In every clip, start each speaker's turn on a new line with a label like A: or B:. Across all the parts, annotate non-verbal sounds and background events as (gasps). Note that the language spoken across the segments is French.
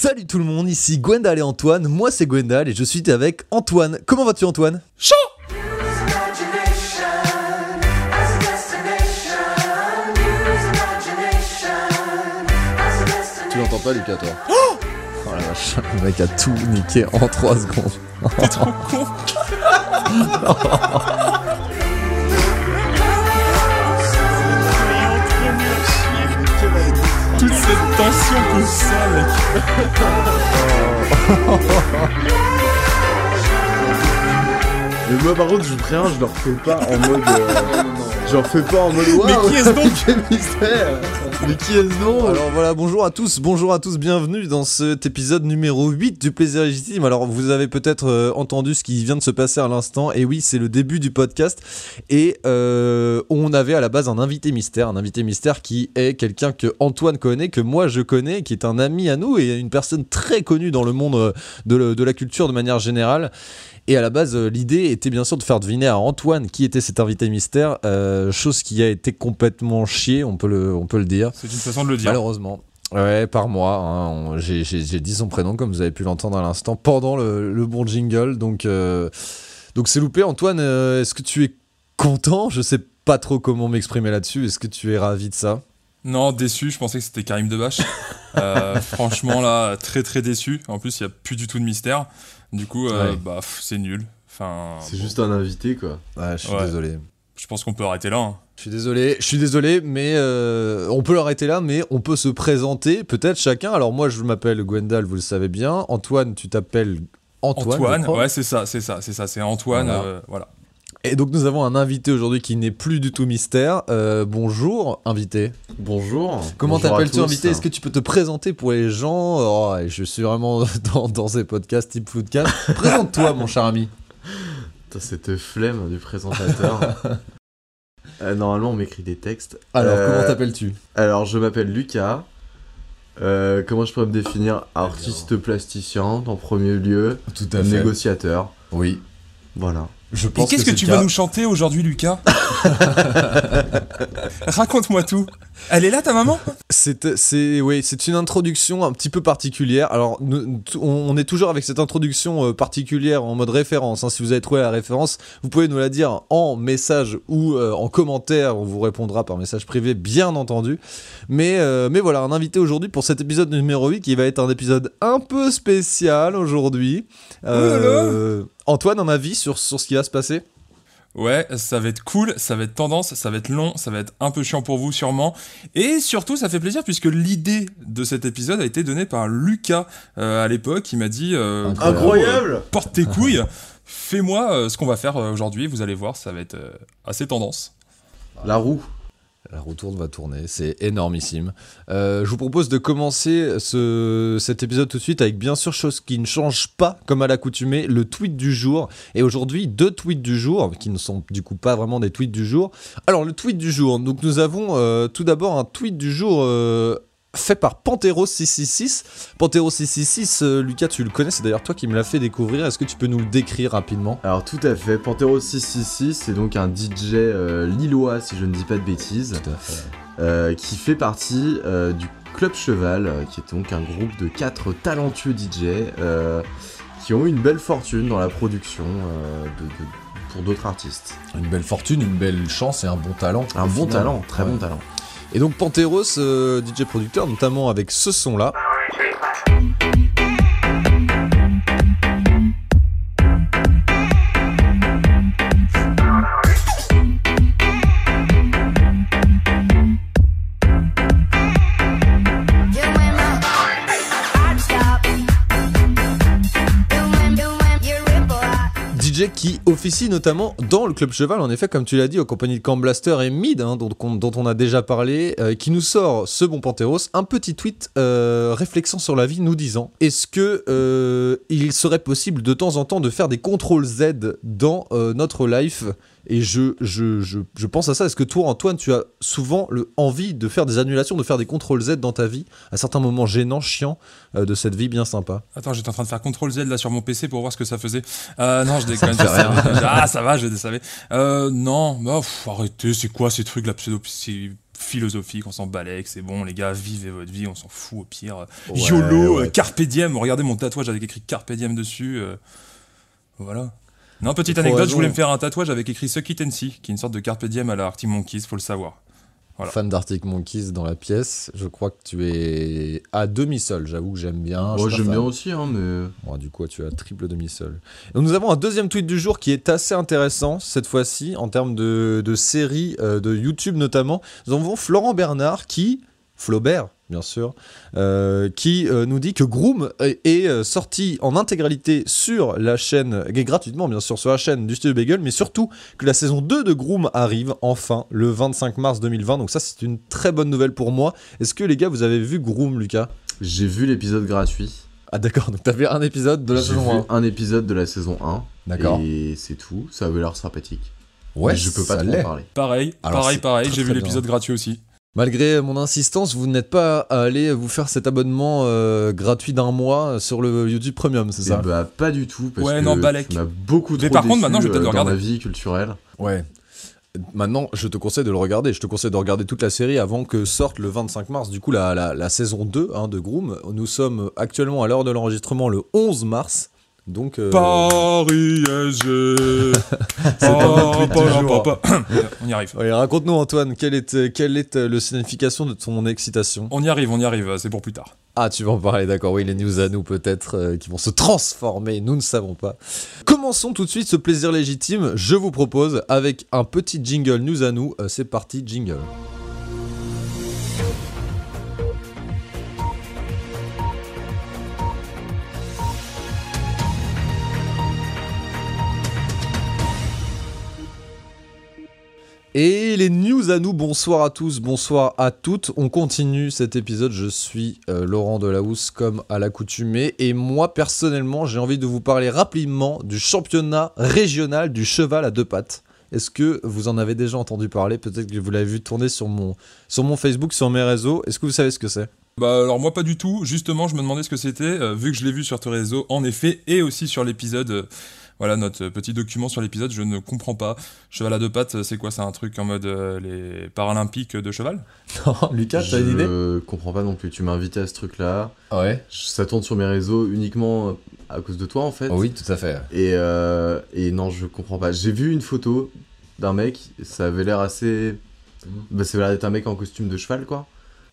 A: Salut tout le monde, ici Gwendal et Antoine. Moi c'est Gwendal et je suis avec Antoine. Comment vas-tu Antoine?
B: Chaud.
A: Tu l'entends pas Lucas toi? Oh la vache, le mec a tout niqué en 3 secondes.
B: T'es trop con (laughs) (laughs) cette tension que ça, mec
C: Mais moi par contre je préviens, je leur fais pas en mode. euh, je leur fais pas en mode.
B: Mais
C: Waouh,
B: qui est-ce donc (laughs)
C: Quel mystère Mais qui est-ce donc
A: Alors voilà, bonjour à tous, bonjour à tous, bienvenue dans cet épisode numéro 8 du plaisir légitime. Alors vous avez peut-être euh, entendu ce qui vient de se passer à l'instant, et oui, c'est le début du podcast, et euh, on avait à la base un invité mystère, un invité mystère qui est quelqu'un que Antoine connaît, que moi je connais, qui est un ami à nous, et une personne très connue dans le monde euh, de la culture de manière générale. Et à la base, euh, l'idée était bien sûr de faire deviner à Antoine qui était cet invité mystère, euh, chose qui a été complètement chiée, on peut le, on peut le dire.
B: C'est une façon de le dire.
A: Malheureusement. Ouais, par moi. hein, J'ai dit son prénom, comme vous avez pu l'entendre à l'instant, pendant le, le bon jingle. Donc, euh, donc c'est loupé. Antoine, euh, est-ce que tu es content? Je sais pas trop comment m'exprimer là-dessus. Est-ce que tu es ravi de ça?
B: Non, déçu, je pensais que c'était Karim Debache. Euh, (laughs) franchement, là, très très déçu. En plus, il n'y a plus du tout de mystère. Du coup, euh,
A: Ouais.
B: bah, c'est nul. Enfin,
C: C'est juste un invité quoi.
A: Ouais, je suis
B: Ouais.
A: désolé.
B: je pense qu'on peut arrêter là. hein.
A: Je suis désolé, je suis désolé, mais euh, on peut l'arrêter là, mais on peut se présenter peut-être chacun. Alors moi, je m'appelle Gwendal, vous le savez bien. Antoine, tu t'appelles Antoine.
B: Antoine, ouais, c'est ça, c'est ça, c'est ça, c'est Antoine.
A: Voilà.
B: euh, voilà.
A: Et donc nous avons un invité aujourd'hui qui n'est plus du tout mystère. Euh, bonjour, invité.
C: Bonjour.
A: Comment
C: à
A: t'appelles-tu invité? Est-ce que tu peux te présenter pour les gens? Oh, Je suis vraiment (laughs) dans, dans ces podcasts type Floodcast. Présente-toi, mon cher ami.
C: Cette flemme du présentateur. (laughs) Euh, normalement on m'écrit des textes.
A: Alors,
C: Euh,
A: comment t'appelles-tu?
C: Alors je m'appelle Lucas. Euh, comment je pourrais me définir? Artiste plasticien en premier lieu.
A: Tout
C: Négociateur.
A: Oui.
C: Voilà.
A: Je
B: Et qu'est-ce que, tu vas nous chanter aujourd'hui, Lucas? (laughs) Raconte-moi tout. Elle est là, ta maman?
A: C'est, c'est, oui, c'est une introduction un petit peu particulière. Alors, nous- t- on on est toujours avec cette introduction euh, particulière en mode référence. hein. Si vous avez trouvé la référence, vous pouvez nous la dire en message ou euh, en commentaire. On vous répondra par message privé, bien entendu. Mais, euh, mais voilà, un invité aujourd'hui pour cet épisode numéro 8 qui va être un épisode un peu spécial aujourd'hui. Euh, Antoine, un avis sur, sur ce qui va se passer?
B: Ouais, ça va être cool, ça va être tendance, ça va être long, ça va être un peu chiant pour vous sûrement. Et surtout, ça fait plaisir puisque l'idée de cet épisode a été donnée par Lucas euh, à l'époque. Il m'a dit euh,
A: Incroyable.
B: Porte tes couilles, fais-moi euh, ce qu'on va faire euh, aujourd'hui. Vous allez voir, ça va être euh, assez tendance.
C: La roue.
A: La roue tourne va tourner, c'est énormissime. Euh, je vous propose de commencer ce, cet épisode tout de suite avec bien sûr chose qui ne change pas comme à l'accoutumée, le tweet du jour. Et aujourd'hui, deux tweets du jour, qui ne sont du coup pas vraiment des tweets du jour. Alors le tweet du jour, donc nous avons euh, tout d'abord un tweet du jour euh, fait par Pantero666. Pantero666, euh, Lucas tu le connais, c'est d'ailleurs toi qui me l'as fait découvrir. Est-ce que tu peux nous le décrire rapidement?
C: Alors tout à fait, Pantero 666, c'est donc un DJ euh, lillois si je ne dis pas de bêtises, euh, qui fait partie du Club Cheval, qui est donc un groupe de quatre talentueux DJ qui ont eu une belle fortune dans la production de- de- pour d'autres artistes.
A: Une belle fortune, une belle chance et un bon talent.
C: Un bon
A: final.
C: talent, très
A: Ouais.
C: bon talent.
A: Et donc Panteros, euh, DJ producteur, notamment avec ce son-là.
D: You
A: Qui officie notamment dans le Club Cheval, en effet, comme tu l'as dit, aux compagnies de Camp Blaster et Mid, hein, dont, on a déjà parlé, euh, qui nous sort ce bon Panteros, un petit tweet euh, réflexion sur la vie, nous disant Est-ce que euh, il serait possible de temps en temps de faire des contrôles Z dans notre life? Et je, je, je, je pense à ça. Est-ce que toi, Antoine, tu as souvent le, envie de faire des annulations, de faire des contrôles Z dans ta vie, à certains moments gênants, chiants euh, de cette vie bien sympa?
B: Attends, j'étais en train de faire CTRL Z là sur mon PC pour voir ce que ça faisait. Euh, non, je (laughs) déconne.
C: fait rien. (laughs)
B: ah, ça va, je le savais. Euh, non, bah, pff, arrêtez, c'est quoi ces trucs, la pseudo philosophique, on s'en balèque, c'est bon, les gars, vivez votre vie, on s'en fout au pire.
A: Ouais,
B: YOLO,
A: ouais.
B: euh, Carpe Diem, regardez mon tatouage avec écrit Carpe Diem dessus. euh, voilà. Non, petite anecdote,
A: raison.
B: je voulais me faire un tatouage avec écrit Suck It and See, qui est une sorte de Carpe Diem à la Arctic Monkeys, faut le savoir. Voilà.
A: Fan d'Arctic Monkeys dans la pièce. Je crois que tu es à demi-sol. J'avoue que j'aime bien.
C: Moi, j'aime bien aussi, hein, mais.
A: Bon, du coup, tu as triple demi-sol. Donc, nous avons un deuxième tweet du jour qui est assez intéressant cette fois-ci en termes de, de séries euh, de YouTube notamment. Nous avons Florent Bernard qui, Flaubert bien sûr, euh, qui euh, nous dit que Groom est, est, euh, sorti en intégralité sur la chaîne, et gratuitement bien sûr sur la chaîne du Studio Bagel, mais surtout que la saison 2 de Groom arrive enfin le 25 mars 2020. Donc ça c'est une très bonne nouvelle pour moi. Est-ce que les gars vous avez vu Groom Lucas?
C: J'ai vu l'épisode gratuit.
A: Ah d'accord, donc t'as vu un épisode de la
C: J'ai
A: saison
C: vu
A: 1.
C: un épisode de la saison 1.
A: D'accord.
C: Et c'est tout. Ça avait l'air sympathique.
A: Ouais,
C: Mais je peux pas trop en parler.
B: Pareil,
A: Alors,
B: pareil, pareil, j'ai vu l'épisode gratuit aussi.
A: Malgré mon insistance, vous n'êtes pas allé vous faire cet abonnement euh, gratuit d'un mois sur le YouTube Premium, c'est
C: Eh
A: ça
C: bah, pas du tout. Parce
B: Ouais,
C: que
B: non, Balek.
C: tu m'as beaucoup
B: Mais
C: trop
B: par contre, maintenant, je vais peut-être
C: euh,
B: le
C: dans
B: regarder.
C: ma vie culturelle.
A: Ouais. Maintenant, je te conseille de le regarder. Je te conseille de regarder toute la série avant que sorte le 25 mars. Du coup, la, la, la saison 2 hein, de Groom. Nous sommes actuellement à l'heure de l'enregistrement le 11 mars. Donc, euh,
B: Paris SG. (laughs) (coughs) On y arrive.
A: ouais, raconte-nous Antoine, quelle est, quelle est euh, la signification de ton excitation?
B: On y arrive, on y arrive, c'est pour plus tard.
A: Ah, tu vas en parler, d'accord. Oui, les news à nous, peut-être, euh, qui vont se transformer, nous ne savons pas. Commençons tout de suite ce plaisir légitime. Je vous propose avec un petit jingle news à nous. Euh, C'est parti, jingle. Et les news à nous, bonsoir à tous, bonsoir à toutes. On continue cet épisode, je suis euh, Laurent Delahousse comme à l'accoutumée. Et moi personnellement, j'ai envie de vous parler rapidement du championnat régional du cheval à deux pattes. Est-ce que vous en avez déjà entendu parler? Peut-être que vous l'avez vu tourner sur mon, Facebook, sur mes réseaux. Est-ce que vous savez ce que c'est?
B: Bah alors moi pas du tout, justement je me demandais ce que c'était, euh, vu que je l'ai vu sur tes réseaux en effet, et aussi sur l'épisode, euh, voilà notre euh, petit document sur l'épisode, je ne comprends pas. Cheval à deux pattes, euh, c'est quoi C'est un truc en mode euh, les Paralympiques de cheval? (laughs)
A: Non, Lucas, t'as une idée?
C: Je comprends pas non plus. Tu m'as invité à ce truc-là.
A: Ouais?
C: Ça tourne sur mes réseaux uniquement à cause de toi en fait.
A: oui, tout à fait.
C: Et, euh, et non, je comprends pas. J'ai vu une photo d'un mec, ça avait l'air assez. Bah, ça avait l'air d'être un mec en costume de cheval quoi.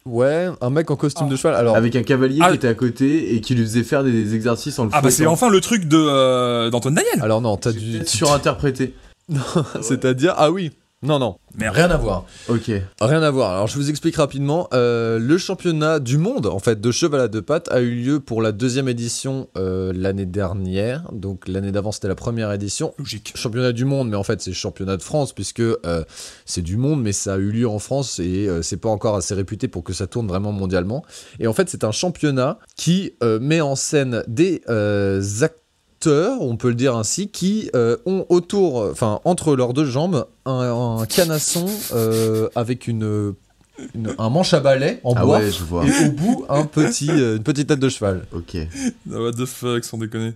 A: Ouais, un mec en costume
B: Ah.
A: de cheval. Alors,
C: Avec un cavalier
B: Ah.
C: qui était à côté et qui lui faisait faire des exercices en le
B: Ah bah c'est enfin le truc de euh, d'Antoine Daniel
A: alors non, t'as dû.
C: Peut-être surinterprété. (laughs)
A: C'est-à-dire, ah oui, non, non,
B: Merde.
A: rien à voir.
C: Ok.
A: Rien à voir. Alors je vous explique rapidement. Euh, le championnat du monde en fait de cheval à deux pattes a eu lieu pour la deuxième édition euh, l'année dernière. Donc l'année d'avant c'était la première édition.
B: Logique.
A: Championnat du monde, mais en fait c'est championnat de France puisque euh, c'est du monde, mais ça a eu lieu en France et euh, c'est pas encore assez réputé pour que ça tourne vraiment mondialement. Et en fait c'est un championnat qui euh, met en scène des euh, acteurs, on peut le dire ainsi, qui euh, ont autour, enfin entre leurs deux jambes, un, un canasson euh, avec une, une- un manche à balai en
C: Ah
A: bois.
C: ouais, je vois.
A: Et au bout, un petit, euh, une petite tête de cheval.
C: Ok.
B: Ah, what the fuck, sans déconner.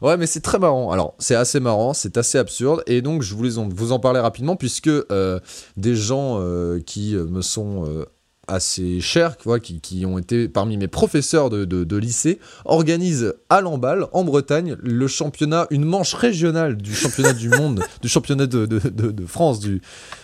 A: Ouais, mais c'est très marrant. Alors, c'est assez marrant, c'est assez absurde. Et donc, je voulais en- vous en parler rapidement, puisque euh, des gens euh, qui euh, me sont euh, assez chers, quoi, qui, qui ont été parmi mes professeurs de, de- de lycée, organisent à Lamballe, en Bretagne, le championnat, une manche régionale du championnat du monde, (laughs) du championnat de, France, du,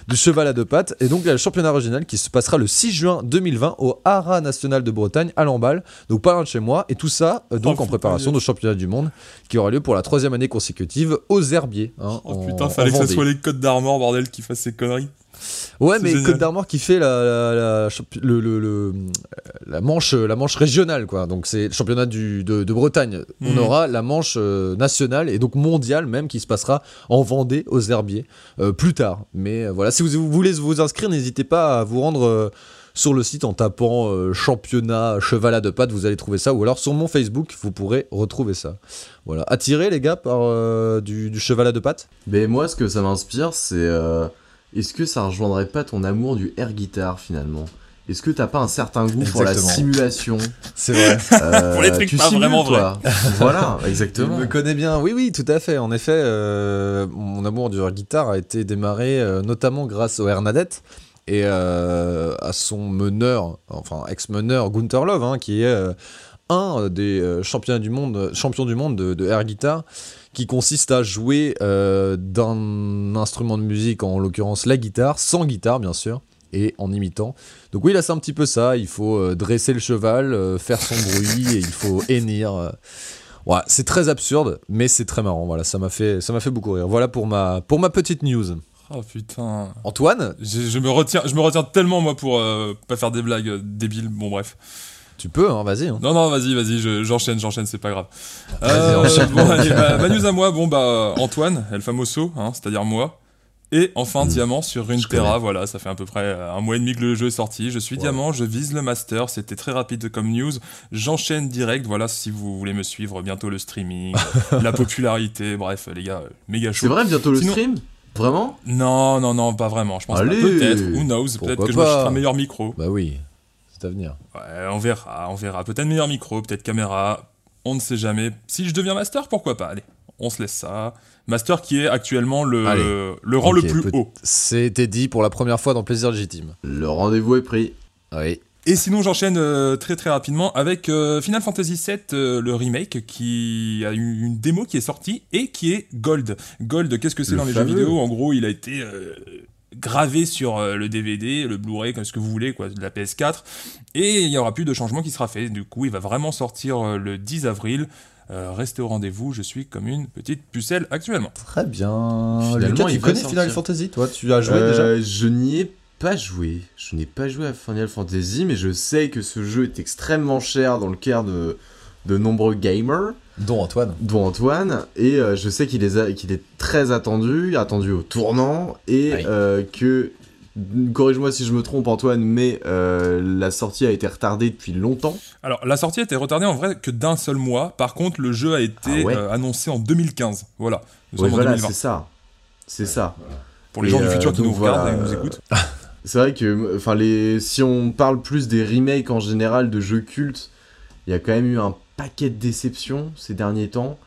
A: du cheval à deux pattes. Et donc, il y a le championnat régional qui se passera le 6 juin 2020 au Haras National de Bretagne, à Lamballe, donc pas loin de chez moi. Et tout ça, euh, donc
B: Oh,
A: en préparation au championnat du monde qui aura lieu pour la troisième année consécutive aux Herbiers. hein,
B: Oh
A: en-
B: putain, fallait que
A: Vendée.
B: soit les codes d'armor, bordel, qui fassent ces conneries.
A: Ouais, mais
B: génial.
A: Côte d'Armor qui fait la, la, la, champi- le, le- le- la manche, la manche régionale, quoi. Donc c'est le championnat du, de, de Bretagne. On
B: Mhm.
A: aura la manche euh, nationale et donc mondiale même qui se passera en Vendée aux Herbiers euh, plus tard. Mais euh, voilà, si vous, vous voulez vous inscrire, n'hésitez pas à vous rendre. euh, sur le site en tapant euh, championnat cheval à deux pattes, vous allez trouver ça, ou alors sur mon Facebook, vous pourrez retrouver ça. Voilà, attiré les gars par euh, du, du cheval à deux pattes?
C: Mais moi, ce que ça m'inspire, c'est. euh, Est-ce que ça rejoindrait pas ton amour du air guitar finalement? Est-ce que t'as pas un certain goût pour la simulation? (laughs)
A: C'est vrai.
C: Euh, (laughs)
B: Pour les trucs
C: tu
B: pas
C: simules,
B: vraiment
C: toi. (laughs) voilà,
A: Tu
C: exactement.
A: me connais bien. Oui, oui, tout à fait. En effet, euh, mon amour du air guitar a été démarré euh, notamment grâce au Hernadette et euh, à son meneur, enfin ex-meneur Gunther Love, hein, qui est euh, un des euh, champions du monde, champions du monde de, de air guitar, qui consiste à jouer euh, d'un instrument de musique, en l'occurrence la guitare, sans guitare bien sûr. Et en imitant. Donc oui, là c'est un petit peu ça. Il faut euh, dresser le cheval, euh, faire son bruit, et il faut hennir. Ouais, c'est très absurde, mais c'est très marrant. Voilà, ça m'a fait, ça m'a fait beaucoup rire. Voilà pour ma, pour ma petite news.
B: Oh putain.
A: Antoine,
B: Je, je me retiens, je me retiens tellement moi pour pas faire des blagues débiles. Bon bref.
A: Tu peux, hein, vas-y. hein.
B: Non non vas-y vas-y je- j'enchaîne j'enchaîne c'est pas grave. (laughs)
A: Vas-y,
B: Euh,
A: enchaîne.
B: bon, allez, ma, ma news à moi bon bah Antoine El Famoso hein, c'est-à-dire moi. Et enfin diamant sur une Terra, voilà, ça fait à peu près euh, un mois et demi que le jeu est sorti. Je suis diamant, je vise le master, c'était très rapide comme news. J'enchaîne direct, voilà, si vous voulez me suivre, bientôt le streaming, (laughs) la popularité, bref, les gars, méga chaud.
C: C'est vrai, bientôt le
B: Sinon-
C: stream? Vraiment?
B: Non, non, non, pas vraiment. Je pense. Peut-être, who knows, peut-être que je m'achèterai un meilleur micro.
A: Bah oui, à venir.
B: Ouais, on verra, on verra. Peut-être meilleur micro, peut-être caméra, on ne sait jamais. Si je deviens master, pourquoi pas? Allez, on se laisse ça. Master qui est actuellement le,
A: Allez.
B: le rang le plus haut.
A: C'était dit pour la première fois dans Plaisir Légitime.
C: Le rendez-vous est pris.
A: Oui.
B: Et sinon, j'enchaîne euh, très très rapidement avec euh, Final Fantasy VII, euh, le remake, qui a eu une démo qui est sortie et qui est Gold. Gold, qu'est-ce que c'est
C: Le
B: dans les jeux vidéo? En gros, il a été euh, gravé sur euh, le DVD, le Blu-ray, comme ce que vous voulez, quoi, de la PS4. Et il y aura plus de changement qui sera fait. Du coup, il va vraiment sortir euh, le 10 avril. Euh, restez au rendez-vous, je suis comme une petite pucelle actuellement.
A: Très bien.
C: Finalement,
A: Lucas, tu connais
C: sortir.
A: Final Fantasy, toi Tu as joué
C: Euh, Je n'y ai pas joué. Je n'ai pas joué à Final Fantasy, mais je sais que ce jeu est extrêmement cher dans le cœur de, de nombreux gamers,
A: Dont Antoine.
C: dont Antoine, et euh, je sais qu'il est, très attendu, attendu au tournant, et
A: Oui.
C: euh, que, corrige-moi si je me trompe Antoine, mais euh, la sortie a été retardée depuis longtemps.
B: Alors, la sortie a été retardée en vrai que d'un seul mois. Par contre, le jeu a été
C: Ah ouais.
B: euh, annoncé en 2015. Voilà. Nous
C: Ouais,
B: sommes en
C: voilà,
B: 2020.
C: c'est ça. C'est ça.
B: Pour les
C: Et,
B: gens du futur qui nous regardent
C: voilà,
B: et nous écoutent. (laughs) (laughs)
C: C'est vrai que, enfin, les, si on parle plus des remakes en général de jeux cultes, il y a quand même eu un paquet de déceptions ces derniers temps.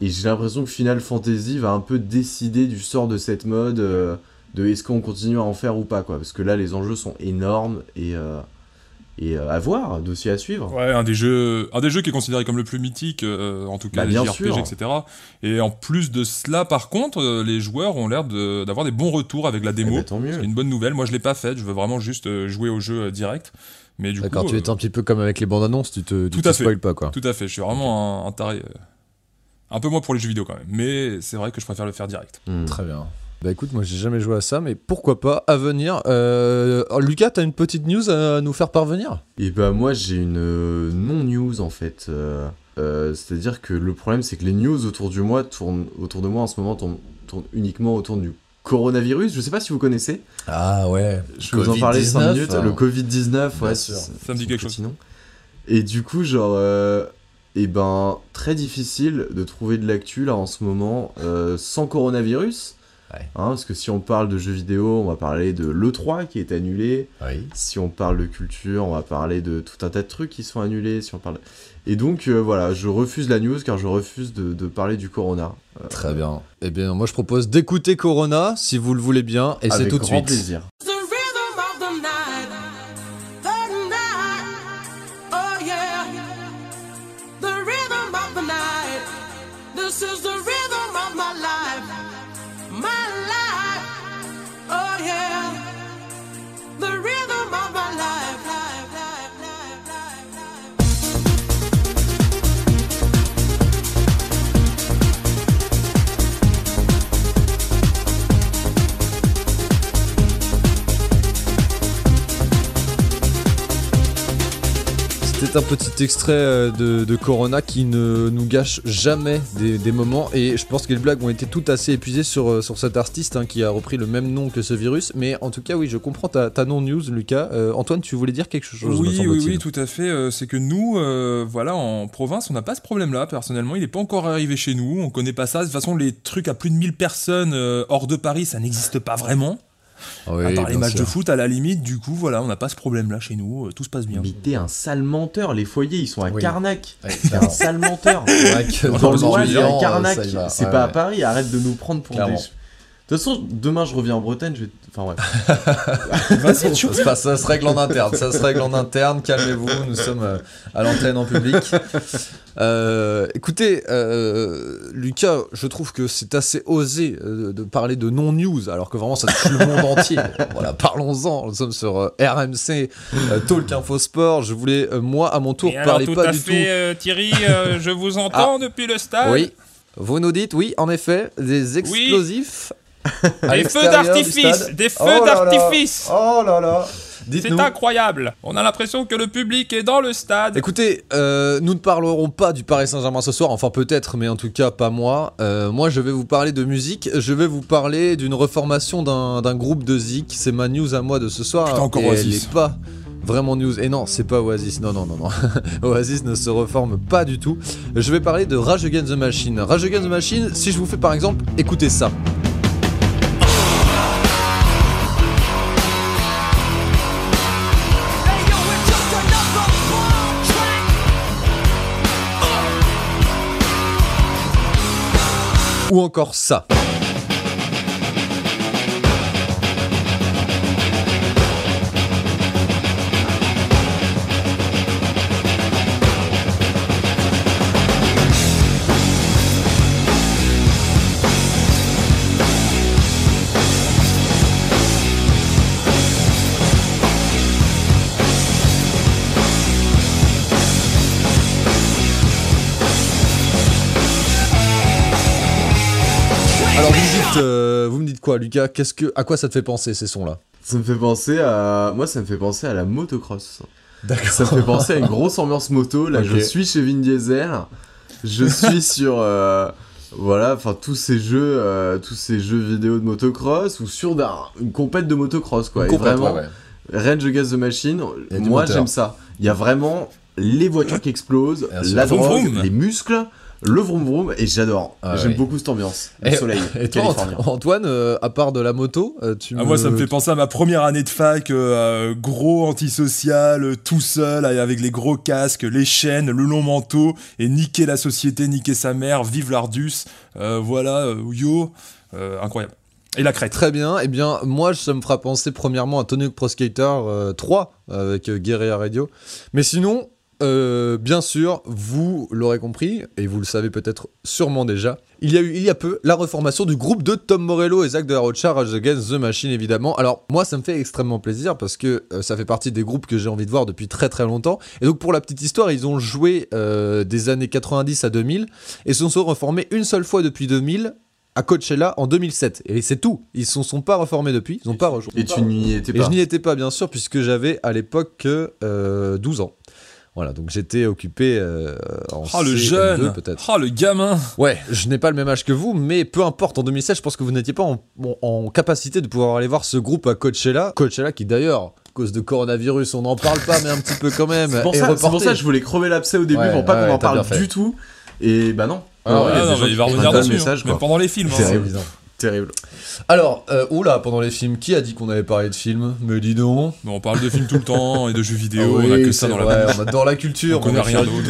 C: Et j'ai l'impression que Final Fantasy va un peu décider du sort de cette mode, euh, de est-ce qu'on continue à en faire ou pas, quoi. Parce que là, les enjeux sont énormes et, euh, et euh, à voir, dossier à suivre.
B: Ouais, un des jeux, un des jeux qui est considéré comme le plus mythique, en tout cas
C: Bah,
B: les
C: bien
B: JRPG,
C: sûr.
B: etc. Et en plus de cela, par contre, les joueurs ont l'air de- d'avoir des bons retours avec la
C: Eh
B: démo.
C: ben, tant mieux.
B: C'est une bonne nouvelle. Moi, je l'ai pas faite. Je veux vraiment juste jouer au jeu direct. Mais du
A: D'accord,
B: coup,
A: tu
B: euh,
A: es un petit peu comme avec les bandes annonces, tu te, tu
B: Tout
A: te
B: à fait.
A: spoil pas quoi.
B: tout à fait. Je suis vraiment un, un taré. euh, un peu moins pour les jeux vidéo quand même. Mais c'est vrai que je préfère le faire direct.
C: Hmm.
A: Très bien. Bah écoute, moi j'ai jamais joué à ça, mais pourquoi pas à venir. Euh, alors, Lucas, t'as une petite news à nous faire parvenir?
C: Et bah moi j'ai une euh, non-news en fait. Euh, euh, C'est-à-dire que le problème c'est que les news autour, du moi tournent, autour de moi en ce moment tournent, tournent uniquement autour du coronavirus. Je sais pas si vous connaissez.
A: Ah ouais.
C: Je peux vous en parler 5 minutes.
A: hein.
C: Le Covid-19,
A: Bien
C: ouais.
A: sûr.
C: c'est-
B: Ça me dit quelque
C: un
B: chose.
C: nom. Et du coup genre... euh, et ben très difficile de trouver de l'actu là en ce moment euh, sans coronavirus.
A: Ouais.
C: Hein, parce que si on parle de jeux vidéo, on va parler de l'E3 qui est annulé.
A: Oui.
C: Si on parle de culture, on va parler de tout un tas de trucs qui sont annulés. Si on parle... Et donc euh, voilà, je refuse la news car je refuse de, de parler du corona. Euh,
A: Très bien. Eh bien, moi je propose d'écouter Corona, si vous le voulez bien, et c'est tout de
C: grand
A: suite.
C: plaisir.
A: C'est un petit extrait euh, de, de Corona qui ne nous gâche jamais des, des moments et je pense que les blagues ont été toutes assez épuisées sur, euh, sur cet artiste hein, qui a repris le même nom que ce virus. Mais en tout cas, oui, je comprends ta, ta non-news, Lucas. Euh, Antoine, tu voulais dire quelque chose
B: Oui, oui, oui, tout à fait. euh, c'est que nous, euh, voilà, en province, on n'a pas ce problème-là. Personnellement, il n'est pas encore arrivé chez nous. On connaît pas ça. De toute façon, les trucs à plus de 1000 personnes hors de Paris, ça n'existe pas vraiment.
A: Oui,
B: à part les matchs de foot, à la limite, du coup, voilà, on n'a pas ce problème-là chez nous. euh, tout se passe bien.
C: Mais t'es un sale menteur, les foyers ils sont à
A: Oui.
C: Carnac.
A: Ouais,
C: T'es un sale menteur. (laughs) Dans le il y a Carnac. C'est
A: Ouais,
C: pas à. Paris, arrête de nous prendre pour
A: Clairement.
C: des. De toute façon, demain je reviens en Bretagne, je vais. Enfin ouais.
B: Vas-y, tu
A: Ça ça se règle en interne, ça se règle en interne, calmez-vous, nous sommes euh, à l'antenne en public. Euh, écoutez, euh, Lucas, je trouve que c'est assez osé de parler de non-news, alors que vraiment ça touche le monde entier. (laughs) Voilà, parlons-en, nous sommes sur euh, RMC, euh, Talk Info Sport, je voulais, euh, moi, à mon tour,
E: Et alors,
A: parler
E: tout
A: pas
E: à
A: du
E: fait, euh, Thierry, euh, je vous (laughs) entends depuis le
A: tout...
E: stade.
A: Oui, vous nous dites, oui, en effet, des explosifs
E: Des feux d'artifice, des feux
A: Oh
E: d'artifice.
A: Oh là là
E: C'est incroyable. On a l'impression que le public est dans le stade.
A: Écoutez, euh, nous ne parlerons pas du Paris Saint-Germain ce soir, enfin peut-être, mais en tout cas pas moi. Euh, moi je vais vous parler de musique, je vais vous parler d'une reformation d'un d'un groupe de zik, c'est ma news à moi de ce soir.
B: Putain, encore
A: et elle
B: Oasis.
A: est pas vraiment news. Et non, c'est pas Oasis, non, non, non, non. (laughs) Oasis ne se reforme pas du tout. Je vais parler de Rage Against the Machine. Rage Against the Machine, si je vous fais par exemple, écoutez ça. Ou encore ça. Dites, euh, vous me dites quoi, Lucas Qu'est-ce que, à quoi ça te fait penser ces sons-là?
C: Ça me fait penser à. Moi ça me fait penser à la motocross.
A: D'accord.
C: Ça me fait penser à une grosse ambiance moto. Là, je suis chez Vin Diesel. Je suis (laughs) sur. euh, voilà, enfin tous ces jeux, euh, tous ces jeux vidéo de motocross ou sur une compète de motocross quoi. Et vraiment, Range Against the Machine, moi j'aime ça. Il y a vraiment les voitures qui explosent, la
E: Vroom
C: drogue,
E: vroom.
C: les muscles, le vroom vroom et j'adore.
A: Ah
C: J'aime
A: oui.
C: beaucoup cette ambiance. Le
A: Et,
C: soleil (laughs)
A: et toi, Antoine, euh, à part de la moto, euh, tu
B: Ah, moi, ça me fait penser à ma première année de fac, euh, euh, gros antisocial, tout seul, avec les gros casques, les chaînes, le long manteau, et niquer la société, niquer sa mère, vive l'Ardus, euh, voilà, euh, yo, euh, incroyable. Et la crête.
A: Très bien, eh bien moi ça me fera penser premièrement à Tony Hawk Pro Skater euh, 3 avec euh, Guerrilla Radio. Mais sinon, euh, bien sûr, vous l'aurez compris, et vous le savez peut-être sûrement déjà, il y a eu il y a peu la reformation du groupe de Tom Morello et Zach de la Rocha, Rage Against the Machine évidemment. Alors moi ça me fait extrêmement plaisir parce que euh, ça fait partie des groupes que j'ai envie de voir depuis très très longtemps. Et donc pour la petite histoire, ils ont joué euh, des années 90 à 2000 et se sont reformés une seule fois depuis 2000 à Coachella en 2007. Et c'est tout. Ils ne se sont pas reformés depuis. Ils n'ont pas rejoint.
C: Et tu n'y étais
A: Et
C: pas.
A: je n'y étais pas, bien sûr, puisque j'avais à l'époque que, euh, 12 ans. Voilà, donc j'étais occupé euh, en
B: Oh, le
A: CM2,
B: jeune
A: peut-être.
B: Oh, le gamin
A: Ouais, je n'ai pas le même âge que vous, mais peu importe, en 2007, je pense que vous n'étiez pas en, en- en capacité de pouvoir aller voir ce groupe à Coachella. Coachella qui d'ailleurs, à cause de coronavirus, on n'en parle pas, mais un petit peu quand même,
C: C'est pour, ça- pour que je voulais crever l'abcès au début
A: Ouais,
C: pour pas
A: ouais,
C: qu'on en parle du tout. Et bah non.
A: Ah ouais,
B: Ah non, mais il va revenir dessus,
C: message,
B: hein, même pendant les films.
A: C'est
B: hein.
A: évident.
C: Terrible.
A: Alors, euh, oula, pendant les films, qui a dit qu'on avait parlé de films Mais dis donc.
B: Mais on parle de films tout le temps et de jeux vidéo,
A: Ah
B: on a que ça dans la
A: vrai, on adore la culture,
B: On
A: est
B: rien d'autre.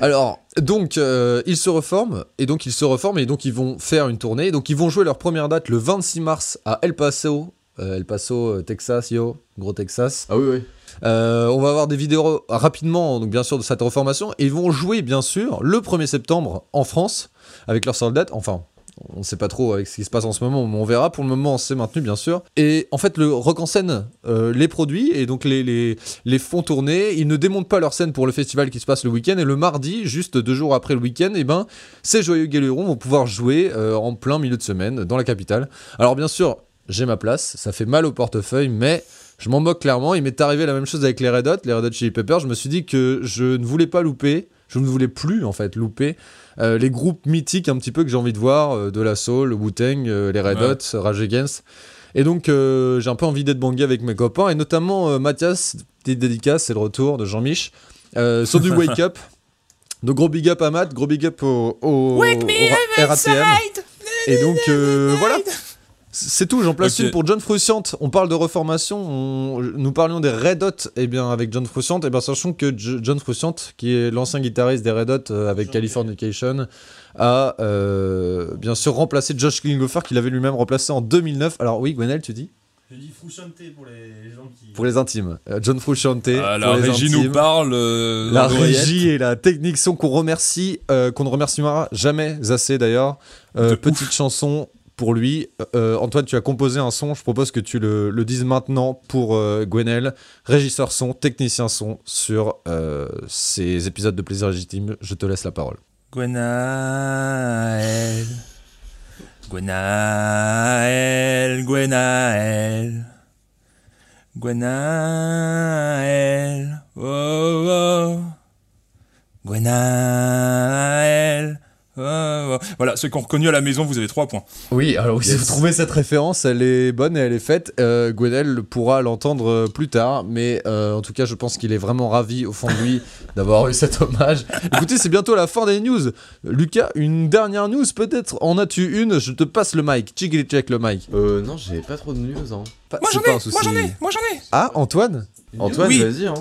A: Alors, donc, euh, ils se reforment, et donc ils se reforment, et donc ils vont faire une tournée. Donc, ils vont jouer leur première date le 26 mars à El Paso, euh, El Paso, euh, Texas, yo, gros Texas.
C: Ah oui, oui.
A: Euh, on va avoir des vidéos rapidement, donc bien sûr, de cette reformation, et ils vont jouer, bien sûr, le 1er septembre en France, avec leurs soldats, enfin. On ne sait pas trop avec ce qui se passe en ce moment, mais on verra. Pour le moment, c'est maintenu, bien sûr. Et en fait, le Rock en scène euh, les produits et donc les, les, les font tourner. Ils ne démontent pas leur scène pour le festival qui se passe le week-end. Et le mardi, juste deux jours après le week-end, eh ben, ces joyeux galérons vont pouvoir jouer euh, en plein milieu de semaine dans la capitale. Alors, bien sûr, j'ai ma place. Ça fait mal au portefeuille, mais Je m'en moque clairement. Il m'est arrivé la même chose avec les Red Hot, les Red Hot Chili Peppers. Je me suis dit que je ne voulais pas louper, je ne voulais plus en fait louper euh, les groupes mythiques un petit peu que j'ai envie de voir, euh, de la Soul, Wu-Tang, euh, les Red
B: Ouais.
A: Hot, Rage Against. Et donc euh, j'ai un peu envie d'être bangé avec mes copains et notamment euh, Mathias, petite dédicace, c'est le retour de Jean-Mich euh, sur du (laughs) Wake Up. Donc gros big up à Matt, gros big up au, au, au ra- RATM. Et donc euh, voilà. C'est tout, j'en place une pour John Frusciante. On parle de reformation, on- nous parlions des Red Hot, et bien avec John Frusciante, et bien sachant que J- John Frusciante, qui est l'ancien guitariste des Red Hot euh, avec Californication, a euh, bien sûr remplacé Josh Klinghoffer, qu'il avait lui-même remplacé en 2009. Alors oui, Gwenel, tu dis?
F: Je dis Frusciante pour les gens qui.
A: Pour les intimes. Euh, John Frusciante.
B: Ah,
A: pour
B: la
A: les
B: régie
A: intimes.
B: nous parle. euh,
A: La régie et la technique sont qu'on remercie, euh, qu'on ne remerciera jamais assez d'ailleurs. Euh, petite chanson pour lui. Euh, Antoine, tu as composé un son. Je propose que tu le, le dises maintenant pour euh, Gwenel, régisseur son, technicien son sur euh, ces épisodes de Plaisir Légitime. Je te laisse la parole.
B: Gwenaël. Gwenaël, Gwenaël. Gwenaël. Oh, oh. Oh, oh. Voilà, ceux qui ont reconnu à la maison, vous avez 3 points.
A: Oui, alors si vous trouvez cette référence, elle est bonne et elle est faite. Euh, Gwenel pourra l'entendre euh, plus tard, mais euh, en tout cas, je pense qu'il est vraiment ravi au fond de lui (laughs) d'avoir eu cet hommage. Écoutez, c'est bientôt la fin des news. Lucas, une dernière news peut-être? En as-tu une? Je te passe le mic. Chickly check le mic.
C: Euh, non, j'ai pas trop de news, hein.
A: Pas-
B: Moi j'en ai, moi j'en ai, moi j'en ai.
A: Ah, Antoine?
C: Antoine,
B: Oui.
C: vas-y, hein.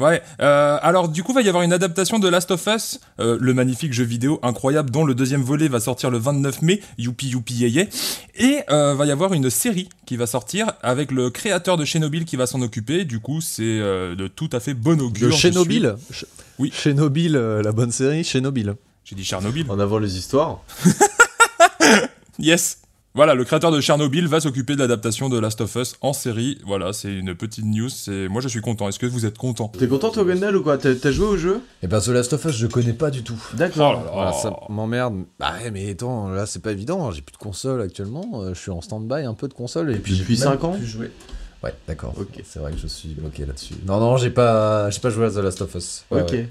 B: Ouais, euh, alors du coup, va y avoir une adaptation de Last of Us, euh, le magnifique jeu vidéo incroyable dont le deuxième volet va sortir le 29 mai, youpi youpi yé yé. Et euh, va y avoir une série qui va sortir avec le créateur de Chernobyl qui va s'en occuper. Du coup, c'est euh, de tout à fait bon augure.
A: De Chernobyl? Ch-
B: Oui.
A: Chernobyl, euh, la bonne série, Chernobyl.
B: J'ai dit Chernobyl.
C: En avant les histoires. (laughs)
B: Yes. Voilà, le créateur de Chernobyl va s'occuper de l'adaptation de Last of Us en série. Voilà, c'est une petite news. C'est moi, je suis content. Est-ce que vous êtes content?
C: T'es content, toi, Gwendal, ou quoi? T'as joué au jeu?
A: Et ben, The Last of Us, je connais pas du tout.
C: D'accord.
B: Oh.
A: Voilà, ça m'emmerde. Bah ouais, mais attends, là c'est pas évident. J'ai plus de console actuellement. euh, je suis en stand-by un peu de console. Et puis
C: Depuis
A: j'ai même
C: 5 ans?
A: plus joué. Ouais, d'accord.
C: Ok.
A: C'est vrai que je suis bloqué là-dessus. Non, non, j'ai pas, j'ai pas joué à The Last of Us. Ouais,
C: Ok.
A: ouais.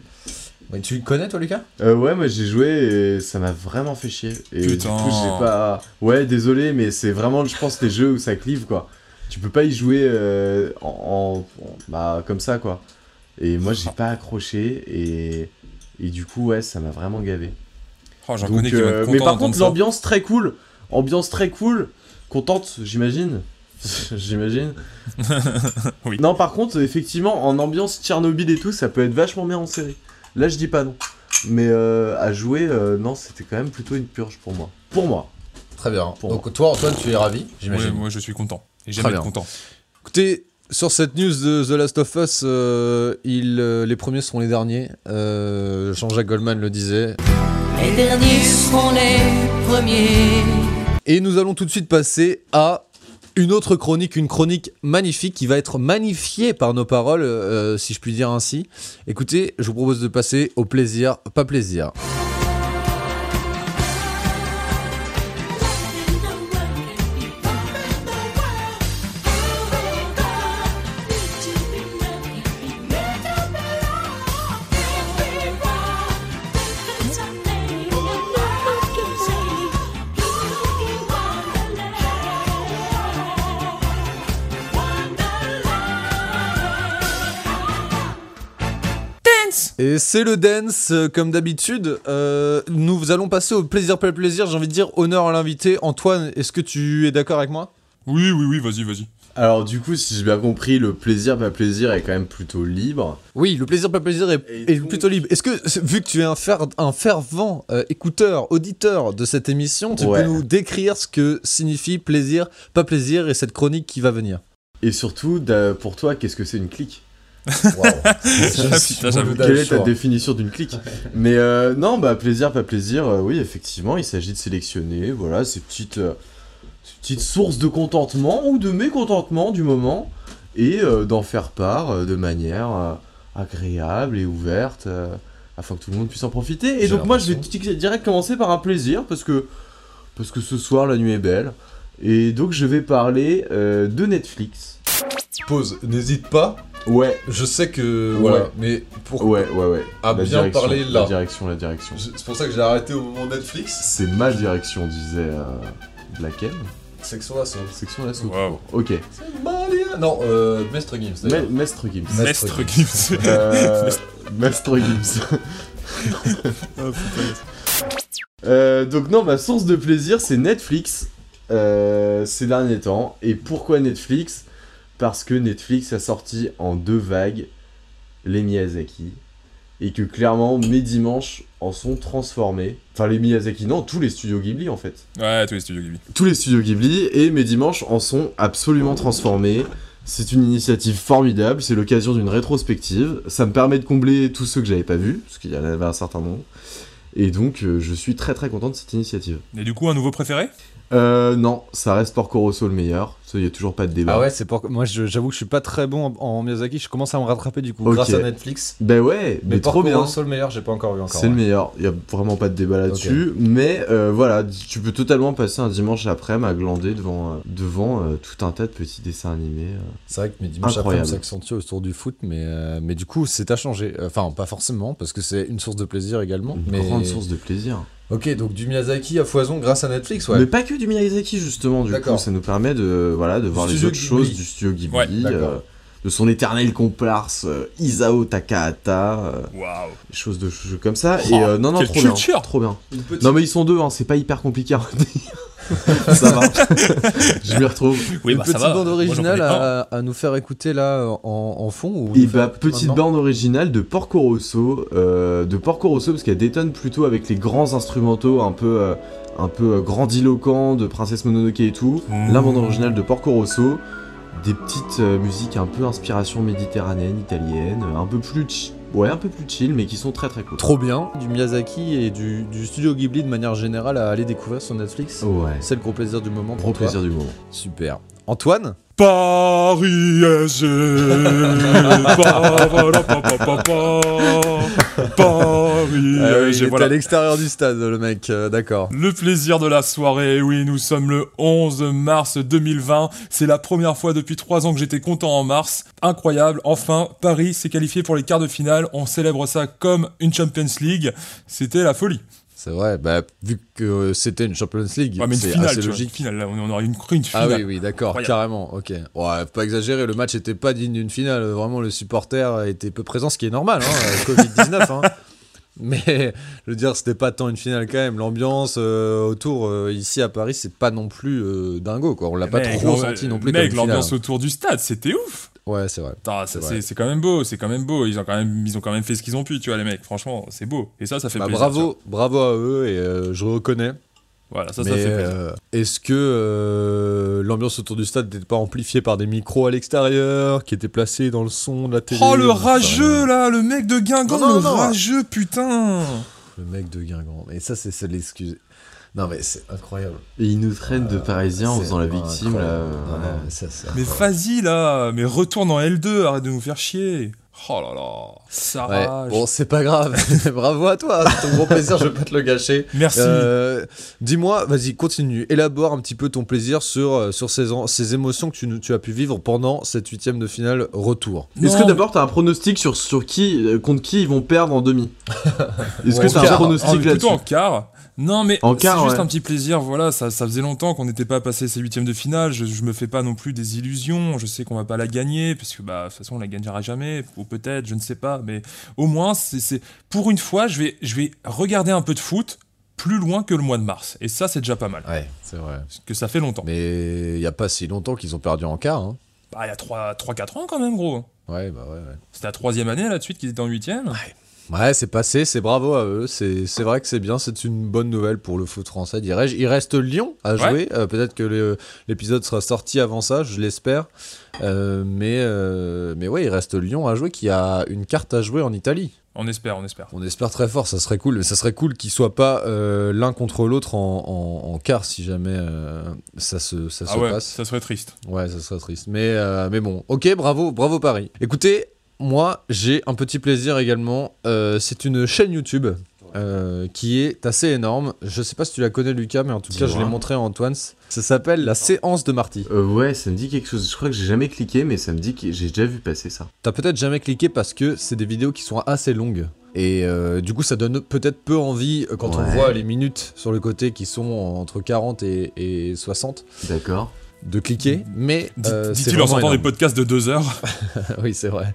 A: Tu le connais toi, Lucas?
C: Euh, ouais, moi j'ai joué et ça m'a vraiment fait chier. Et
B: Putain.
C: du coup, j'ai pas. Ouais, désolé, mais c'est vraiment, je pense, les jeux où ça clive quoi. Tu peux pas y jouer euh, en, en- en- Bah, comme ça quoi. Et moi j'ai pas accroché et. Et du coup, ouais, ça m'a vraiment gavé.
B: Oh,
C: Donc,
B: connais
C: euh, mais par contre, l'ambiance très cool. Ambiance très cool. Contente, j'imagine. (laughs) j'imagine. (laughs)
B: Oui.
C: Non, par contre, effectivement, en ambiance Tchernobyl et tout, ça peut être vachement bien en série. Là, je dis pas non. Mais euh, à jouer, euh, non, c'était quand même plutôt une purge pour moi. Pour moi.
A: Très bien.
C: Pour
A: Donc toi, Antoine, tu es ravi, j'imagine.
B: moi, je suis content. Et j'aime
A: Très
B: être
A: bien.
B: content.
A: Écoutez, sur cette news de The Last of Us, euh, il, euh, les premiers seront les derniers. Euh, Jean-Jacques Goldman le disait.
G: Les derniers seront les premiers.
A: Et nous allons tout de suite passer à une autre chronique, une chronique magnifique qui va être magnifiée par nos paroles, euh, si je puis dire ainsi. Écoutez, je vous propose de passer au plaisir, pas plaisir. C'est le dance, euh, comme d'habitude. Euh, nous allons passer au plaisir, pas plaisir. J'ai envie de dire honneur à l'invité. Antoine, est-ce que tu es d'accord avec moi?
B: Oui, oui, oui, vas-y, vas-y.
C: Alors, du coup, si j'ai bien compris, le plaisir, pas plaisir est quand même plutôt libre.
A: Oui, le plaisir, pas plaisir est,
C: Et
A: est
C: donc-
A: plutôt libre. Est-ce que, vu que tu es un, fer- un fervent euh, écouteur, auditeur de cette émission, tu
C: Ouais.
A: peux nous décrire ce que signifie plaisir, pas plaisir et cette chronique qui va venir?
C: Et surtout, pour toi, qu'est-ce que c'est une clique? (laughs)
B: Putain, j'avoue.
C: Quelle est ta définition d'une clique Mais euh, non, bah plaisir, pas plaisir, euh, oui, effectivement, il s'agit de sélectionner, voilà, ces petites, euh, ces petites sources de contentement ou de mécontentement du moment, et euh, d'en faire part euh, de manière euh, agréable et ouverte, euh, afin que tout le monde puisse en profiter. Et donc moi, je vais direct commencer par un plaisir, parce que, parce que ce soir, la nuit est belle, et donc je vais parler euh, de Netflix.
A: pause. N'hésite pas.
C: Ouais,
A: Je sais que.
C: Ouais.
A: Voilà. Mais pour.
C: ouais, ouais, ouais.
A: À
C: La
A: bien
C: direction,
A: parler
C: La
A: là.
C: direction, la direction.
A: C'est pour ça que j'ai arrêté au moment Netflix.
C: C'est ma direction, disait euh, laquelle
A: Section d'assaut.
C: Section d'assaut.
B: Waouh.
C: Ok.
A: Malia. Non, euh, Mestre Gims.
C: Me-. Mestre Gims.
A: Mestre
B: Mestre Gims. (laughs)
C: Euh, Mestre Gims. Euh, donc non, ma source de plaisir, c'est Netflix euh, ces derniers temps. Et pourquoi Netflix? Parce que Netflix a sorti en deux vagues les Miyazaki. Et que clairement, mes dimanches en sont transformés. Enfin, les Miyazaki, non, tous les studios Ghibli en fait.
B: Ouais, tous les studios Ghibli.
C: Tous les studios Ghibli et mes dimanches en sont absolument transformés. C'est une initiative formidable, c'est l'occasion d'une rétrospective. Ça me permet de combler tous ceux que j'avais pas vus, parce qu'il y en avait un certain nombre. Et donc, euh, je suis très très content de cette initiative.
B: Et du coup, un nouveau préféré?
C: Euh, non, ça reste Porco Rosso le meilleur. Il y a toujours pas de débat.
A: Ah ouais, c'est pour. Moi, j'avoue que je suis pas très bon en, en Miyazaki. Je commence à me rattraper du coup grâce à Netflix.
C: Ben ouais, mais, trop
A: Porco
C: bien.
A: Rosso, le meilleur, j'ai pas encore vu encore.
C: C'est le meilleur, il y a vraiment pas de débat là-dessus. Mais euh, voilà, tu peux totalement passer un dimanche après à glander devant, euh, devant euh, tout un tas de petits dessins animés.
A: C'est vrai que mes dimanches après
C: Incroyable.
A: s'accentue autour du foot, mais, mais du coup, c'est à changer. Enfin, pas forcément, parce que c'est une source de plaisir également.
C: Une
A: mais...
C: grande source de plaisir.
A: Ok, donc du Miyazaki à foison grâce à Netflix, ouais.
C: Mais pas que du Miyazaki justement, du coup, ça nous permet de, voilà, de voir les autres
A: Ghibli.
C: choses du studio Ghibli,
B: Ouais,
C: euh, de son éternel comparse euh, Isao Takahata, euh,
B: Waouh.
C: des choses de choses comme ça.
B: Oh,
C: et euh, non, non, trop bien, trop bien.
A: Une petite-
C: Non mais ils sont deux, hein, c'est pas hyper compliqué à retenir. (laughs) ça va, je m'y retrouve.
B: Oui,
A: une
B: bah, ça
A: petite
B: va.
A: bande originale
B: un.
A: à, à nous faire écouter là en, en fond ou
C: Et
A: faire
C: bah petite bande originale de Porco Rosso, euh, de Porco Rosso parce qu'elle détonne plutôt avec les grands instrumentaux un peu, euh, un peu euh, grandiloquents de Princesse Mononoke et tout.
B: Mmh.
C: La bande originale de Porco Rosso, des petites euh, musiques un peu inspiration méditerranéenne, italienne, un peu plus ouais un peu plus chill mais qui sont très très cool.
A: Trop bien. Du Miyazaki et du, du studio Ghibli de manière générale à aller découvrir sur Netflix.
C: Ouais.
A: C'est le gros plaisir du moment. pour
C: Gros
A: toi.
C: plaisir du moment.
A: Super. Antoine?
B: Paris SG. Pa- pa- pa- pa- pa- pa. Paris
A: Ah oui,
B: SG,
A: il est
B: voilà.
A: à l'extérieur du stade, le mec, euh, d'accord.
B: Le plaisir de la soirée, oui, nous sommes le 11 mars 2020. C'est la première fois depuis trois ans que j'étais content en mars. Incroyable, enfin, Paris s'est qualifié pour les quarts de finale. On célèbre ça comme une Champions League. C'était la folie.
A: C'est vrai, bah, vu que euh, c'était une Champions League,
B: Ouais,
A: c'est assez
B: vois,
A: logique.
B: une finale, là, on aurait une, une
A: Ah
B: finale.
A: oui, oui, d'accord, carrément, ok. Ouais, pas exagérer, le match était pas digne d'une finale. Vraiment, le supporter était peu présent, ce qui est normal, hein, euh, Covid-19. hein. (laughs) Mais je veux dire, c'était pas tant une finale quand même. L'ambiance euh, autour, euh, ici à Paris, c'est pas non plus euh, dingo, quoi. On l'a pas
B: Mec,
A: trop senti non plus
B: Mec, l'ambiance autour du stade, c'était ouf.
A: Ouais, c'est vrai. C'est
B: quand même beau, c'est quand même beau. Ils ont quand même, ils ont quand même fait ce qu'ils ont pu, tu vois, les mecs. Franchement, c'est beau. Et ça, ça fait
A: Bah,
B: plaisir.
A: bravo, bravo à eux, et euh, je reconnais.
B: Voilà, ça,
A: Mais
B: ça fait plaisir.
A: euh, est-ce que euh, l'ambiance autour du stade n'était pas amplifiée par des micros à l'extérieur qui étaient placés dans le son de la télé?
B: Oh, le rageux,
A: rien.
B: là, le mec de Guingamp,
A: Non, non,
B: le
A: non.
B: rageux, putain.
A: Le mec de Guingamp. Et ça, c'est c'est l'excuse. Non, mais c'est incroyable.
C: Et ils nous traînent de parisiens en faisant la victime là.
A: incroyable.
C: euh,
A: Ouais, mais ça, c'est
B: Mais
A: incroyable.
B: vas-y, là, mais retourne en L2, arrête de nous faire chier. Oh là là, ça
A: Ouais,
B: rage.
A: bon, c'est pas grave. (laughs) Bravo à toi. C'est ton gros plaisir, je vais pas te le gâcher.
B: Merci.
A: Euh, Dis-moi, vas-y, continue. Élabore un petit peu ton plaisir sur, euh, sur ces, ces émotions que tu, tu as pu vivre pendant cette huitième de finale retour.
C: Est-ce que d'abord t'as un pronostic sur, sur qui, euh, contre qui ils vont perdre en demi? (laughs) Est-ce
A: Ouais,
C: que t'as
A: en
C: un pronostic
B: En-
C: là-dessus
B: plutôt en quart. Non, mais
C: En
B: c'est juste
C: ouais.
B: un petit plaisir. Voilà, ça, ça faisait longtemps qu'on n'était pas passé ces huitièmes de finale. Je, je me fais pas non plus des illusions. Je sais qu'on va pas la gagner, parce que bah, de toute façon, on la gagnera jamais, ou peut-être, je ne sais pas. Mais au moins, c'est, c'est- pour une fois, je vais, je vais regarder un peu de foot plus loin que le mois de mars. Et ça, c'est déjà pas mal.
A: Ouais, c'est vrai.
B: Parce que ça fait longtemps.
A: Mais il y a pas si longtemps qu'ils ont perdu en quart. Hein.
B: Bah, il y a 3-4 ans quand même, gros.
A: Ouais, bah ouais, ouais.
B: C'était la troisième année là de suite qu'ils étaient en huitième.
A: Ouais, c'est passé, c'est bravo à eux. C'est vrai que c'est bien, c'est une bonne nouvelle pour le foot français, dirais-je. Il reste Lyon à
B: Ouais.
A: jouer. Euh, Peut-être que l'épisode sera sorti avant ça, je l'espère. Euh, mais, euh, mais ouais, il reste Lyon à jouer qui a une carte à jouer en Italie.
B: On espère, on espère.
A: On espère très fort, ça serait cool. Mais ça serait cool qu'ils soient pas l'un contre l'autre en, en, en quart si jamais ça se, ça
B: Ah
A: se
B: ouais,
A: passe.
B: ça serait triste.
A: Ouais, ça serait triste. Mais, mais bon, ok, bravo, bravo Paris. Écoutez, moi, j'ai un petit plaisir également. Euh, c'est une chaîne YouTube euh, qui est assez énorme. Je sais pas si tu la connais, Lucas, mais en tout cas, je l'ai montré à Antoine. Ça s'appelle La séance de Marty.
C: Euh, ouais, ça me dit quelque chose. Je crois que j'ai jamais cliqué, mais ça me dit que j'ai déjà vu passer ça.
A: T'as peut-être jamais cliqué parce que c'est des vidéos qui sont assez longues. Et euh, du coup, ça donne peut-être peu envie euh, quand on voit les minutes sur le côté qui sont entre 40 et, et 60
C: D'accord.
A: De cliquer. Mais euh,
B: Dit-il en sortant des podcasts de deux heures. (laughs)
A: oui, c'est vrai.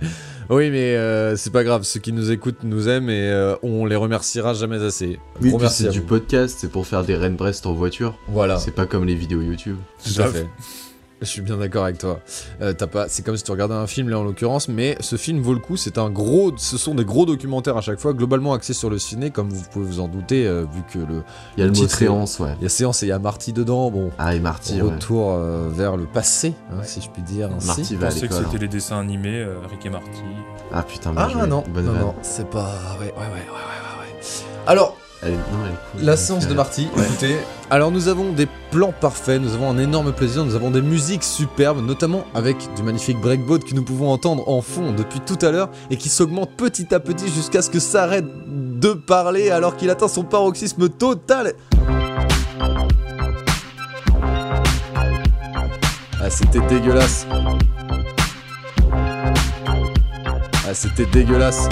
A: Oui, mais euh, c'est pas grave. Ceux qui nous écoutent nous aiment et euh, on les remerciera jamais assez.
C: Oui, c'est du podcast, c'est pour faire des Rennes Brest en voiture.
A: Voilà.
C: C'est pas comme les vidéos YouTube.
A: Tout à fait. Je suis bien d'accord avec toi. Euh, t'as pas, c'est comme si tu regardais un film là en l'occurrence, mais ce film vaut le coup. C'est un gros, ce sont des gros documentaires à chaque fois, globalement axés sur le ciné, comme vous pouvez vous en douter, euh, vu que le,
C: Il y a le mot séance, ouais.
A: il y a séance et il y a Marty dedans. Bon,
C: Ah, et Marty, ouais.
A: retour euh, vers le passé, hein, si je puis dire. ainsi.
C: Marty
B: Je
C: va à
B: pensais que c'était les dessins animés, euh, Rick et Marty.
C: Ah putain, bien
A: Ah
C: joué.
A: non,
C: Bonne
A: non, non, c'est pas. Ouais, ouais, ouais, ouais, ouais, ouais. ouais. Alors,
C: Elle non, elle.
A: La séance de Marty, écoutez. Alors nous avons des plans parfaits, nous avons un énorme plaisir, nous avons des musiques superbes, notamment avec du magnifique breakbeat que nous pouvons entendre en fond depuis tout à l'heure et qui s'augmente petit à petit jusqu'à ce que ça arrête de parler alors qu'il atteint son paroxysme total. Ah c'était dégueulasse. Ah c'était dégueulasse.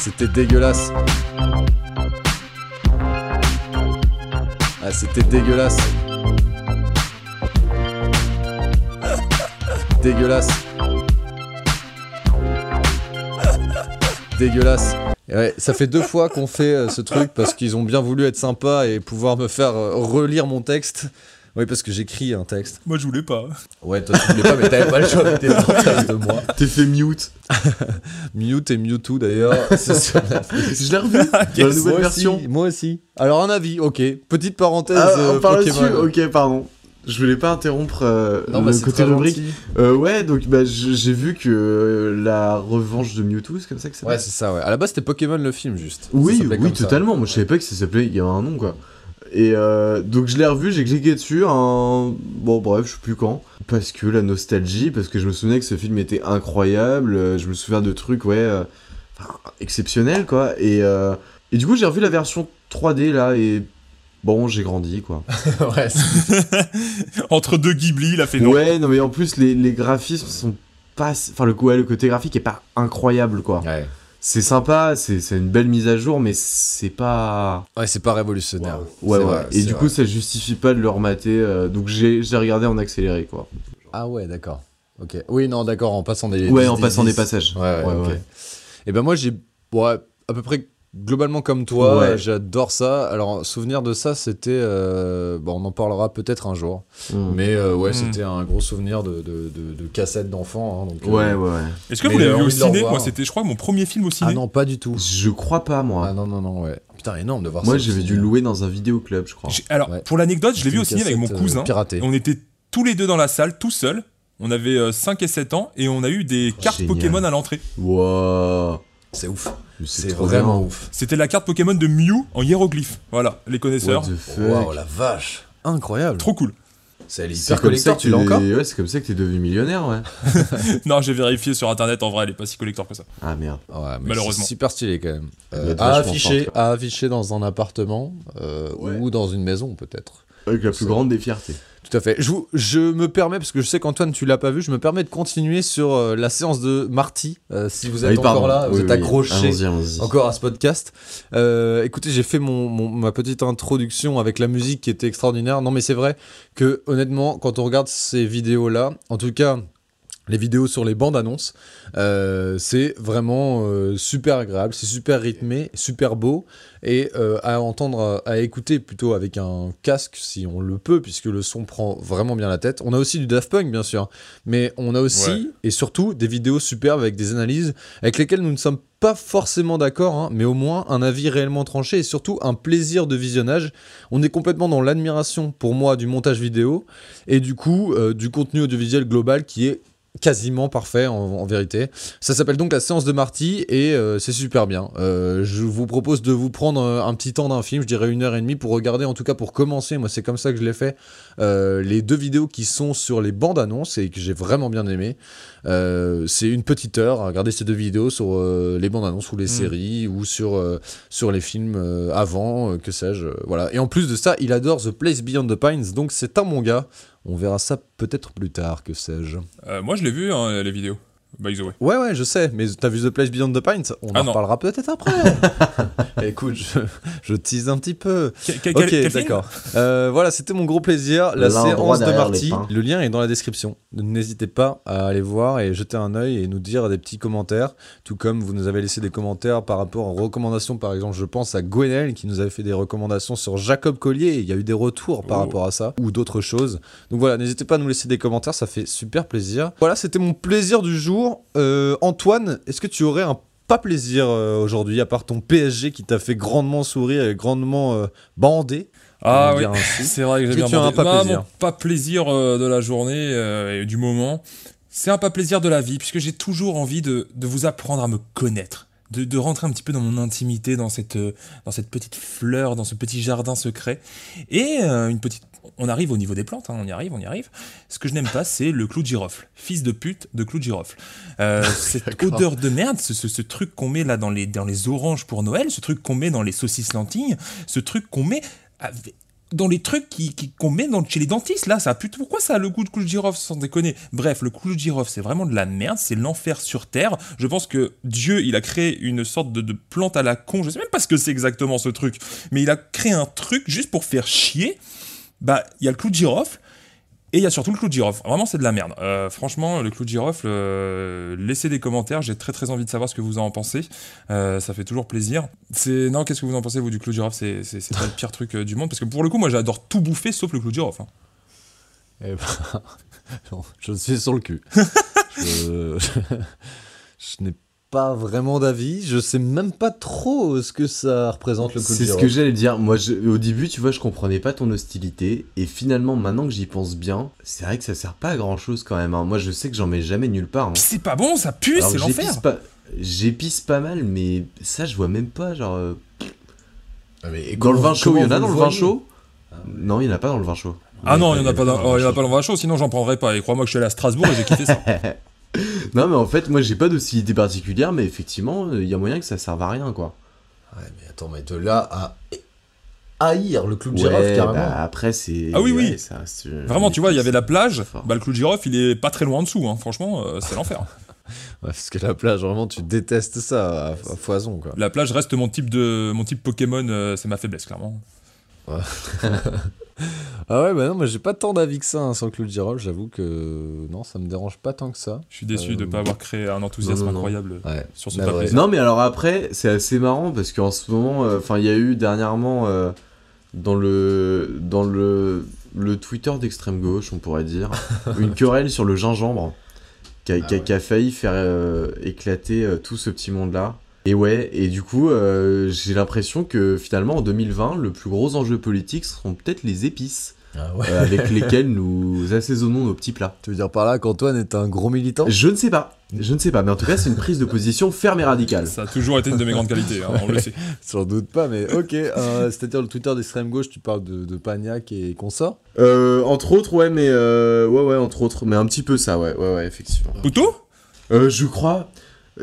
A: C'était dégueulasse. Ah c'était dégueulasse. Dégueulasse. Dégueulasse. Ça fait deux fois qu'on fait euh, ce truc parce qu'ils ont bien voulu être sympas et pouvoir me faire euh, relire mon texte. Oui, parce que j'écris un texte.
B: Moi, je voulais pas.
A: Ouais, toi tu voulais pas, mais t'avais pas le choix, t'étais en face de moi.
C: T'es fait mute. (laughs)
A: Mute et Mewtwo d'ailleurs. (laughs)
C: Je l'ai revu. (laughs) Dans la nouvelle
A: moi
C: version.
A: Aussi, moi aussi. Alors un avis, ok. Petite parenthèse.
C: Ah,
A: euh,
C: on parle
A: Pokémon.
C: dessus Ok, pardon. Je voulais pas interrompre euh,
A: Non,
C: le
A: bah, c'est
C: côté rubrique. Euh, ouais, donc bah, j'ai vu que euh, la revanche de Mewtwo, c'est comme ça que ça
A: Ouais, c'est ça, ouais. À la base, c'était Pokémon le film, juste.
C: Oui, oui,
A: ça.
C: totalement. Moi, je savais pas que ça s'appelait. Il y a un nom, quoi. Et euh, donc, je l'ai revu, j'ai cliqué dessus. Bon, bref, je sais plus quand. Parce que la nostalgie, parce que je me souvenais que ce film était incroyable. euh, Je me souviens de trucs, ouais, euh, enfin, exceptionnels, quoi. Et, euh, et du coup, j'ai revu la version 3D, là, et bon, j'ai grandi, quoi. (laughs)
A: ouais, c'est-
B: Entre deux Ghibli, il a fait non.
C: Ouais, non, mais en plus, les, les graphismes sont pas. Enfin, le, ouais, le côté graphique est pas incroyable, quoi.
A: ouais.
C: C'est sympa, c'est une belle mise à jour, mais c'est pas.
A: Ouais, c'est pas révolutionnaire.
C: Ouais, ouais.
A: vrai,
C: et du
A: vrai.
C: coup, ça justifie pas de le remater. euh, donc, j'ai regardé en accéléré, quoi.
A: Ah ouais, d'accord. Ok. Oui, non, d'accord, en passant des.
C: Ouais,
A: des-
C: en passant
A: des-
C: des passages.
A: Ouais, ouais,
C: Ouais.
A: Et ben moi, j'ai. Ouais, à peu près globalement comme toi,
C: Ouais.
A: j'adore ça. Alors, souvenir de ça, c'était. euh, Bon, on en parlera peut-être un jour.
C: Mm.
A: Mais euh, ouais,
B: Mm.
A: c'était un gros souvenir de, de, de, de cassette d'enfant. hein, euh,
C: Ouais, ouais, ouais.
B: Est-ce que vous l'avez vu au ciné? Moi, c'était, je crois, mon premier film au ciné.
A: Ah non, pas du tout.
C: Je crois pas, moi.
A: Ah non, non, non, ouais. Putain, énorme de voir
C: moi,
A: ça.
C: j'avais
A: aussi.
C: dû louer dans un vidéoclub, je crois.
B: Alors,
A: Ouais.
B: pour l'anecdote, je l'ai vu au ciné avec mon cousin.
A: piratée.
B: On était tous les deux dans la salle, tout seuls. On avait euh, 5 et 7 ans et on a eu des cartes
C: Génial.
B: Pokémon à l'entrée.
C: Wow.
A: C'est ouf. C'est
C: trop
A: vraiment
C: bien.
A: ouf.
B: C'était la carte Pokémon de Mew en hiéroglyphe. Voilà, les connaisseurs.
A: Waouh, la vache. Incroyable.
B: Trop cool.
A: C'est
C: comme ça
A: collector,
C: que
A: tu l'as encore
C: Ouais, c'est comme ça que t'es devenu millionnaire, ouais. (laughs)
B: non, j'ai vérifié sur internet, en vrai, elle est pas si collector que ça.
C: Ah merde.
A: Ouais, mais
B: Malheureusement.
A: c'est super stylé quand même. Euh,
C: être
A: à, afficher,
C: fort,
A: à afficher dans un appartement euh,
C: Ouais.
A: ou dans une maison peut-être.
C: Avec la plus grande des fiertés.
A: Tout à fait. Je, vous- je me permets, parce que je sais qu'Antoine, tu l'as pas vu, je me permets de continuer sur euh, la séance de Marty. euh, si vous
C: Ah
A: êtes
C: oui, pardon.
A: encore là, vous
C: Oui,
A: êtes
C: oui. allons-y.
A: encore à ce podcast. Euh, écoutez, j'ai fait mon, mon- ma petite introduction avec la musique qui était extraordinaire. Non, mais c'est vrai que honnêtement, quand on regarde ces vidéos-là, en tout cas les vidéos sur les bandes annonces, euh, c'est vraiment euh, super agréable, c'est super rythmé, super beau et euh, à entendre, à, à écouter plutôt avec un casque si on le peut, puisque le son prend vraiment bien la tête. On a aussi du Daft Punk bien sûr, mais on a aussi
B: Ouais.
A: et surtout des vidéos superbes avec des analyses avec lesquelles nous ne sommes pas forcément d'accord, hein, mais au moins un avis réellement tranché et surtout un plaisir de visionnage. On est complètement dans l'admiration pour moi du montage vidéo et du coup du contenu audiovisuel global qui est quasiment parfait en, en vérité. Ça s'appelle donc la séance de Marty et euh, c'est super bien. Euh, je vous propose de vous prendre euh, un petit temps d'un film, je dirais une heure et demie pour regarder, en tout cas pour commencer. Moi, c'est comme ça que je l'ai fait. euh, les deux vidéos qui sont sur les bandes annonces et que j'ai vraiment bien aimé. C'est une petite heure à regarder ces deux vidéos sur les bandes annonces ou les séries ou sur, sur les films avant, que sais-je. voilà. Et en plus de ça, il adore The Place Beyond the Pines, donc c'est un gars. On verra ça peut-être plus tard, que sais-je.
B: Euh, moi, je l'ai vu, hein, les vidéos. By the way.
A: Ouais, ouais, je sais, mais t'as vu The Place Beyond the Pines? On
B: Ah
A: en
B: non.
A: reparlera peut-être après. (laughs) (laughs) Écoute, je, je tease un petit peu. Ok, d'accord. Euh, voilà, c'était mon gros plaisir. La séance de Marty. Le lien est dans la description. N'hésitez pas à aller voir et jeter un œil et nous dire des petits commentaires. Tout comme vous nous avez laissé des commentaires par rapport aux recommandations. Par exemple, je pense à Gwenel qui nous avait fait des recommandations sur Jacob Collier. Il y a eu des retours par
B: Oh.
A: rapport à ça ou d'autres choses. Donc voilà, n'hésitez pas à nous laisser des commentaires. Ça fait super plaisir. Voilà, c'était mon plaisir du jour. Euh, Antoine, est-ce que tu aurais un pas plaisir euh, aujourd'hui, à part ton PSG qui t'a fait grandement sourire et grandement euh, bander?
B: Ah oui, (laughs) c'est vrai que j'ai bien
A: tu as un
B: bandé.
A: pas plaisir
B: mon pas plaisir de la journée et du moment. C'est un pas plaisir de la vie, puisque j'ai toujours envie de, de vous apprendre à me connaître. De, de rentrer un petit peu dans mon intimité, dans cette, euh, dans cette petite fleur, dans ce petit jardin secret. Et euh, une petite. On arrive au niveau des plantes, hein, on y arrive, on y arrive. Ce que je n'aime pas, c'est le clou de girofle. Fils de pute de clou de girofle. Euh, (laughs) cette odeur de merde, ce, ce- ce truc qu'on met là dans les, dans les oranges pour Noël, ce truc qu'on met dans les saucisses lentilles, ce truc qu'on met avec- dans les trucs qui, qu'on met dans, chez les dentistes, là, ça pue. Pourquoi ça a le goût de girofle, sans déconner? Bref, le girofle, c'est vraiment de la merde, c'est l'enfer sur Terre. Je pense que Dieu, il a créé une sorte de, de plante à la con, je sais même pas ce que c'est exactement ce truc, mais il a créé un truc juste pour faire chier. Bah, il y a le girofle, et il y a surtout le clou de girofle. Vraiment, c'est de la merde. Euh, franchement, le clou de girofle, euh, laissez des commentaires. J'ai très très envie de savoir ce que vous en pensez. Euh, ça fait toujours plaisir. C'est non, qu'est-ce que vous en pensez vous du clou de girofle? C'est pas le pire truc du monde parce que pour le coup, moi, j'adore tout bouffer sauf le clou de girofle. hein.
A: Eh ben, (laughs) je suis sur le cul. (laughs) je (laughs) je n'ai pas vraiment d'avis. Je sais même pas trop ce que ça représente le coup
C: C'est ce que j'allais dire. Moi, je- au début, tu vois, je comprenais pas ton hostilité. Et finalement, maintenant que j'y pense bien, c'est vrai que ça sert pas à grand chose quand même. hein. Moi, je sais que j'en mets jamais nulle part. hein.
B: C'est pas bon, ça pue, c'est l'enfer.
C: j'épice pas, j'épice pas mal, mais ça, je vois même pas. Genre, euh,
A: Ah, mais
C: dans le vin chaud, il y en a dans le vin chaud? Non, il y en a pas dans le vin chaud.
B: Ah non, il y en a pas dans, oh, il y en a pas dans le vin chaud, sinon j'en prendrais pas. Et crois-moi que je suis allé à Strasbourg et j'ai kiffé ça. (laughs) (laughs)
C: Non, mais en fait, moi, j'ai pas d'hostilité particulière, mais effectivement, il y a moyen que ça serve à rien, quoi.
A: Ouais, mais attends, mais de là à haïr le clou de
C: Ouais,
A: girofle carrément.
C: bah, après, c'est.
B: Ah oui, oui.
C: ouais, ça euh,
B: Vraiment, tu vois, il y avait la plage. Bah, le clou de girofle, il est pas très loin en dessous. Hein. Franchement, euh, c'est l'enfer. (laughs)
A: Ouais, parce que la plage, vraiment, tu détestes ça à, à foison, quoi.
B: La plage reste mon type de mon type Pokémon, euh, c'est ma faiblesse clairement. (laughs)
A: Ah ouais, bah non, mais j'ai pas tant d'avis que ça hein, sans le clou de girofle. J'avoue que non, ça me dérange pas tant que ça.
B: Je suis déçu
A: Euh,
B: de pas avoir créé un enthousiasme
C: non, non, non.
B: incroyable
A: Ouais.
B: sur ce
A: Bah
B: plaisir.
C: Non, mais alors après, c'est assez marrant parce qu'en ce moment, euh, enfin, il y a eu dernièrement euh, dans le dans le le Twitter d'extrême gauche, on pourrait dire, (laughs) une querelle sur le gingembre qui a, qui a- qui a failli faire euh, éclater euh, tout ce petit monde-là. Et ouais, et du coup, euh, j'ai l'impression que finalement en 2020, le plus gros enjeu politique seront peut-être les épices
A: Ah ouais.
C: euh, avec lesquelles nous assaisonnons nos petits plats.
A: Tu veux dire par là qu'Antoine est un gros militant?
C: Je ne sais pas, je ne sais pas, mais en tout cas, c'est une prise de position ferme et radicale.
B: Ça a toujours été une de mes grandes qualités, hein, on le sait. (laughs)
A: Sans doute pas, mais ok. euh, C'est-à-dire le Twitter d'extrême gauche, tu parles de, de Pagnac et consorts?
C: Euh, entre autres, ouais, mais euh, ouais, ouais, entre autres, mais un petit peu ça, ouais, ouais, ouais, effectivement.
B: Poutou
C: Euh, je crois,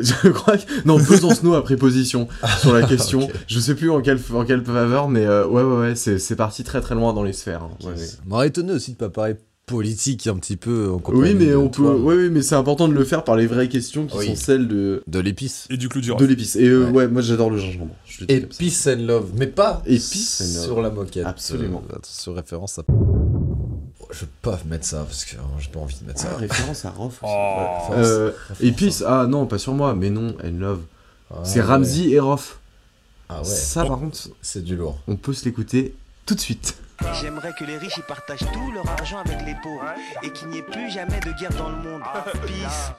C: je crois que non, faisons-nous à préposition sur la question.
A: Ok.
C: Je sais plus en quelle en quelle faveur, mais euh, ouais, ouais, ouais, c'est c'est parti très très loin dans les sphères. hein, ouais.
A: M'aurait étonné aussi de pas parler politique un petit peu en
C: Oui, mais on peut,
A: toi,
C: ouais, oui, mais c'est important de le faire par les vraies questions qui
A: Oui.
C: sont celles de
A: De l'épice.
B: Et du clou de
C: de l'épice. Et euh,
A: Ouais.
C: ouais. moi j'adore le gingembre.
A: Peace and love, mais pas
C: love.
A: sur la moquette.
C: Absolument.
A: Euh, sur référence à. Je vais pas mettre ça parce que euh, j'ai pas envie de mettre ça.
C: Ah, référence à Rof. aussi.
B: Oh.
C: Ouais. Euh, épice, ah non, pas sur moi, mais non, and love.
A: Ah
C: c'est
A: ouais.
C: Ramsey et Rof.
A: Ah ouais,
C: Ça, par contre,
A: c'est du lourd.
C: on peut se l'écouter tout de suite.
H: J'aimerais que les riches y partagent tout leur argent avec les pauvres et qu'il n'y ait plus jamais de guerre dans le monde. Peace.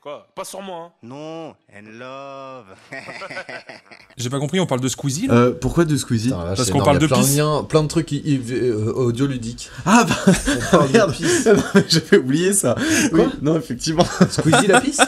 E: Quoi? Pas sur moi, hein.
H: Non, and love. (laughs)
B: J'ai pas compris, on parle de Squeezie là?
C: Euh, pourquoi de Squeezie?
A: Putain,
B: Parce qu'on parle de
A: plein
B: pisse.
A: liens, plein de trucs euh, audioludiques.
C: Ah bah (laughs)
A: On parle de pisse. (laughs)
C: J'avais oublié ça.
A: Quoi?
C: Oui, non, effectivement.
A: Squeezie la pisse?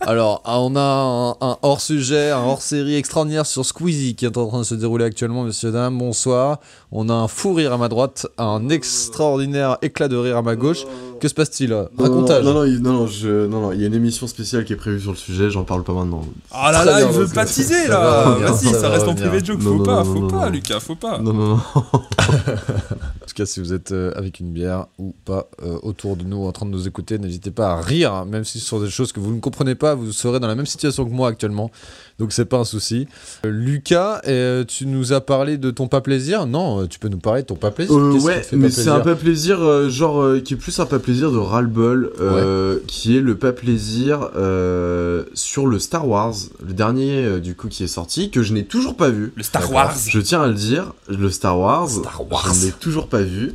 A: Alors, ah, on a un, un hors-sujet, un hors-série extraordinaire sur Squeezie qui est en train de se dérouler actuellement, messieurs, dames. Bonsoir. On a un fou rire à ma droite, un extraordinaire éclat de rire à ma gauche. Que se passe-t-il? Racontage.
C: Non, non, il- non, non, je, non, non, il y a une émission spéciale qui est prévue sur le sujet, j'en parle pas maintenant.
B: Ah là là, il veut pas (laughs) teaser
A: va
B: là Vas-y,
A: ça
B: reste en privé de joke,
C: Non,
B: faut
C: non,
B: pas,
C: non,
B: faut
C: non,
B: pas,
C: non.
B: Lucas, faut pas.
C: Non, non, non. (laughs)
A: En tout cas, si vous êtes euh, avec une bière ou pas euh, autour de nous en train de nous écouter, n'hésitez pas à rire, hein, même si ce sont des choses que vous ne comprenez pas, vous serez dans la même situation que moi actuellement, donc c'est pas un souci. Euh, Lucas, euh, tu nous as parlé de ton pas plaisir? Non, euh, tu peux nous parler de ton pas plaisir
C: Euh, ouais,
A: fait
C: mais c'est un pas plaisir, euh, genre, euh, qui est plus un pas plaisir de ras-le-bol, euh, qui est le pas plaisir euh, sur le Star Wars, le dernier euh, du coup qui est sorti, que je n'ai toujours pas vu.
B: Le Star. Wars
C: Je tiens à le dire, le Star Wars,
A: Star Wars.
C: je ne l'ai toujours pas vu.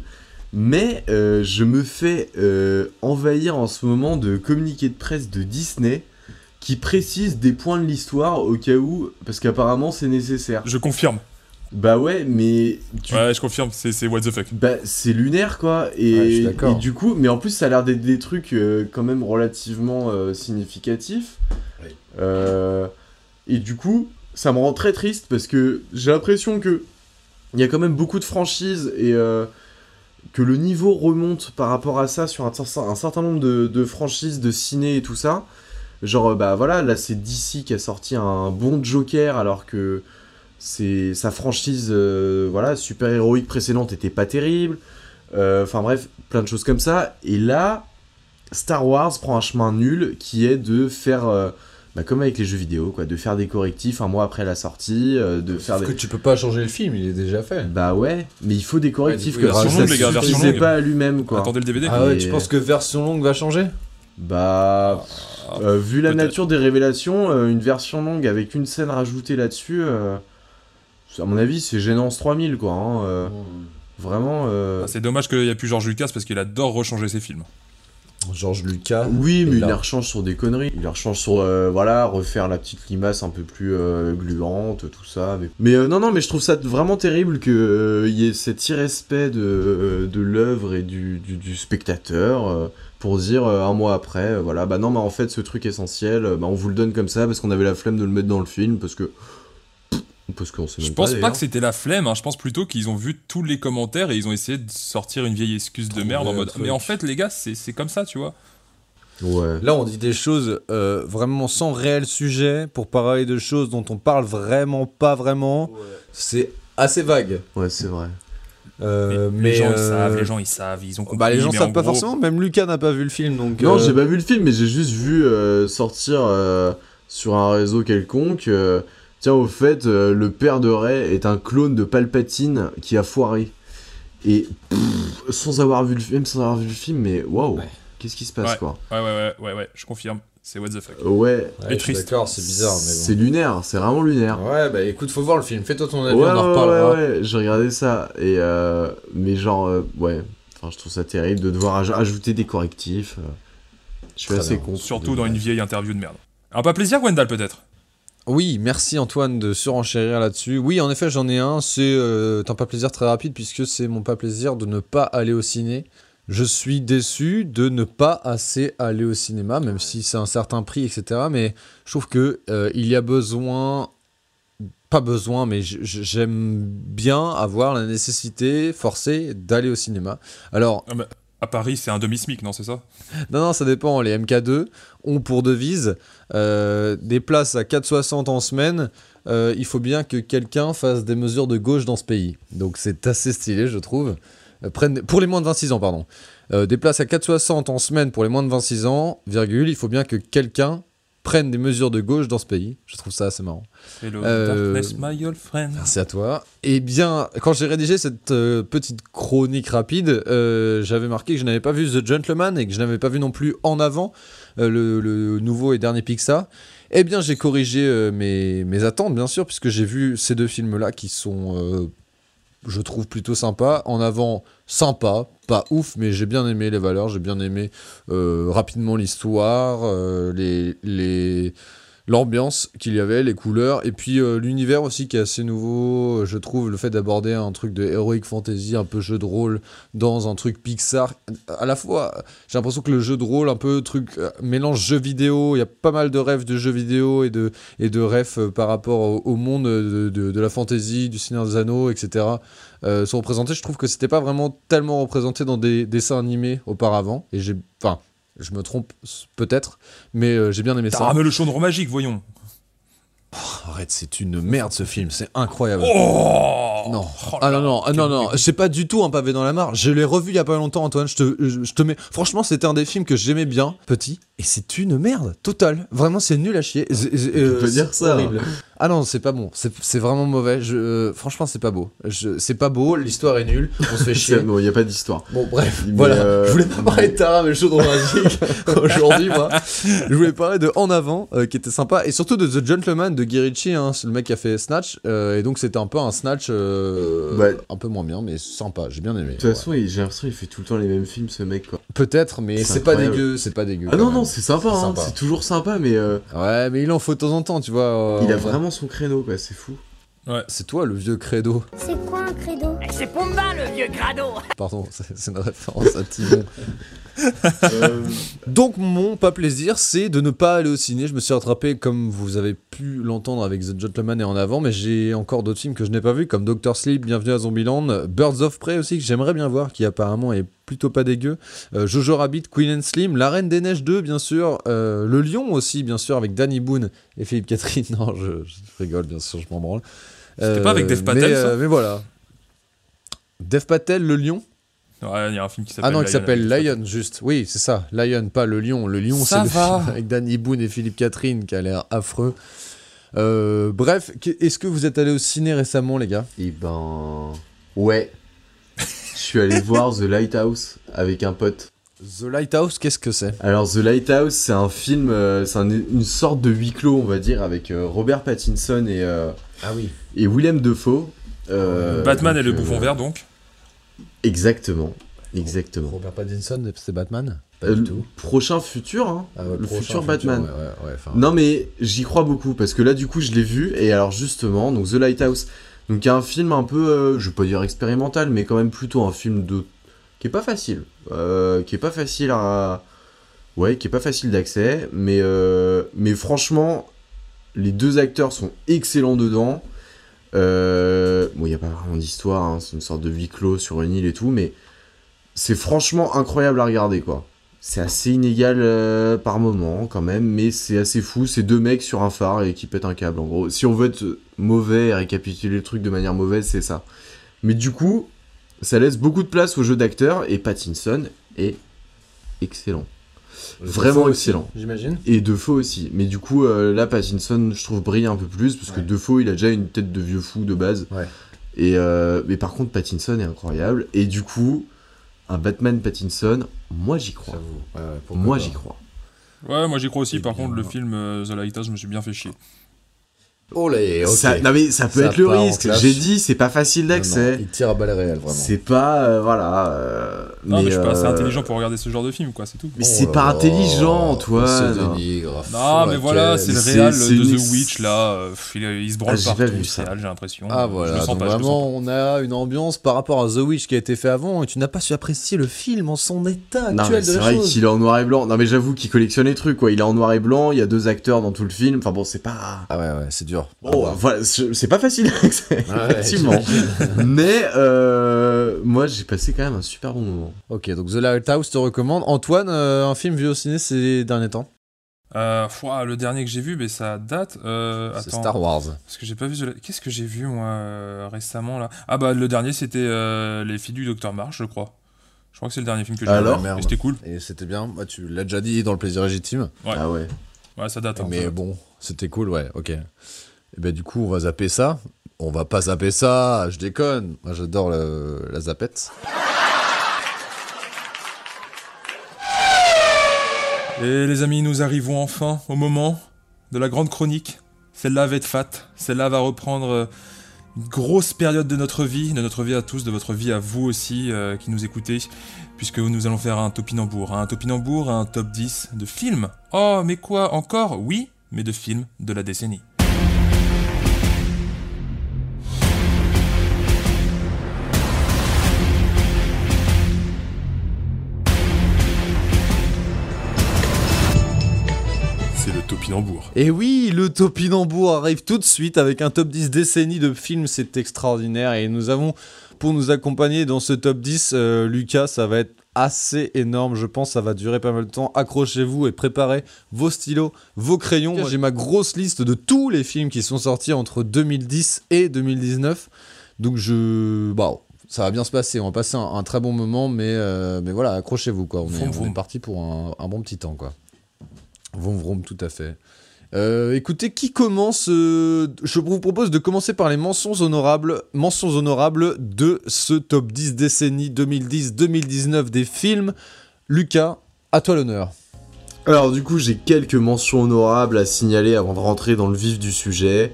C: Mais euh, je me fais euh, envahir en ce moment de communiqués de presse de Disney qui précisent des points de l'histoire au cas où, parce qu'apparemment c'est nécessaire.
B: Je confirme.
C: Bah ouais, mais tu
B: Ouais, je confirme, c'est c'est what the fuck.
C: bah, c'est lunaire quoi, et,
A: Ouais, je suis d'accord.
C: et du coup, mais en plus ça a l'air d'être des trucs euh, quand même relativement euh, significatifs.
A: Oui.
C: Euh, et du coup, ça me rend très triste parce que j'ai l'impression que il y a quand même beaucoup de franchises et euh, que le niveau remonte par rapport à ça sur un, un certain nombre de, de franchises de ciné et tout ça. Genre, bah voilà, là c'est DC qui a sorti un bon Joker alors que c'est sa franchise euh, voilà super héroïque précédente était pas terrible Euh, enfin bref plein de choses comme ça et là Star Wars prend un chemin nul qui est de faire euh, bah, comme avec les jeux vidéo quoi de faire des correctifs un mois après la sortie euh, de faire des
A: que tu peux pas changer le film, il est déjà fait.
C: bah ouais mais il faut des correctifs
A: Ouais, coup,
C: que
A: version
C: ça
A: longue, les
B: gars, version
C: suffisait
B: longue.
C: pas à lui-même quoi
B: Attendez le DVD.
A: Ah ouais,
C: Et-
A: tu penses que version longue va changer?
C: Bah
B: Ah,
C: vu la nature des révélations euh, une version longue avec une scène rajoutée là-dessus euh, à mon avis c'est gênance 3000 quoi hein, euh, vraiment euh,
B: Ah, C'est dommage qu'il n'y a plus George Lucas parce qu'il adore rechanger ses films.
A: Georges Lucas.
C: Oui, mais il les rechange sur des conneries. Il les rechange sur, euh, voilà, refaire la petite limace un peu plus euh, gluante, tout ça. Mais, mais, euh, non, non, mais je trouve ça vraiment terrible qu'il y ait cet irrespect de, euh, de l'œuvre et du, du, du spectateur euh, pour dire euh, un mois après, euh, voilà, bah non, mais en fait, ce truc essentiel, euh, bah, on vous le donne comme ça parce qu'on avait la flemme de le mettre dans le film parce que. Parce qu'on sait
B: Je pense pas, que c'était la flemme, hein. je pense plutôt qu'ils ont vu tous les commentaires et ils ont essayé de sortir une vieille excuse de merde en mode.
A: truc.
B: Mais en fait, les gars, c'est c'est comme ça, tu vois.
C: Ouais.
A: Là, on dit des choses euh, vraiment sans réel sujet pour parler de choses dont on parle vraiment pas vraiment. C'est assez vague.
C: Ouais, c'est vrai.
A: Euh,
B: les
A: mais
B: gens, ils
A: euh,
B: savent, les gens, ils savent, ils ont compris.
A: Bah, les gens savent
B: en
A: pas
B: gros-
A: forcément. Même Lucas n'a pas vu le film, donc.
C: Non,
A: euh,
C: j'ai pas vu le film, mais j'ai juste vu euh, sortir euh, sur un réseau quelconque. Tiens, au fait, euh, le père de Ray est un clone de Palpatine qui a foiré. Et pff, sans avoir vu le film, sans avoir vu le film, mais waouh,
A: Ouais.
C: qu'est-ce qui se passe
B: Ouais.
C: quoi
B: Ouais, ouais, ouais, ouais, ouais, je confirme. C'est what the fuck.
C: Ouais,
A: Ouais,
B: Et
A: je suis
B: triste.
A: D'accord, c'est bizarre, mais
C: c'est
A: bon.
C: lunaire, c'est vraiment lunaire.
A: Ouais, bah écoute, faut voir le film. Fais-toi ton avis,
C: Ouais,
A: on en
C: ouais,
A: reparlera.
C: ouais, ouais, j'ai regardé ça. Et euh, mais genre, euh, ouais, enfin, je trouve ça terrible de devoir aj- ajouter des correctifs. euh. Je suis
A: Très
C: assez
A: bien.
C: contre.
B: Surtout dans une vieille interview de merde. Un pas plaisir, Gwendal, peut-être?
A: Oui, merci Antoine de surenchérir là-dessus. Oui, en effet, j'en ai un. C'est euh, un pas plaisir très rapide puisque c'est mon pas plaisir de ne pas aller au ciné. Je suis déçu de ne pas assez aller au cinéma, même si c'est un certain prix, etc. Mais je trouve que euh, il y a besoin, pas besoin, mais j'aime bien avoir la nécessité forcée d'aller au cinéma. Alors,
B: À Paris, c'est un demi-smic, non, c'est ça?
A: Non, non, ça dépend. Les MK2 ont pour devise euh, des places à 4,60 en semaine. Euh, il faut bien que quelqu'un fasse des mesures de gauche dans ce pays. Donc c'est assez stylé, je trouve. Euh, pour les moins de 26 ans, pardon. Des places à 4,60 en semaine pour les moins de 26 ans, virgule, il faut bien que quelqu'un prenne des mesures de gauche dans ce pays. Je trouve ça assez marrant.
B: Hello,
A: Euh,
B: darkness, my old friend.
A: Merci à toi. Eh bien, quand j'ai rédigé cette euh, petite chronique rapide, euh, j'avais marqué que je n'avais pas vu The Gentleman et que je n'avais pas vu non plus En Avant, le, le nouveau et dernier Pixar. Eh bien, j'ai corrigé mes, mes attentes, bien sûr, puisque j'ai vu ces deux films-là qui sont, je trouve, plutôt sympas. En Avant, sympa, pas ouf, mais j'ai bien aimé les valeurs, j'ai bien aimé euh, rapidement l'histoire, euh, les... les l'ambiance qu'il y avait, les couleurs, et puis euh, l'univers aussi qui est assez nouveau, euh, je trouve, le fait d'aborder un truc de heroic fantasy, un peu jeu de rôle, dans un truc Pixar. À la fois, j'ai l'impression que le jeu de rôle, un peu truc, euh, mélange jeu vidéo, il y a pas mal de rêves de jeux vidéo et de, et de rêves par rapport au, monde de, de- la fantasy, du Seigneur des Anneaux, etc. sont représentés. Je trouve que c'était pas vraiment tellement représenté dans des dessins animés auparavant, et j'ai, enfin, je me trompe peut-être, mais euh, j'ai bien aimé ça.
B: ramené le chaudron magique, voyons.
A: Arrête, c'est une merde ce film, c'est incroyable.
B: Oh
A: Non.
B: Oh
A: Ah non, non, ah non,
B: quel
A: non, c'est pas du tout un pavé dans la mare. Je l'ai revu il y a pas longtemps, Antoine. Je te, je, je te mets. Franchement, c'était un des films que j'aimais bien, petit. Et c'est une merde totale. Vraiment, c'est nul à chier. Euh,
C: peux dire ça.
A: horrible. Ah non, c'est pas bon. C'est vraiment mauvais. Je, euh, franchement, c'est pas beau. C'est pas beau. L'histoire est nulle. On se fait (laughs) chier.
C: Bon, il n'y a pas d'histoire.
A: Bon, bref,
C: Mais,
A: voilà.
C: euh,
A: Je voulais pas parler de Tara, mais le chaudron (laughs) magique aujourd'hui, moi. Je voulais parler de En Avant, euh, qui était sympa, et surtout de The Gentleman de Guy hein, c'est le mec qui a fait Snatch, et donc c'était un peu un Snatch
C: Bah.
A: un peu moins bien, mais sympa, j'ai bien aimé.
C: De toute façon, j'ai l'impression qu'il fait tout le temps les mêmes films, ce mec.
A: Peut-être, mais
C: C'est
A: pas dégueu, c'est pas dégueu.
C: Ah non,
A: même.
C: Non, c'est sympa,
A: C'est
C: hein,
A: sympa.
C: c'est toujours sympa, mais euh,
A: Ouais, mais il en faut de temps en temps, tu vois. euh,
C: il a vraiment son créneau, quoi, c'est fou.
A: C'est toi le vieux credo.
D: C'est quoi un credo?
I: C'est Pumba le vieux crado
A: Pardon, c'est (laughs) c'est une référence à Timon. (laughs)
C: Euh,
A: Donc mon pas plaisir, c'est de ne pas aller au ciné. Je me suis rattrapé, comme vous avez pu l'entendre avec The Gentleman et en avant, mais j'ai encore d'autres films que je n'ai pas vus, comme Doctor Sleep, Bienvenue à Zombieland, Birds of Prey aussi, que j'aimerais bien voir, qui apparemment est plutôt pas dégueu, euh, Jojo Rabbit, Queen and Slim, La Reine des Neiges 2, bien sûr, euh, Le Lion aussi, bien sûr, avec Danny Boone et Philippe Catherine. (laughs) Non, je, je rigole, bien sûr, je m'en branle.
B: C'était pas avec Dev Patel,
A: mais,
B: ça
A: mais voilà. Dev Patel, Le Lion
B: Ouais, il y a un film qui s'appelle
A: ah non, qui s'appelle Lion, juste. Oui, c'est ça. Lion, pas le lion. Le lion, c'est
B: Ça
A: le
B: va.
A: film (laughs) avec Danny Boone et Philippe Catherine qui a l'air affreux. Euh, bref, est-ce que vous êtes allé au ciné récemment, les gars?
C: Et ben. Ouais. Je suis allé (laughs) voir The Lighthouse avec un pote.
A: The Lighthouse, qu'est-ce que c'est?
C: Alors The Lighthouse, c'est un film, euh, c'est un- une sorte de huis clos, on va dire, avec euh, Robert Pattinson et, euh,
A: Ah oui.
C: et Willem Dafoe. Euh,
B: Batman
C: donc,
B: et le
C: euh,
B: bouffon vert, donc.
C: Exactement, exactement.
A: Robert Pattinson, c'est Batman Pas
C: Euh,
A: du tout.
C: Prochain futur, hein.
A: Ah ouais,
C: le
A: prochain
C: futur Batman.
A: ouais, ouais,
C: Non mais j'y crois beaucoup parce que là du coup je l'ai vu et alors justement donc The Lighthouse donc il y a un film un peu euh, je vais pas dire expérimental mais quand même plutôt un film de qui est pas facile euh, qui est pas facile à ouais qui est pas facile d'accès mais mais franchement les deux acteurs sont excellents dedans euh, bon il y a pas vraiment d'histoire hein, c'est une sorte de huis clos sur une île et tout mais c'est franchement incroyable à regarder quoi c'est assez inégal euh, par moment quand même, mais c'est assez fou. C'est deux mecs sur un phare et qui pètent un câble en gros. Si on veut être mauvais et récapituler le truc de manière mauvaise, c'est ça. Mais du coup, ça laisse beaucoup de place au jeu d'acteur et Pattinson est excellent. Vraiment
A: Defoe aussi,
C: excellent.
A: J'imagine.
C: Et Defoe aussi. Mais du coup, euh, là, Pattinson, je trouve, brille un peu plus parce que
A: Ouais.
C: Defoe, il a déjà une tête de vieux fou de base.
A: Ouais.
C: Et euh, mais par contre, Pattinson est incroyable. Et du coup, un Batman Pattinson, moi j'y crois.
A: Ouais, ouais, pourquoi
C: Moi j'y crois.
B: Ouais, moi j'y crois aussi. Par
A: bien.
B: contre, le film euh, The Lighthouse, je me suis bien fait chier.
A: Oh là.
C: Ça, non mais ça peut
A: Ça
C: être le risque. J'ai dit, c'est pas facile d'accès.
A: il tire à balles réelles, vraiment.
C: C'est pas, euh, voilà. euh,
B: Non, mais, je suis pas assez
C: euh,
B: intelligent pour regarder ce genre de film, quoi, c'est tout.
C: Mais
A: Oh
C: c'est pas intelligent, toi. non.
B: mais voilà, c'est le
C: c'est-
B: réal
C: c'est
B: de
C: une
B: The Witch, là. il, il se branle
C: Ah, j'ai pas
B: partout,
C: vu
B: le
C: ça.
B: réal, j'ai l'impression.
A: Ah
B: Je
A: voilà,
B: le sens je le sens
A: vraiment on a une ambiance par rapport à The Witch qui a été fait avant et tu n'as pas su apprécier le film en son état
C: mais
A: actuel de
C: c'est
A: la
C: vrai qu'il est en noir et blanc. Non, mais j'avoue qu'il collectionne les trucs, quoi. Il est en noir et blanc, il y a deux acteurs dans tout le film. Enfin bon, c'est pas.
A: Ah ouais ouais, c'est dur.
C: Oh, voilà, c'est pas facile (laughs)
A: Ouais,
C: effectivement. mais euh, moi, j'ai passé quand même un super bon moment.
A: Ok, donc The Lighthouse te recommande. Antoine, euh, un film vu au ciné ces derniers temps?
B: Euh, ouah, le dernier que j'ai vu, mais ça date. Euh,
A: C'est Star Wars.
B: Parce que j'ai pas vu. The- Qu'est-ce que j'ai vu moi euh, récemment là? Ah bah le dernier c'était euh, Les filles du Docteur March, je crois. Je crois que c'est le dernier film que j'ai
C: Alors
B: vu.
A: Merde.
B: Et c'était cool.
A: Et c'était bien, bah, tu l'as déjà dit dans le plaisir légitime?
B: Ouais.
C: Ah ouais.
B: Ouais, ça date. hein,
A: mais bon, c'était cool, ouais, ok. Et ben du coup, on va zapper ça. On va pas zapper ça, je déconne. Moi j'adore le- la zapette.
B: Et les amis, nous arrivons enfin au moment de la grande chronique. Celle-là va être fat. Celle-là va reprendre euh, une grosse période de notre vie, de notre vie à tous, de votre vie à vous aussi euh, qui nous écoutez, puisque nous allons faire un topinambour. Un topinambour, un top 10 de films. Oh, mais quoi encore? Oui, mais de film de la décennie. Topinambour.
A: Et oui, le topinambour arrive tout de suite avec un top 10 décennies de films, c'est extraordinaire. Et nous avons, pour nous accompagner dans ce top 10, euh, Lucas, ça va être assez énorme, je pense, ça va durer pas mal de temps. Accrochez-vous et préparez vos stylos, vos crayons. Moi, J'ai ma grosse liste de tous les films qui sont sortis entre 2010 et 2019. Donc je... Bah, ça va bien se passer, on va passer un, un très bon moment, mais, euh, mais voilà, accrochez-vous quoi. On est, on parti pour un, un bon petit temps quoi. Vroom vroom, tout à fait. Euh, écoutez, qui commence euh, Je vous propose de commencer par les mentions honorables, mentions honorables de ce top 10 décennie 2010-2019 des films. Lucas, à toi l'honneur.
C: Alors du coup j'ai quelques mentions honorables à signaler avant de rentrer dans le vif du sujet.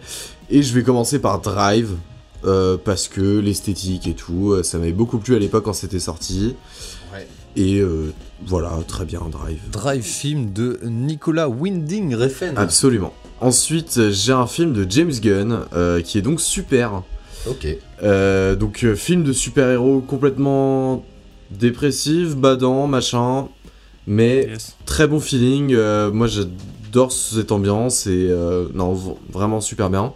C: Et je vais commencer par Drive. euh, parce que l'esthétique et tout, ça m'avait beaucoup plu à l'époque quand c'était sorti.
A: Ouais.
C: Et voilà, très bien Drive.
A: Drive film de Nicolas Winding Refn.
C: Absolument. Ensuite j'ai un film de James Gunn euh, qui est donc super.
A: Ok.
C: Euh, donc euh, film de super-héros complètement dépressif, badant, machin. Mais
B: Yes.
C: très bon feeling. euh, moi, j'adore cette ambiance et euh, non, vraiment super bien.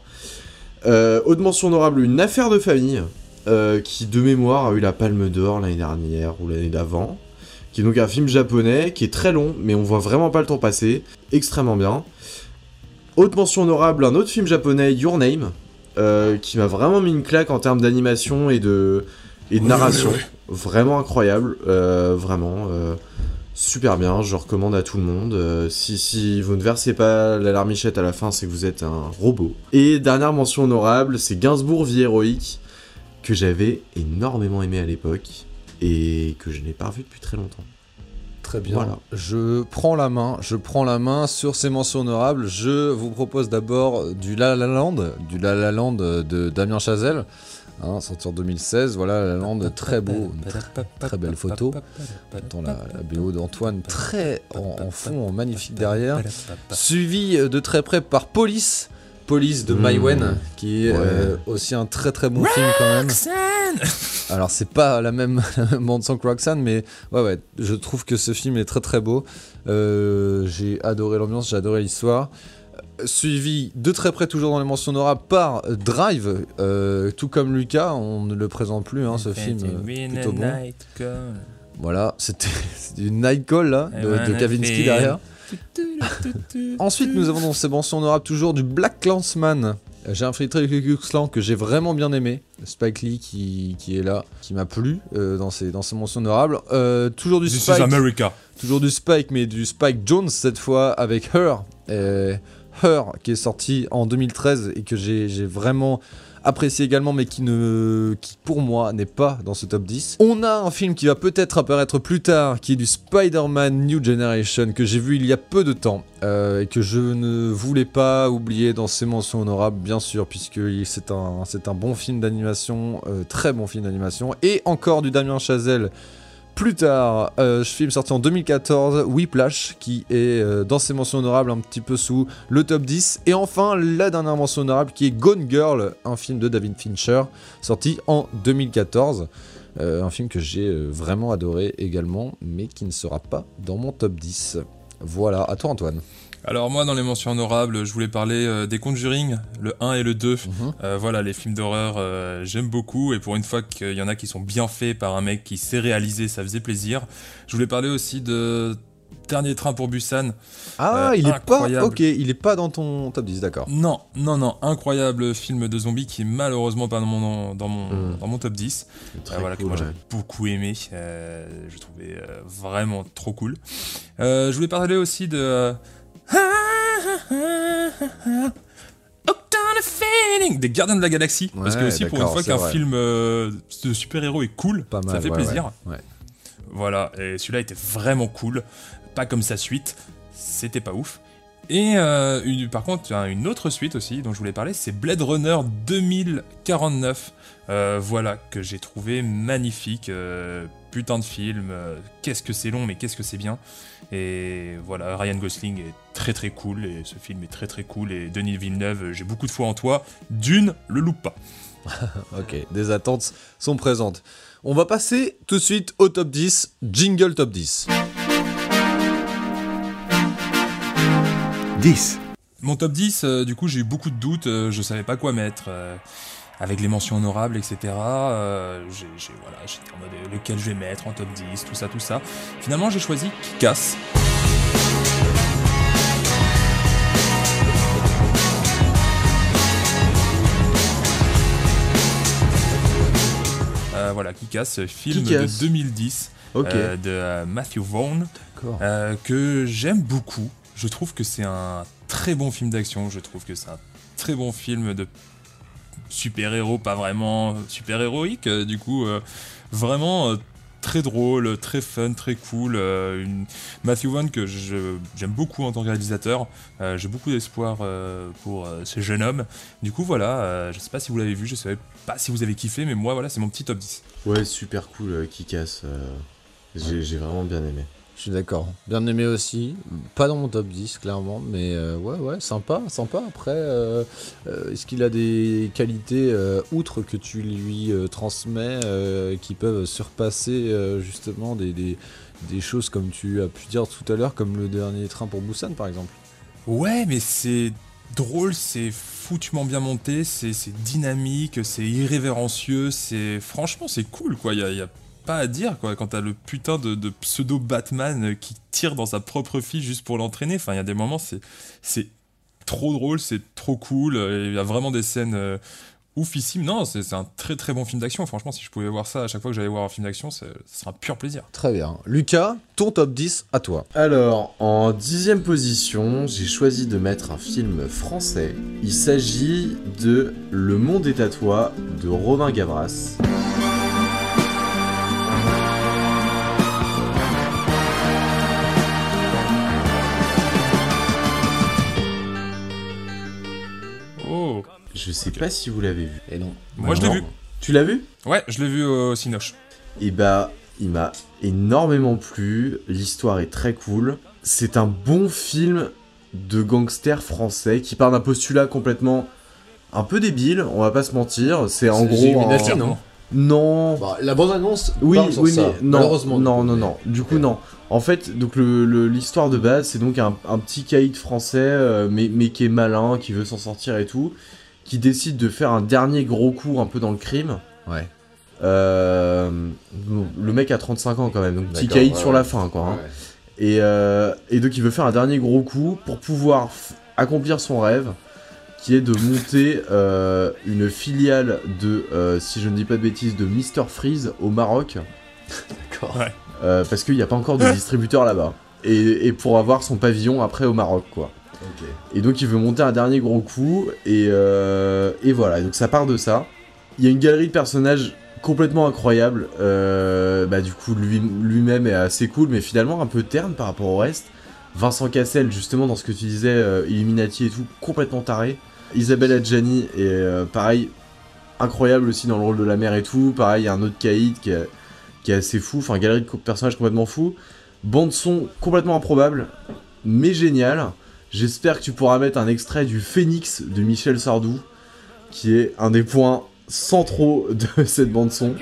C: Euh, autre mention honorable, une affaire de famille euh, qui, de mémoire, a eu la Palme d'Or l'année dernière ou l'année d'avant. Qui est donc un film japonais qui est très long, mais on voit vraiment pas le temps passer. Extrêmement bien. Autre mention honorable, un autre film japonais, Your Name, euh, qui m'a vraiment mis une claque en termes d'animation et de, et de narration. Vraiment incroyable, euh, vraiment. euh, super bien, je recommande à tout le monde. Si, si vous ne versez pas la larmichette à la fin, c'est que vous êtes un robot. Et dernière mention honorable, c'est Gainsbourg Vie Héroïque, que j'avais énormément aimé à l'époque et que je n'ai pas revu depuis très longtemps.
A: Très bien.
C: Voilà.
A: Je prends la main, je prends la main sur ces mentions honorables. Je vous propose d'abord du La La Land, du La La Land de Damien Chazelle, hein, sorti en 2016. Voilà, La La Land, très beau, très, très belle photo. Dans la, la BO d'Antoine, très en, en fond, en magnifique derrière. Suivi de très près par Police, Police de
C: Mmh.
A: Maïwen, qui est
C: Ouais.
A: euh, aussi un très très bon film quand même. (laughs) Alors c'est pas la même, (laughs) bande son que Roxanne, mais ouais ouais, je trouve que ce film est très très beau. Euh, j'ai adoré l'ambiance, j'ai adoré l'histoire. Euh, Suivi de très près toujours dans les mentions honorables par Drive, euh, tout comme Lucas, on ne le présente plus hein, ce film plutôt bon. Voilà, c'était (laughs) c'était une night call là de, de Kavinsky derrière. (laughs) Ensuite, nous avons dans ces mentions honorables toujours du Black Clansman. Euh, J'ai infiltré le Ku que j'ai vraiment bien aimé. Spike Lee qui, qui est là, qui m'a plu euh, dans, ces, dans ces mentions honorables. Euh, toujours du
B: This is
A: Spike.
B: America.
A: Toujours du Spike, mais du Spike Jones cette fois avec Her. Her, qui est sorti en 2013 et que j'ai j'ai vraiment apprécié également, mais qui, ne, qui pour moi n'est pas dans ce top 10. On a un film qui va peut-être apparaître plus tard, qui est du Spider-Man New Generation, que j'ai vu il y a peu de temps, euh, et que je ne voulais pas oublier dans ces mentions honorables, bien sûr, puisque c'est un, un bon film d'animation, euh, très bon film d'animation, et encore du Damien Chazelle plus tard, euh, film sorti en 2014, Whiplash, qui est euh, dans ses mentions honorables un petit peu sous le top 10. Et enfin, la dernière mention honorable qui est Gone Girl, un film de David Fincher, sorti en 2014. Euh, un film que j'ai euh, vraiment adoré également, mais qui ne sera pas dans mon top 10. Voilà, à toi Antoine.
B: Alors moi dans les mentions honorables, je voulais parler euh, des Conjuring, le 1 et le 2. Euh, voilà, les films d'horreur, euh, j'aime beaucoup et pour une fois qu'il y en a qui sont bien faits par un mec qui sait réaliser, ça faisait plaisir. Je voulais parler aussi de Dernier train pour Busan.
A: Ah,
B: Euh,
A: il est
B: incroyable.
A: pas. Ok, il est pas dans ton top 10, d'accord.
B: Non, non, non, incroyable film de zombies qui est malheureusement pas dans mon, dans mon,
C: Mm.
B: dans mon top 10.
C: Très
B: Euh, voilà, que moi j'ai
C: ouais.
B: beaucoup aimé. euh, je trouvais vraiment trop cool. Je voulais parler aussi de. Des Gardiens de la Galaxie. parce que aussi pour une fois qu'un film euh, de super-héros est cool,
A: Pas mal.
B: ça fait
A: ouais,
B: plaisir.
A: ouais.
B: Voilà, et celui-là était vraiment cool. Pas comme sa suite, c'était pas ouf. Et euh, une- par contre, une autre suite aussi dont je voulais parler, c'est Blade Runner 2049. Euh, voilà, que j'ai trouvé magnifique. euh, putain de film. euh, qu'est-ce que c'est long, mais qu'est-ce que c'est bien. Et voilà, Ryan Gosling est très très cool, et ce film est très très cool. Et Denis Villeneuve, j'ai beaucoup de foi en toi. Dune, le loupe pas. (laughs)
A: Ok, des attentes sont présentes. On va passer tout de suite au top 10, jingle top 10.
J: 10.
B: Mon top 10, euh, du coup, j'ai eu beaucoup de doutes, euh, je savais pas quoi mettre. euh, avec les mentions honorables, etc. euh, j'ai, voilà, j'étais en mode euh, lequel je vais mettre en top 10, tout ça, tout ça. Finalement, j'ai choisi Kick-Ass. Euh, voilà, Kick-Ass, film de 2010
C: Ok.
B: euh, de Matthew Vaughn que j'aime beaucoup. Je trouve que c'est un très bon film d'action. Je trouve que c'est un très bon film de super-héros, pas vraiment super-héroïque. euh, du coup, euh, vraiment euh, très drôle, très fun, très cool. euh, une... Matthew Vaughn que j'aime beaucoup en tant que réalisateur. Euh, J'ai beaucoup d'espoir euh, pour ce jeune homme. Du coup, voilà. je sais pas si vous l'avez vu. Je sais pas si vous avez kiffé, mais moi, voilà, c'est mon petit top 10.
C: Ouais, super cool, euh, j'ai j'ai vraiment bien aimé.
A: Je suis d'accord. Bien aimé aussi. Pas dans mon top 10, clairement. Mais euh, ouais, ouais, sympa, sympa. Après, euh, euh, est-ce qu'il a des qualités, euh, outre que tu lui transmets, qui peuvent surpasser justement des, des, des choses comme tu as pu dire tout à l'heure, comme le dernier train pour Busan, par exemple?
B: Ouais, mais c'est drôle, c'est foutument bien monté, c'est dynamique, c'est irrévérencieux, c'est franchement c'est cool quoi. Pas à dire quoi. Quand t'as le putain de, de pseudo Batman qui tire dans sa propre fille juste pour l'entraîner. Enfin, il y a des moments c'est c'est trop drôle, c'est trop cool. Il y a vraiment des scènes euh, oufissimes. Non, c'est c'est un très très bon film d'action. Franchement, si je pouvais voir ça à chaque fois que j'allais voir un film d'action, c'est- ce serait un pur plaisir.
A: Très bien. Lucas, ton top 10 à toi.
C: Alors, en dixième position, j'ai choisi de mettre un film français. Il s'agit de Le Monde est à toi de Romain Gavras. Je sais pas si vous l'avez vu.
A: Et non.
B: moi je l'ai vu.
C: Tu l'as vu?
B: Ouais, je l'ai vu au Cinoche.
C: Et bah, il m'a énormément plu. L'histoire est très cool. C'est un bon film de gangster français qui part d'un postulat complètement un peu débile, on va pas se mentir. C'est en
A: C'est
C: gros. Un-
A: non?
C: Non.
A: Bah, la bande-annonce
C: Oui,
A: parle sur
C: oui,
A: ça,
C: mais non,
A: malheureusement.
C: non, non, non. Du coup, non. En fait, donc le- le- l'histoire de base, c'est donc un, un petit caïd français, euh, mais, mais qui est malin, qui veut s'en sortir et tout, qui décide de faire un dernier gros coup un peu dans le crime.
A: Ouais.
C: Euh, le mec a 35 ans quand même, donc petit caïd
A: ouais,
C: sur
A: ouais.
C: la fin, quoi. hein.
A: Ouais.
C: Et, euh, et donc il veut faire un dernier gros coup pour pouvoir accomplir son rêve, qui est de monter euh, une filiale de, si je ne dis pas de bêtises, de Mr Freeze au Maroc. (laughs)
A: D'accord.
B: Ouais.
C: Parce qu'il n'y a pas encore de distributeur là-bas. Et, et pour avoir son pavillon après au Maroc, quoi. Et donc il veut monter un dernier gros coup, et, euh, et voilà, donc ça part de ça. Il y a une galerie de personnages complètement incroyable. Euh, bah, du coup, lui- lui-même est assez cool, mais finalement un peu terne par rapport au reste. Vincent Cassel, justement, dans ce que tu disais, euh, Illuminati et tout, complètement taré. Isabelle Adjani est euh, pareil, incroyable aussi dans le rôle de la mère et tout. Pareil, il y a un autre caïd qui est, qui est assez fou. Enfin, galerie de personnages complètement fous. Bande son complètement improbable, mais génial. J'espère que tu pourras mettre un extrait du Phénix de Michel Sardou, qui est un des points centraux de (laughs) cette bande son.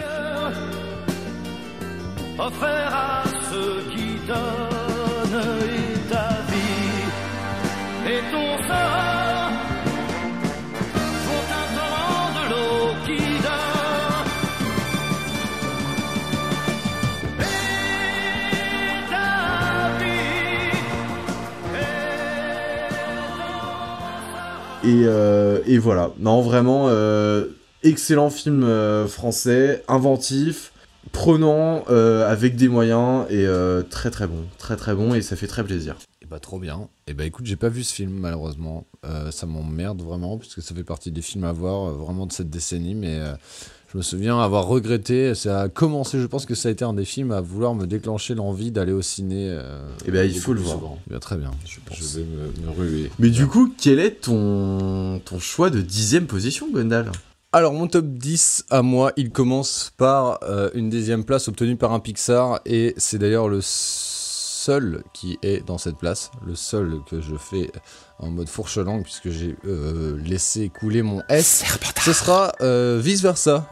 K: Et,
C: euh, et voilà. Non, vraiment, euh, excellent film euh, français, inventif, prenant, avec des moyens, et très très bon. Très très bon, et ça fait très plaisir.
A: Et bah trop bien. Et bah écoute, j'ai pas vu ce film malheureusement. Ça m'emmerde vraiment puisque ça fait partie des films à voir vraiment de cette décennie. Mais je me souviens avoir regretté. Ça a commencé. Je pense que ça a été un des films à vouloir me déclencher l'envie d'aller au ciné. euh,
C: Eh ben, il faut le voir.
A: Eh bien, très bien. Je, je vais me, me ruer.
C: Mais du coup, quel est ton, ton choix de dixième position, Gondal
A: Alors mon top 10 à moi, il commence par euh, une dixième place obtenue par un Pixar et c'est d'ailleurs le seul qui est dans cette place, le seul que je fais en mode fourche langue puisque j'ai euh, laissé couler mon S. Ce sera euh, vice versa.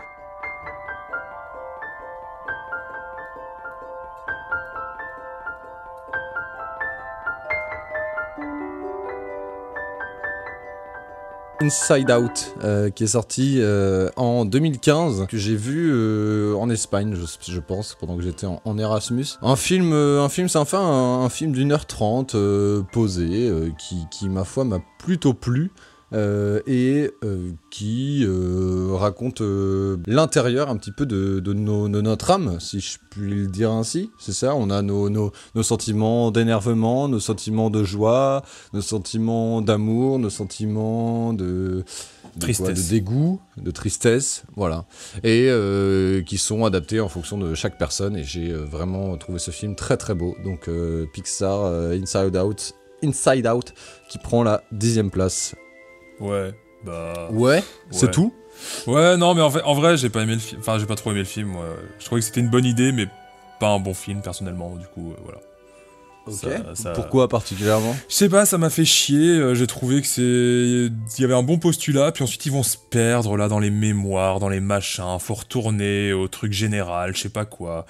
A: Inside Out, euh, qui est sorti euh, en 2015, que j'ai vu euh, en Espagne, je, pense, pendant que j'étais en, Erasmus. Un film, un film, enfin un, un film d'une heure trente, posé, qui, qui, ma foi, m'a plutôt plu. Euh, et euh, qui euh, raconte l'intérieur un petit peu de, de, nos- de notre âme, si je puis le dire ainsi. C'est ça, on a nos, nos, nos sentiments d'énervement, nos sentiments de joie, nos sentiments d'amour, nos sentiments de, de, quoi,
B: Tristesse.
A: de dégoût, de tristesse, voilà. Et euh, qui sont adaptés en fonction de chaque personne. Et j'ai euh, vraiment trouvé ce film très très beau. Donc euh, Pixar Inside Out, Inside Out, qui prend la dixième place.
B: Ouais, bah.
A: Ouais, c'est tout.
B: Ouais, non, mais en, fait, en vrai, j'ai pas aimé le film. Enfin, j'ai pas trop aimé le film. Je trouvais que c'était une bonne idée, mais pas un bon film, personnellement. Du coup, euh, voilà. Ça- ça-
A: Pourquoi particulièrement?
B: Je sais pas, ça m'a fait chier. euh, J'ai trouvé que c'est. Il y avait un bon postulat, puis ensuite ils vont se perdre là dans les mémoires, dans les machins. Faut retourner au truc général, je sais pas quoi.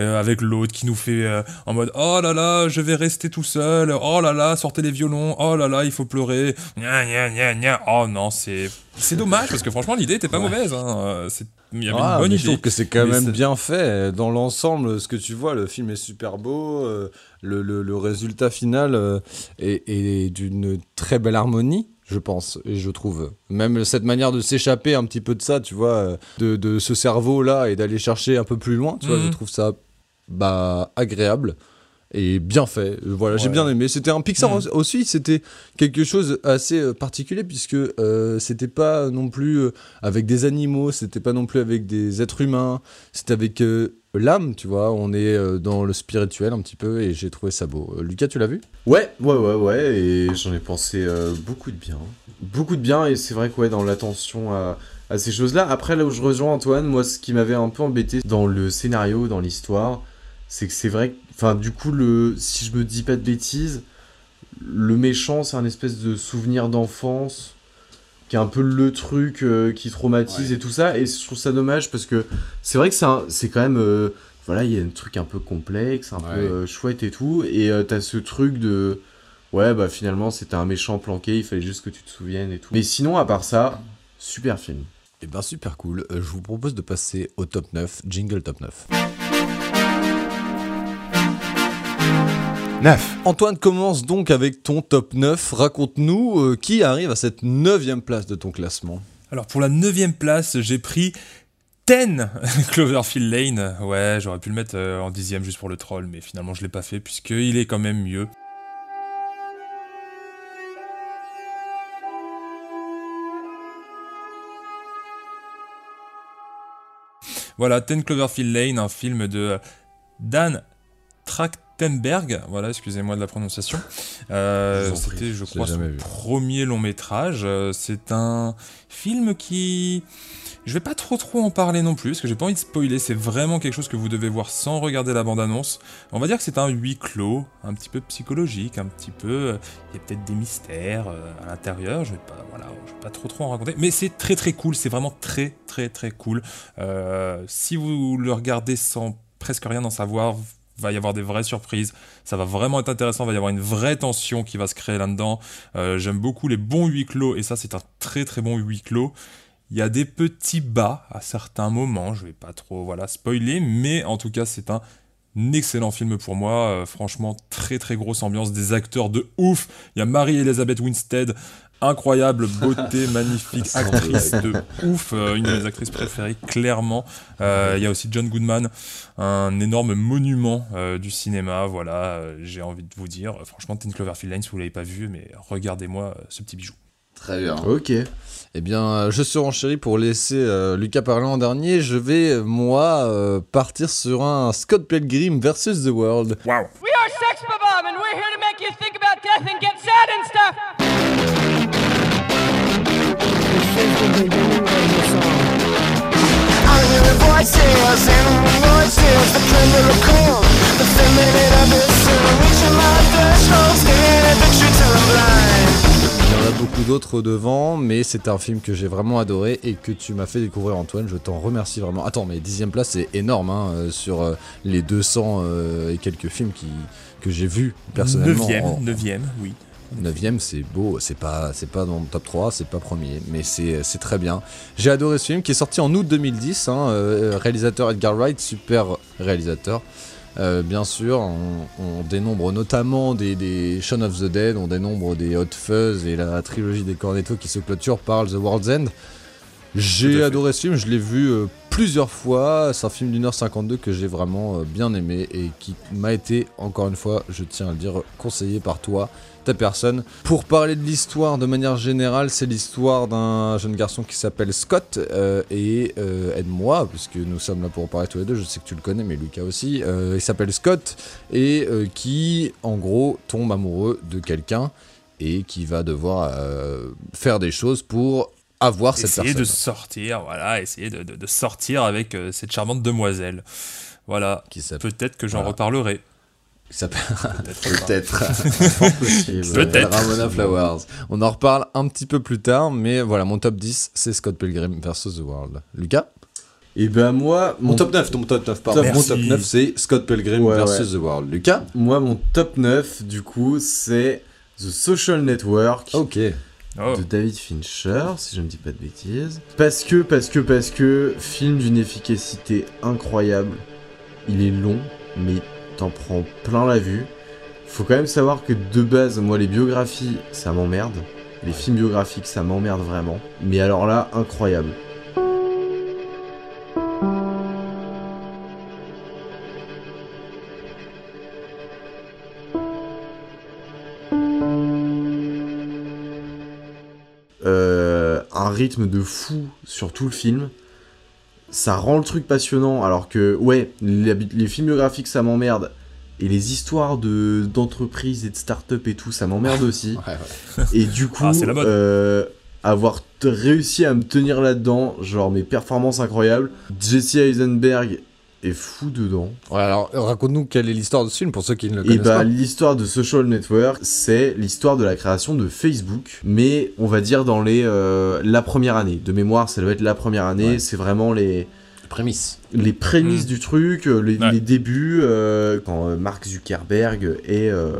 B: Euh, avec l'autre qui nous fait euh, en mode oh là là, je vais rester tout seul. Oh là là, sortez les violons. Oh là là, il faut pleurer. Gna gna gna gna. Oh non, c'est c'est dommage parce que franchement l'idée était pas
A: Ouais.
B: mauvaise. Hein. Euh, c'est- Il y avait
A: Ah,
B: une bonne
A: mais
B: idée.
A: Je trouve que c'est quand
B: Mais
A: même bien fait. Dans l'ensemble, ce que tu vois, le film est super beau. euh, le, le- le résultat final euh, est, est d'une très belle harmonie, je pense, et je trouve. Même cette manière de s'échapper un petit peu de ça, tu vois, de, de ce cerveau-là et d'aller chercher un peu plus loin, tu vois,
B: Mhm.
A: je trouve ça bah, agréable. Et bien fait, Euh, voilà, j'ai bien aimé. C'était un Pixar
B: Mhm.
A: aussi- c'était quelque chose assez euh, particulier puisque euh, c'était pas non plus avec des animaux, c'était pas non plus avec des êtres humains, c'était avec euh, l'âme, tu vois. On est euh, dans le spirituel un petit peu et j'ai trouvé ça beau. Euh, Lucas, tu l'as vu?
C: Ouais, ouais, ouais, ouais, et j'en ai pensé euh, beaucoup de bien. Beaucoup de bien, et c'est vrai que ouais, dans l'attention à, à ces choses-là. Après, là où je rejoins Antoine, moi, ce qui m'avait un peu embêté dans le scénario, dans l'histoire, c'est que c'est vrai que, enfin, du coup, le, si je me dis pas de bêtises, le méchant, c'est un espèce de souvenir d'enfance qui est un peu le truc euh, qui traumatise et tout ça, et je trouve ça dommage parce que c'est vrai que c'est quand même. euh, voilà, il y a un truc un peu complexe, un
A: Ouais.
C: peu euh, chouette et tout, et t'as ce truc de. Ouais, bah finalement, c'était un méchant planqué, il fallait juste que tu te souviennes et tout. Mais sinon, à part ça, super film.
A: Eh ben super cool. Je vous propose de passer au top 9, jingle top 9.
J: 9.
A: Antoine commence donc avec ton top 9. Raconte-nous euh, qui arrive à cette neuvième place de ton classement.
B: Alors pour la neuvième place, j'ai pris Ten (laughs) Cloverfield Lane. Ouais, j'aurais pu le mettre euh, en dixième juste pour le troll, mais finalement je l'ai pas fait puisqu'il est quand même mieux. Voilà, Ten Cloverfield Lane, un film de Dan Trachtenberg. Voilà, excusez-moi de la prononciation. Euh, C'était, je crois, son
A: vu.
B: premier long métrage. Euh, C'est un film qui... Je vais pas trop trop en parler non plus, parce que j'ai pas envie de spoiler, c'est vraiment quelque chose que vous devez voir sans regarder la bande-annonce. On va dire que c'est un huis clos, un petit peu psychologique, un petit peu... euh, Il y a peut-être des mystères à l'intérieur, je vais pas, voilà, je vais pas trop trop en raconter, mais c'est très très cool, c'est vraiment très très très cool. Euh, si vous le regardez sans presque rien en savoir, va y avoir des vraies surprises, ça va vraiment être intéressant, va y avoir une vraie tension qui va se créer là-dedans. Euh, J'aime beaucoup les bons huis clos, et ça c'est un très très bon huis clos. Il y a des petits bas à certains moments, je vais pas trop voilà spoiler, mais en tout cas c'est un excellent film pour moi. Euh, franchement, très très grosse ambiance, des acteurs de ouf. Il y a Marie-Elisabeth Winstead, incroyable beauté, (laughs) magnifique actrice de ouf, euh, une de mes actrices préférées, clairement. Euh, il y a aussi John Goodman, un énorme monument euh, du cinéma. Voilà, euh, j'ai envie de vous dire, franchement, Ten Cloverfield Lane, si vous l'avez pas vu, mais regardez-moi euh, ce petit bijou.
A: Très bien.
C: Ok.
A: Eh bien, je surenchéris pour laisser euh, Lucas parler en dernier. Je vais, moi, euh, partir sur un Scott Pilgrim versus The World.
B: Wow.
K: We are Sex Bomb, and we're here to make you think about death and get sad and stuff.
D: I'm hearing voices, animal noises, the plunder of cold, the feminine abyss, reaching my threshold, staring at the truth till I'm blind.
A: Il y en a beaucoup d'autres devant, mais c'est un film que j'ai vraiment adoré et que tu m'as fait découvrir, Antoine. Je t'en remercie vraiment. Attends, mais dixième place, c'est énorme hein, euh, sur euh, les 200 euh, et quelques films qui, que j'ai vus personnellement.
B: Neuvième,
A: en-
B: neuvième, oui.
A: Neuvième, c'est beau, c'est pas, c'est pas dans le top 3, c'est pas premier, mais c'est, c'est très bien. J'ai adoré ce film qui est sorti en août 2010, hein, euh, réalisateur Edgar Wright, super réalisateur. Euh, bien sûr, on, on dénombre notamment des, des Shaun of the Dead, on dénombre des Hot Fuzz et la trilogie des Cornetto qui se clôture par The World's End. J'ai adoré ce film, je l'ai vu euh, plusieurs fois. C'est un film d'une heure 52 que j'ai vraiment euh, bien aimé et qui m'a été, encore une fois, je tiens à le dire, conseillé par toi, ta personne. Pour parler de l'histoire de manière générale, c'est l'histoire d'un jeune garçon qui s'appelle Scott euh, et euh, aide-moi, puisque nous sommes là pour en parler tous les deux. Je sais que tu le connais, mais Lucas aussi. Euh, il s'appelle Scott et euh, qui, en gros, tombe amoureux de quelqu'un et qui va devoir faire des choses pour avoir cette
B: Essayer
A: personne.
B: de sortir, voilà, essayer de, de- de sortir avec cette charmante demoiselle. Voilà. Peut-être que j'en
A: Voilà.
B: reparlerai. Peut-être.
A: peut-être. (laughs) Ramona Flowers. On en reparle un petit peu plus tard, mais voilà, mon top 10, c'est Scott Pilgrim versus The World. Lucas?
C: Et ben moi,
A: Mon top 9, ton top 9, pardon.
B: Top-
A: Mon top
B: Merci.
A: 9, c'est Scott Pilgrim
C: Ouais,
A: versus The World. Lucas?
C: Moi, mon top 9, du coup, c'est The Social Network
A: Ok.
B: Oh.
C: de David Fincher, si je ne dis pas de bêtises. Parce que, parce que, parce que, film d'une efficacité incroyable. Il est long, mais t'en prends plein la vue. Faut quand même savoir que de base, moi, les biographies, ça m'emmerde. Les films biographiques, ça m'emmerde vraiment. Mais alors là, incroyable. Euh, un rythme de fou sur tout le film. Ça rend le truc passionnant, alors que, ouais, les, les films biographiques, ça m'emmerde. Et les histoires de d'entreprises et de start-up et tout, ça m'emmerde aussi. (laughs)
A: Ouais, ouais.
C: Et du coup,
B: Ah, la
C: euh, avoir réussi à me tenir là-dedans, genre mes performances incroyables. Jesse Eisenberg est fou dedans.
A: Ouais, alors raconte-nous quelle est l'histoire de ce film pour ceux qui ne le
C: Et
A: connaissent
C: bah
A: pas.
C: l'histoire de Social Network, c'est l'histoire de la création de Facebook, mais on va dire dans les euh, la première année. De mémoire, ça doit être la première année.
A: Ouais.
C: C'est vraiment les
A: Prémisse.
C: les prémices
B: Mm.
C: du truc, euh, les,
B: Ouais.
C: les débuts euh, quand euh, Mark Zuckerberg est euh,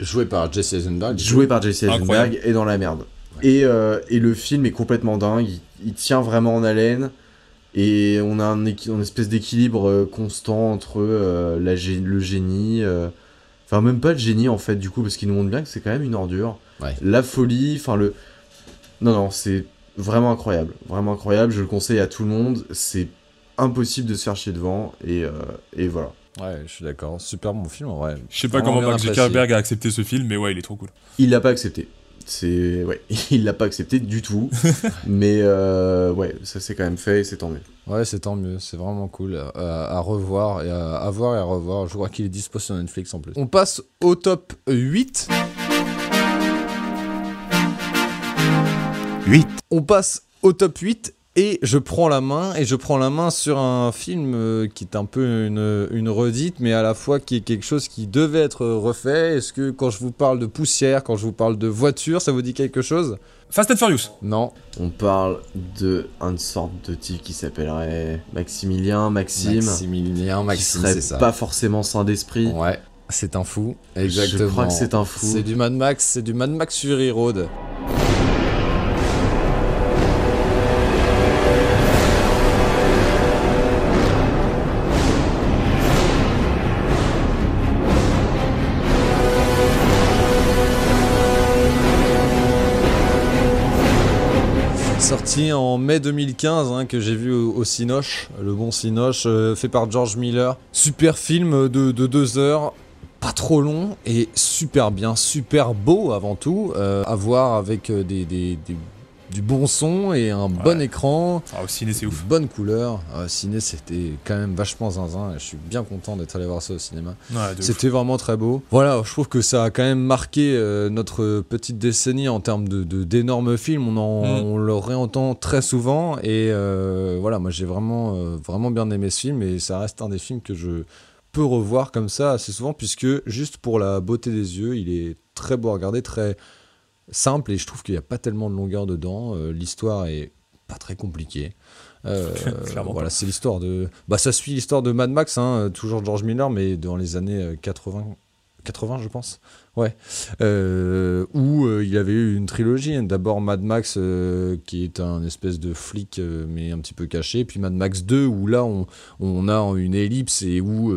A: Joué par Jesse Eisenberg.
C: joué par Jesse Eisenberg
B: Incroyable.
C: est dans la merde. Et, euh, et le film est complètement dingue, il, il tient vraiment en haleine. Et on a un, une espèce d'équilibre euh, constant entre euh, la gé- le génie, euh, enfin même pas le génie en fait du coup parce qu'il nous montre bien que c'est quand même une ordure.
A: Ouais.
C: La folie, enfin le... Non non, c'est vraiment incroyable, vraiment incroyable, je le conseille à tout le monde, c'est impossible de se faire chier devant et, euh, et voilà.
A: Ouais, je suis d'accord. Super bon film en vrai.
B: Je sais pas comment Mark. Zuckerberg a accepté ce film, mais ouais, il est trop cool.
C: Il l'a pas accepté. C'est ouais, (laughs) il l'a pas accepté du tout. (laughs) mais euh, ouais, ça c'est quand même fait et c'est tant mieux.
A: Ouais, c'est tant mieux, c'est vraiment cool euh, à revoir et à, à voir et à revoir. Je crois qu'il est dispo sur Netflix en plus. On passe au top 8.
J: 8.
A: On passe au top 8 et je prends la main et je prends la main sur un film euh, qui est un peu une, une redite mais à la fois qui est quelque chose qui devait être refait. Est-ce que quand je vous parle de poussière, quand je vous parle de voiture, ça vous dit quelque chose?
B: Fast and Furious.
A: Non.
C: On parle de une sorte de type qui s'appellerait Maximilien, Maxime,
A: Maximilien,
C: qui
A: Maxime,
C: serait
A: c'est ça.
C: pas forcément sain d'esprit.
A: Ouais, c'est un fou. Exactement.
C: Je crois que c'est un fou.
A: C'est du Mad Max, c'est du Mad Max Fury Road. En mai 2015, hein, que j'ai vu au, Cinoche, le bon Cinoche, euh, fait par George Miller. Super film de, de deux heures, pas trop long et super bien, super beau avant tout. euh, à voir avec euh, des du bon son et un bon écran.
B: Ah, au ciné, c'est ouf.
A: Bonne couleur. Euh, ciné, c'était quand même vachement zinzin. Et je suis bien content d'être allé voir ça au cinéma.
B: Ouais.
A: C'était vraiment très beau. Voilà, je trouve que ça a quand même marqué euh, notre petite décennie en termes de de- d'énormes films. On, en,
B: Mm.
A: on le réentend très souvent. Et euh, voilà, moi j'ai vraiment, euh, vraiment bien aimé ce film. Et ça reste un des films que je peux revoir comme ça assez souvent. Puisque juste pour la beauté des yeux, il est très beau à regarder, très simple. Et je trouve qu'il n'y a pas tellement de longueur dedans. Euh, L'histoire est pas très compliquée. Euh, (laughs) voilà, c'est l'histoire de. Bah, ça suit l'histoire de Mad Max, hein, toujours George Miller, mais dans les années euh, 80, 80 je pense. Ouais. Euh, où euh, il avait eu une trilogie. hein. D'abord Mad Max, euh, qui est un espèce de flic, euh, mais un petit peu caché. Puis Mad Max 2, où là, on, on a une ellipse et où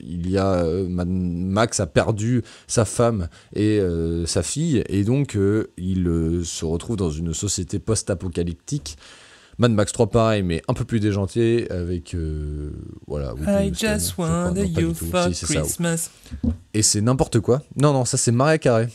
A: il y a. Mad Max a perdu sa femme et sa fille. Et donc, il se retrouve dans une société post-apocalyptique. Mad Max 3 pareil, mais un peu plus déjanté avec euh, voilà.
B: I just want you for
A: Si, c'est ça.
B: Christmas.
A: Et c'est n'importe quoi. Non non, ça c'est Maria Carré.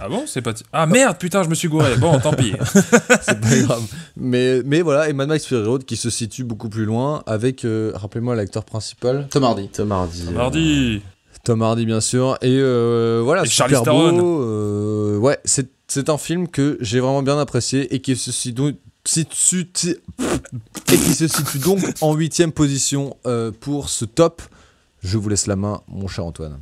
B: Ah bon C'est pas. Ah merde, putain, je me suis gouré. Bon, tant pis. (laughs)
A: c'est pas grave. Mais mais voilà, et Mad Max Fury Road qui se situe beaucoup plus loin avec euh, rappelez-moi l'acteur principal Tom Hardy.
C: Tom Hardy. euh,
B: Mardi.
A: Tom Hardy bien sûr et euh, voilà
B: Et
A: super
B: Charlize Theron.
A: beau, euh, ouais c'est c'est un film que j'ai vraiment bien apprécié et qui se situe donc situe- et qui se situe donc en huitième position euh, pour ce top. Je vous laisse la main, mon cher Antoine.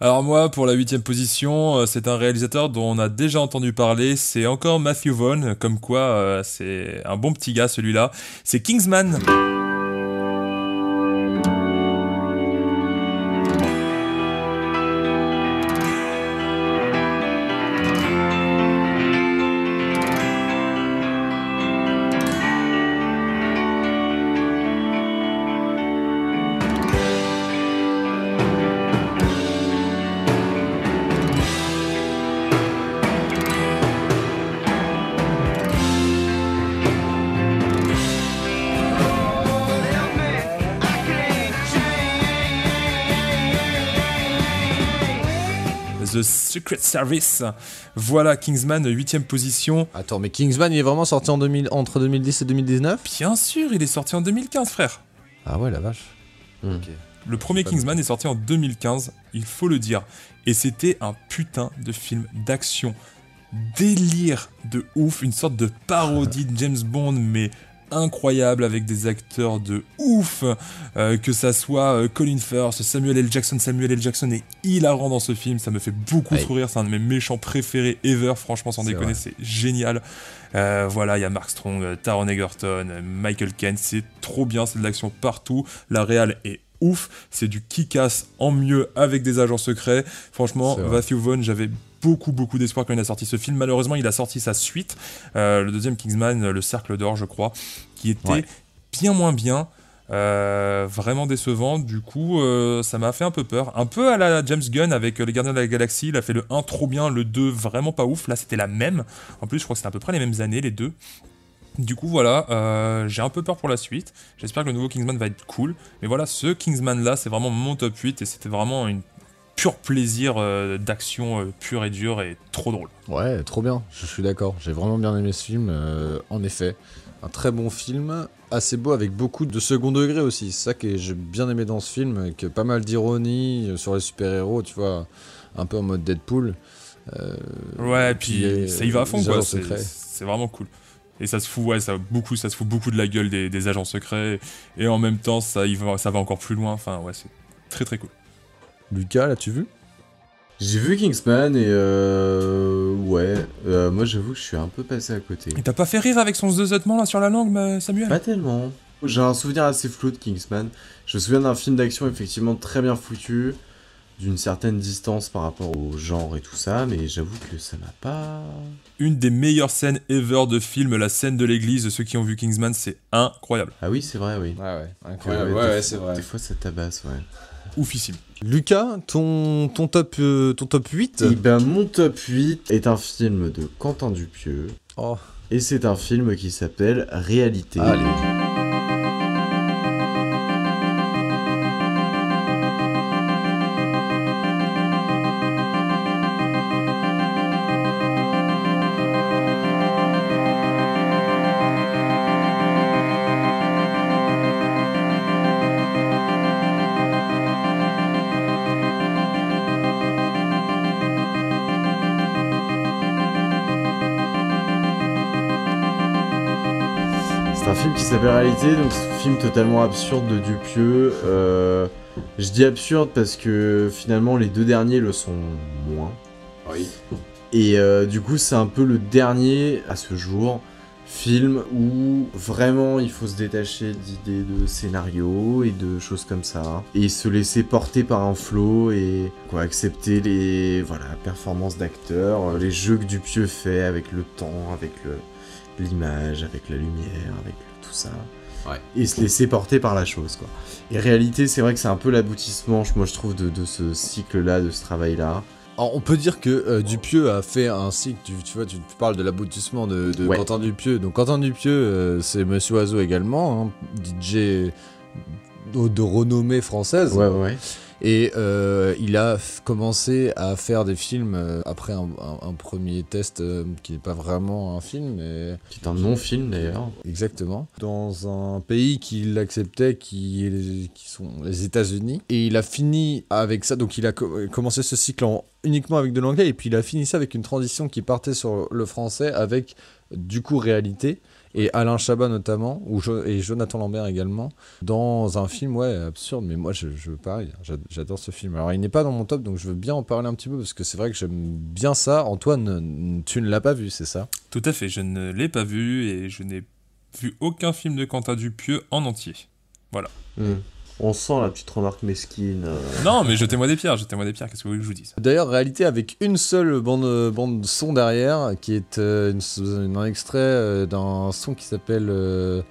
B: Alors moi, pour la huitième position, euh, c'est un réalisateur dont on a déjà entendu parler. C'est encore Matthew Vaughn, comme quoi euh, c'est un bon petit gars celui-là. C'est Kingsman. The Secret Service. Voilà, Kingsman, huitième position.
A: Attends, mais Kingsman il est vraiment sorti en 2000, entre 2010 et 2019
B: Bien sûr, il est sorti en 2015, frère.
A: Ah ouais la vache.
B: Le premier Kingsman est sorti en 2015, il faut le dire. Et c'était un putain de film d'action. Délire de ouf, une sorte de parodie de James Bond, mais incroyable avec des acteurs de ouf. Euh, que ça soit euh, Colin Firth, Samuel L. Jackson. Samuel L. Jackson est hilarant dans ce film, ça me fait beaucoup sourire. C'est un de mes méchants préférés ever, franchement, sans déconner, c'est génial. Euh, voilà, il y a Mark Strong, Taron Egerton, Michael Caine, c'est trop bien, c'est de l'action partout. La réal est ouf, c'est du kick-ass en mieux avec des agents secrets. Franchement. Matthew Vaughn, j'avais beaucoup beaucoup d'espoir quand il a sorti ce film. Malheureusement, il a sorti sa suite, euh, le deuxième Kingsman, le Cercle d'Or, je crois, qui était
A: Ouais.
B: bien moins bien. euh, vraiment décevant, du coup euh, ça m'a fait un peu peur. Un peu à la James Gunn avec euh, Les Gardiens de la Galaxie, il a fait le 1 trop bien, le 2 vraiment pas ouf, là c'était la même. En plus je crois que c'était à peu près les mêmes années les deux. Du coup voilà, j'ai un peu peur pour la suite. J'espère que le nouveau Kingsman va être cool. Mais voilà, ce Kingsman là c'est vraiment mon top 8 et c'était vraiment une pur plaisir euh, d'action euh, pure et dure et trop drôle.
A: Ouais, trop bien, je suis d'accord. J'ai vraiment bien aimé ce film, euh, en effet. Un très bon film, assez beau avec beaucoup de second degré aussi. C'est ça que j'ai bien aimé dans ce film, avec pas mal d'ironie sur les super-héros, tu vois, un peu en mode Deadpool.
B: Ouais, et puis ça y va à fond quoi, c'est vraiment cool. Et ça se fout, ouais, ça, beaucoup, ça se fout beaucoup de la gueule des, des agents secrets, et en même temps ça, y va, ça va encore plus loin, enfin ouais, c'est très très cool.
A: Lucas, l'as-tu vu?
C: J'ai vu Kingsman et euh, ouais, euh, moi j'avoue que je suis un peu passé à côté.
B: Et t'as pas fait rire avec son zeutement là sur la langue, ma- Samuel?
C: Pas tellement. J'ai un souvenir assez flou de Kingsman. Je me souviens d'un film d'action effectivement très bien foutu, d'une certaine distance par rapport au genre et tout ça, mais j'avoue que ça m'a pas.
B: Une des meilleures scènes ever de film, la scène de l'église, ceux qui ont vu Kingsman, c'est incroyable.
C: Ah oui, c'est vrai, oui.
A: Ouais, ouais, incroyable.
C: ouais,
A: ouais, c'est vrai.
C: Des fois ça tabasse, ouais.
B: Oufissime.
A: Lucas, ton, ton, top, euh, ton top 8
C: Et ben mon top 8 est un film de Quentin Dupieux.
A: Oh.
C: Et c'est un film qui s'appelle Réalité.
A: Allez.
C: Donc un film totalement absurde de Dupieux. Euh, je dis absurde parce que finalement les deux derniers le sont moins.
A: Oui.
C: Et euh, du coup c'est un peu le dernier à ce jour film où vraiment il faut se détacher d'idées de scénario et de choses comme ça et se laisser porter par un flow et quoi accepter les voilà performances d'acteurs, euh, les jeux que Dupieux fait avec le temps, avec le l'image, avec la lumière, avec tout ça.
A: Ouais.
C: Et se laisser porter par la chose quoi. Et réalité c'est vrai que c'est un peu l'aboutissement moi je trouve de, de ce cycle là, de ce travail là.
A: Alors, on peut dire que euh, Dupieux a fait un cycle, tu, tu vois, tu parles de l'aboutissement de, de
C: Ouais.
A: Quentin Dupieux. Donc Quentin Dupieux, euh, c'est Monsieur Oiseau également, hein, DJ de, de renommée française.
C: Ouais ouais.
A: Et euh, il a commencé à faire des films euh, après un, un- un premier test euh, qui n'est pas vraiment un film, mais
C: Qui est un non-film d'ailleurs.
A: Exactement. Dans un pays qui l'acceptait, qui, sont les États-Unis. Et il a fini avec ça. Donc il a co- commencé ce cycle en- uniquement avec de l'anglais. Et puis il a fini ça avec une transition qui partait sur le français avec du coup réalité. Et Alain Chabat notamment, ou Jo- et Jonathan Lambert également, dans un film, ouais, absurde, mais moi, je, je pareil, j'a- j'adore ce film. Alors, il n'est pas dans mon top, donc je veux bien en parler un petit peu, parce que c'est vrai que j'aime bien ça. Antoine, tu ne l'as pas vu, c'est ça?
B: Tout à fait, je ne l'ai pas vu et je n'ai vu aucun film de Quentin Dupieux en entier. Voilà.
C: Hmm. On sent la petite remarque mesquine. euh.
B: Non, mais jetez-moi des pierres, jetez-moi des pierres, qu'est-ce que vous voulez que je vous dise?
A: D'ailleurs, réalité avec une seule bande, euh, bande son derrière, qui est euh, une- un extrait euh, d'un son qui s'appelle euh,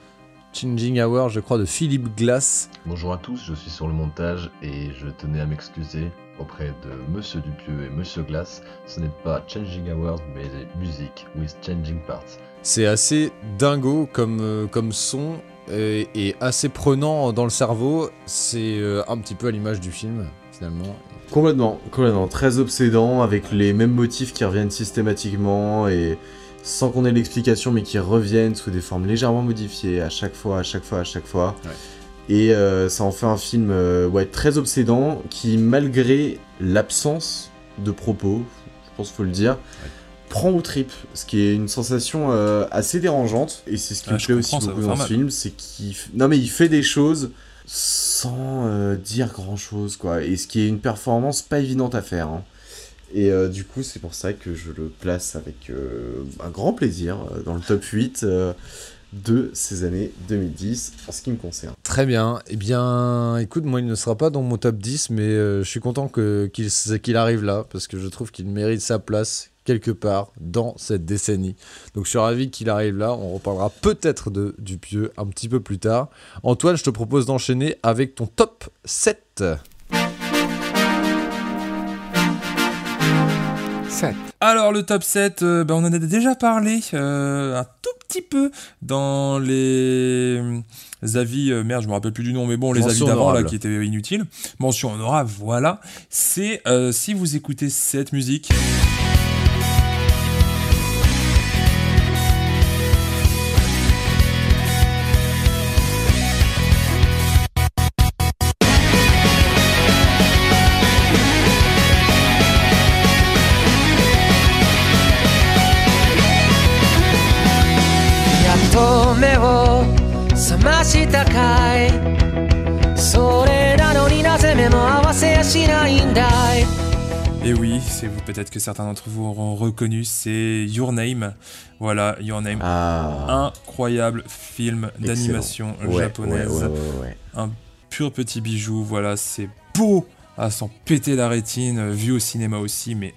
A: Changing Hour, je crois, de Philippe Glass.
J: Bonjour à tous, je suis sur le montage et je tenais à m'excuser auprès de Monsieur Dupieux et Monsieur Glass. Ce n'est pas Changing Hours mais Music with Changing Parts.
A: C'est assez dingo comme, euh, comme son et, et assez prenant dans le cerveau. C'est euh, un petit peu à l'image du film, finalement.
C: Complètement, complètement. Très obsédant, avec les mêmes motifs qui reviennent systématiquement et sans qu'on ait l'explication, mais qui reviennent sous des formes légèrement modifiées à chaque fois, à chaque fois, à chaque fois. Et euh, ça en fait un film euh, ouais, très obsédant qui, malgré l'absence de propos, je pense qu'il faut le dire, prend aux tripes, ce qui est une sensation euh, assez dérangeante. Et c'est ce qui
B: Ah,
C: me
B: je
C: plaît aussi beaucoup dans ce film, c'est qu'il... f- Non mais il fait des choses sans euh, dire grand-chose, quoi. Et ce qui est une performance pas évidente à faire. hein. Et euh, du coup, c'est pour ça que je le place avec euh, un grand plaisir dans le top 8 euh, de ces années 2010 en ce qui me concerne.
A: Très bien. Eh bien, écoute, moi, il ne sera pas dans mon top 10, mais euh, je suis content que- qu'il qu'il arrive là, parce que je trouve qu'il mérite sa place quelque part dans cette décennie. Donc, je suis ravi qu'il arrive là. On reparlera peut-être de Dupieux un petit peu plus tard. Antoine, je te propose d'enchaîner avec ton top 7.
B: 7. Alors le top 7, euh, bah, on en a déjà parlé euh, un tout petit peu dans les euh, avis, euh, merde je me rappelle plus du nom, mais bon les
A: Mention
B: avis d'avant là
A: honorable.
B: qui étaient inutiles. Mention honorable, voilà. C'est euh, si vous écoutez cette musique.「peut-être que certains d'entre vous auront reconnu, c'est Your Name. Voilà, Your Name.
C: Ah.
B: Incroyable film d'animation.
C: Ouais,
B: japonaise.
C: ouais, ouais.
B: Un pur petit bijou, voilà, c'est beau à s'en péter la rétine, vu au cinéma aussi, mais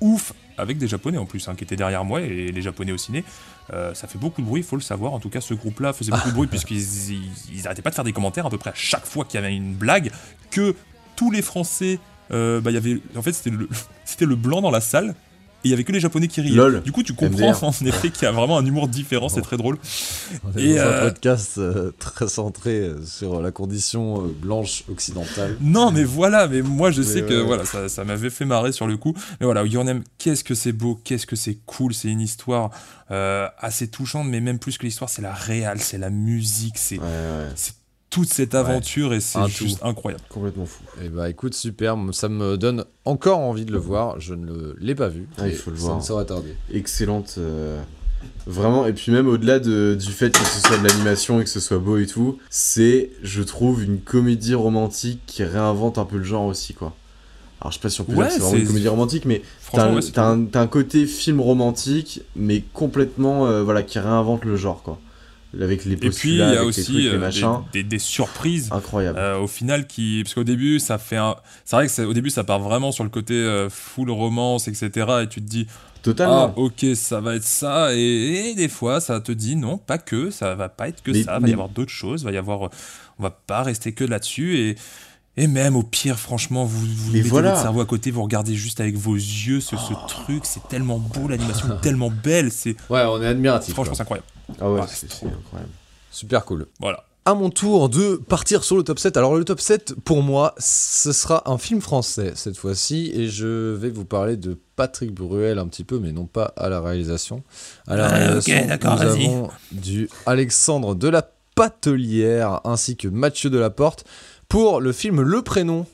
B: ouf avec des japonais en plus hein, qui étaient derrière moi et les japonais au ciné. Euh, ça fait beaucoup de bruit, il faut le savoir. En tout cas, ce groupe-là faisait beaucoup de bruit (laughs) puisqu'ils ils, ils arrêtaient pas de faire des commentaires à peu près à chaque fois qu'il y avait une blague. Que tous les Français, euh, bah, y avait, en fait, c'était le, (laughs) c'était le blanc dans la salle. Et il y avait que les japonais qui riaient.
A: Lol.
B: Du coup, tu comprends
A: MDR.
B: en effet qu'il y a vraiment un humour différent, c'est très drôle.
A: On est
B: Et,
A: dans
B: euh,
A: un podcast euh, très centré euh, sur la condition euh, blanche occidentale.
B: Non, mais voilà, mais moi je
A: Mais
B: sais que
A: ouais.
B: voilà, ça, ça m'avait fait marrer sur le coup. Mais voilà, Your Name, qu'est-ce que c'est beau, qu'est-ce que c'est cool, c'est une histoire euh, assez touchante, mais même plus que l'histoire, c'est la réal, c'est la musique, c'est c'est toute cette aventure et c'est juste
A: tout.
B: incroyable.
C: Complètement fou.
A: Et bah écoute, super, ça me donne encore envie de le voir. Je ne l'ai pas vu.
C: Ah, il
A: et
C: faut le
A: ça
C: voir.
A: ne sera tardé.
C: Excellente, euh, Vraiment, et puis même au-delà de- du fait que ce soit de l'animation et que ce soit beau et tout, c'est, je trouve, une comédie romantique qui réinvente un peu le genre aussi, quoi. Alors je sais pas si on peut dire
B: Ouais,
C: que c'est vraiment une comédie romantique, mais t'as
B: Franchement,
C: un,
B: ouais, c'est
C: t'as un- t'as un côté film romantique, mais complètement, euh, voilà, qui réinvente le genre, quoi. Avec les
B: Et puis il
C: postulats,
B: y a
C: les
B: aussi
C: trucs, les
B: euh,
C: machins.
B: des, des- des surprises.
C: Incroyable.
B: Euh, au final, qui parce qu'au début, ça fait un. C'est vrai que c'est- au début, ça part vraiment sur le côté euh, full romance, etc. Et tu te dis.
C: Totalement.
B: Ah, ok, ça va être ça. Et, et des fois, ça te dit non, pas que, ça va pas être que
C: Mais-
B: ça. Va
C: mais-
B: y avoir d'autres choses. Va y avoir. On va pas rester que là-dessus. Et. Et même au pire, franchement, vous, vous mettez
C: voilà.
B: votre cerveau à côté, vous regardez juste avec vos yeux ce, ce truc, c'est tellement beau, l'animation est tellement belle, c'est
A: Ouais, on est admiratif.
B: franchement c'est incroyable.
C: Ah ouais,
B: Ouais,
C: c'est incroyable.
A: Super cool.
B: Voilà.
A: À mon tour de partir sur le top 7. Alors le top 7 pour moi, ce sera un film français cette fois-ci et je vais vous parler de Patrick Bruel un petit peu mais non pas à la réalisation. À la
B: Ah,
A: réalisation, nous avons du Alexandre de la Patelière ainsi que Mathieu Delaporte pour le film Le Prénom.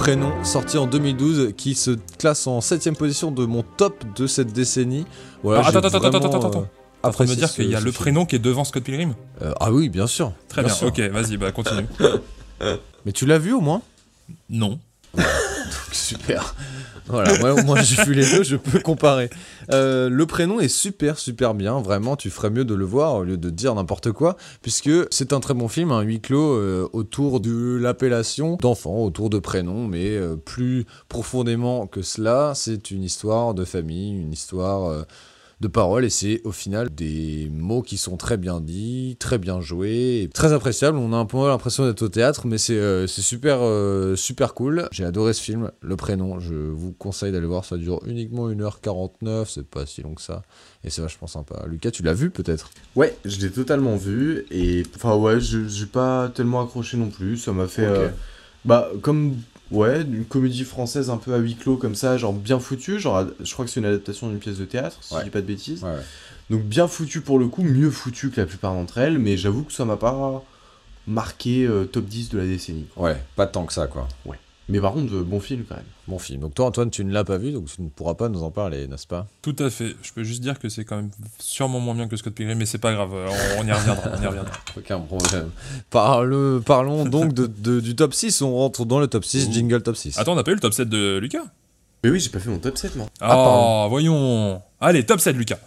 A: Prénom, sorti en 2012, qui se classe en 7ème position de mon top de cette décennie. Voilà,
B: attends, attends, attends, attends,
A: euh,
B: attends. Train de me dire qu'il y a le prénom qui est devant Scott Pilgrim?
A: Euh, ah oui, bien sûr.
B: Très bien, ok, vas-y, bah continue. (laughs)
A: Mais tu l'as vu au moins?
B: Non. (laughs)
A: Super. Voilà, moi, moi j'ai vu les deux, je peux comparer. Euh, le prénom est super, super bien. Vraiment, tu ferais mieux de le voir au lieu de dire n'importe quoi, puisque c'est un très bon film, un huis clos euh, autour de l'appellation d'enfant, autour de prénoms, mais euh, plus profondément que cela, c'est une histoire de famille, une histoire de paroles, et c'est au final des mots qui sont très bien dits, très bien joués, et très appréciables. On a un peu l'impression d'être au théâtre, mais c'est euh, super, euh, super cool. J'ai adoré ce film, Le Prénom. Je vous conseille d'aller voir, ça dure uniquement 1h49, c'est pas si long que ça, et c'est vachement sympa. Lucas, tu l'as vu peut-être?
C: Ouais, je l'ai totalement vu et enfin ouais, je j'ai pas tellement accroché non plus. Ça m'a fait euh, bah comme ouais une comédie française un peu à huis clos comme ça, genre bien foutue. Genre je crois que c'est une adaptation d'une pièce de théâtre, si
A: Ouais.
C: je dis pas de bêtises.
A: Ouais, ouais.
C: Donc bien foutu pour le coup, mieux foutu que la plupart d'entre elles, mais j'avoue que ça m'a pas marqué euh, top 10 de la décennie.
A: Ouais, pas tant que ça, quoi.
C: Mais par contre, euh, bon film quand même.
A: Bon film. Donc toi, Antoine, tu ne l'as pas vu, donc tu ne pourras pas nous en parler, n'est-ce pas?
B: Tout à fait. Je peux juste dire que c'est quand même sûrement moins bien que Scott Pilgrim, mais c'est pas grave, euh, on, on y reviendra. On y reviendra. (laughs)
A: Aucun problème. Parle, parlons donc de, de- du top 6. On rentre dans le top 6, jingle top 6.
B: Attends, on a pas eu le top 7 de Lucas?
C: Mais oui, j'ai pas fait mon top 7 moi.
B: Ah,
A: pardon.
B: voyons. Allez, top 7 Lucas.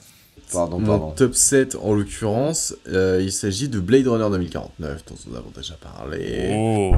A: Pardon,
C: Mon
A: pardon.
C: top 7 en l'occurrence, euh, il s'agit de Blade Runner 2049, dont nous avons déjà parlé.
B: Oh.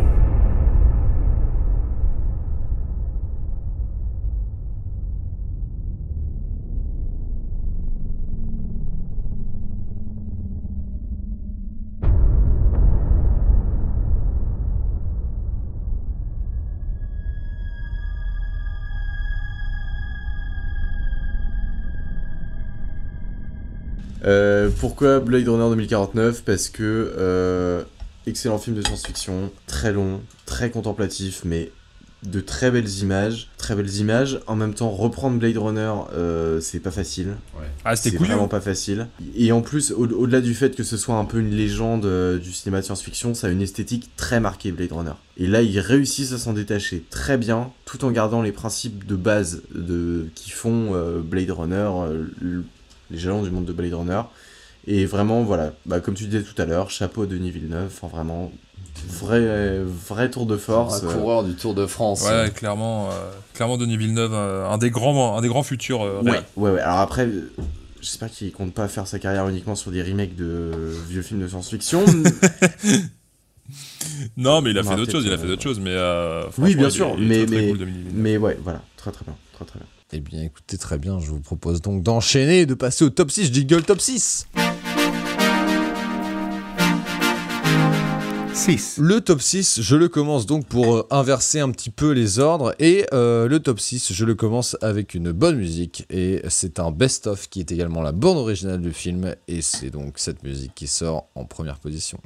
C: Euh, pourquoi Blade Runner 2049 Parce que euh, excellent film de science-fiction, très long, très contemplatif, mais de très belles images, très belles images. En même temps, reprendre Blade Runner, euh, c'est pas facile.
B: Ah, c'était
C: C'est
B: couillu.
C: vraiment pas facile. Et en plus, au- au-delà du fait que ce soit un peu une légende euh, du cinéma de science-fiction, ça a une esthétique très marquée, Blade Runner. Et là, ils réussissent à s'en détacher très bien, tout en gardant les principes de base de, qui font euh, Blade Runner, euh, les jalons du monde de Blade Runner. Et vraiment, voilà, bah, comme tu disais tout à l'heure, chapeau à Denis Villeneuve, enfin vraiment, vrai, vrai tour de force.
A: Un
C: euh,
A: coureur du Tour de France.
B: Ouais, clairement, euh, clairement Denis Villeneuve, euh, un des grands, un des grands futurs. euh,
C: Ouais, ouais, ouais. Alors après, j'espère qu'il compte pas faire sa carrière uniquement sur des remakes de vieux films de science-fiction. (laughs) (laughs)
B: Non, mais il a
C: Non,
B: fait d'autres choses. Il a fait d'autres choses, mais euh,
C: oui, bien sûr,
B: il est
C: mais,
B: très, très
C: mais,
B: cool,
C: mais ouais, voilà, très très bien, très très bien.
A: Eh bien, écoutez, très bien. Je vous propose donc d'enchaîner et de passer au top 6. Jingle top 6.
L: 6.
A: Le top 6, je le commence donc pour euh, inverser un petit peu les ordres. Et euh, le top 6, je le commence avec une bonne musique. Et c'est un best-of qui est également la bande originale du film. Et c'est donc cette musique qui sort en première position.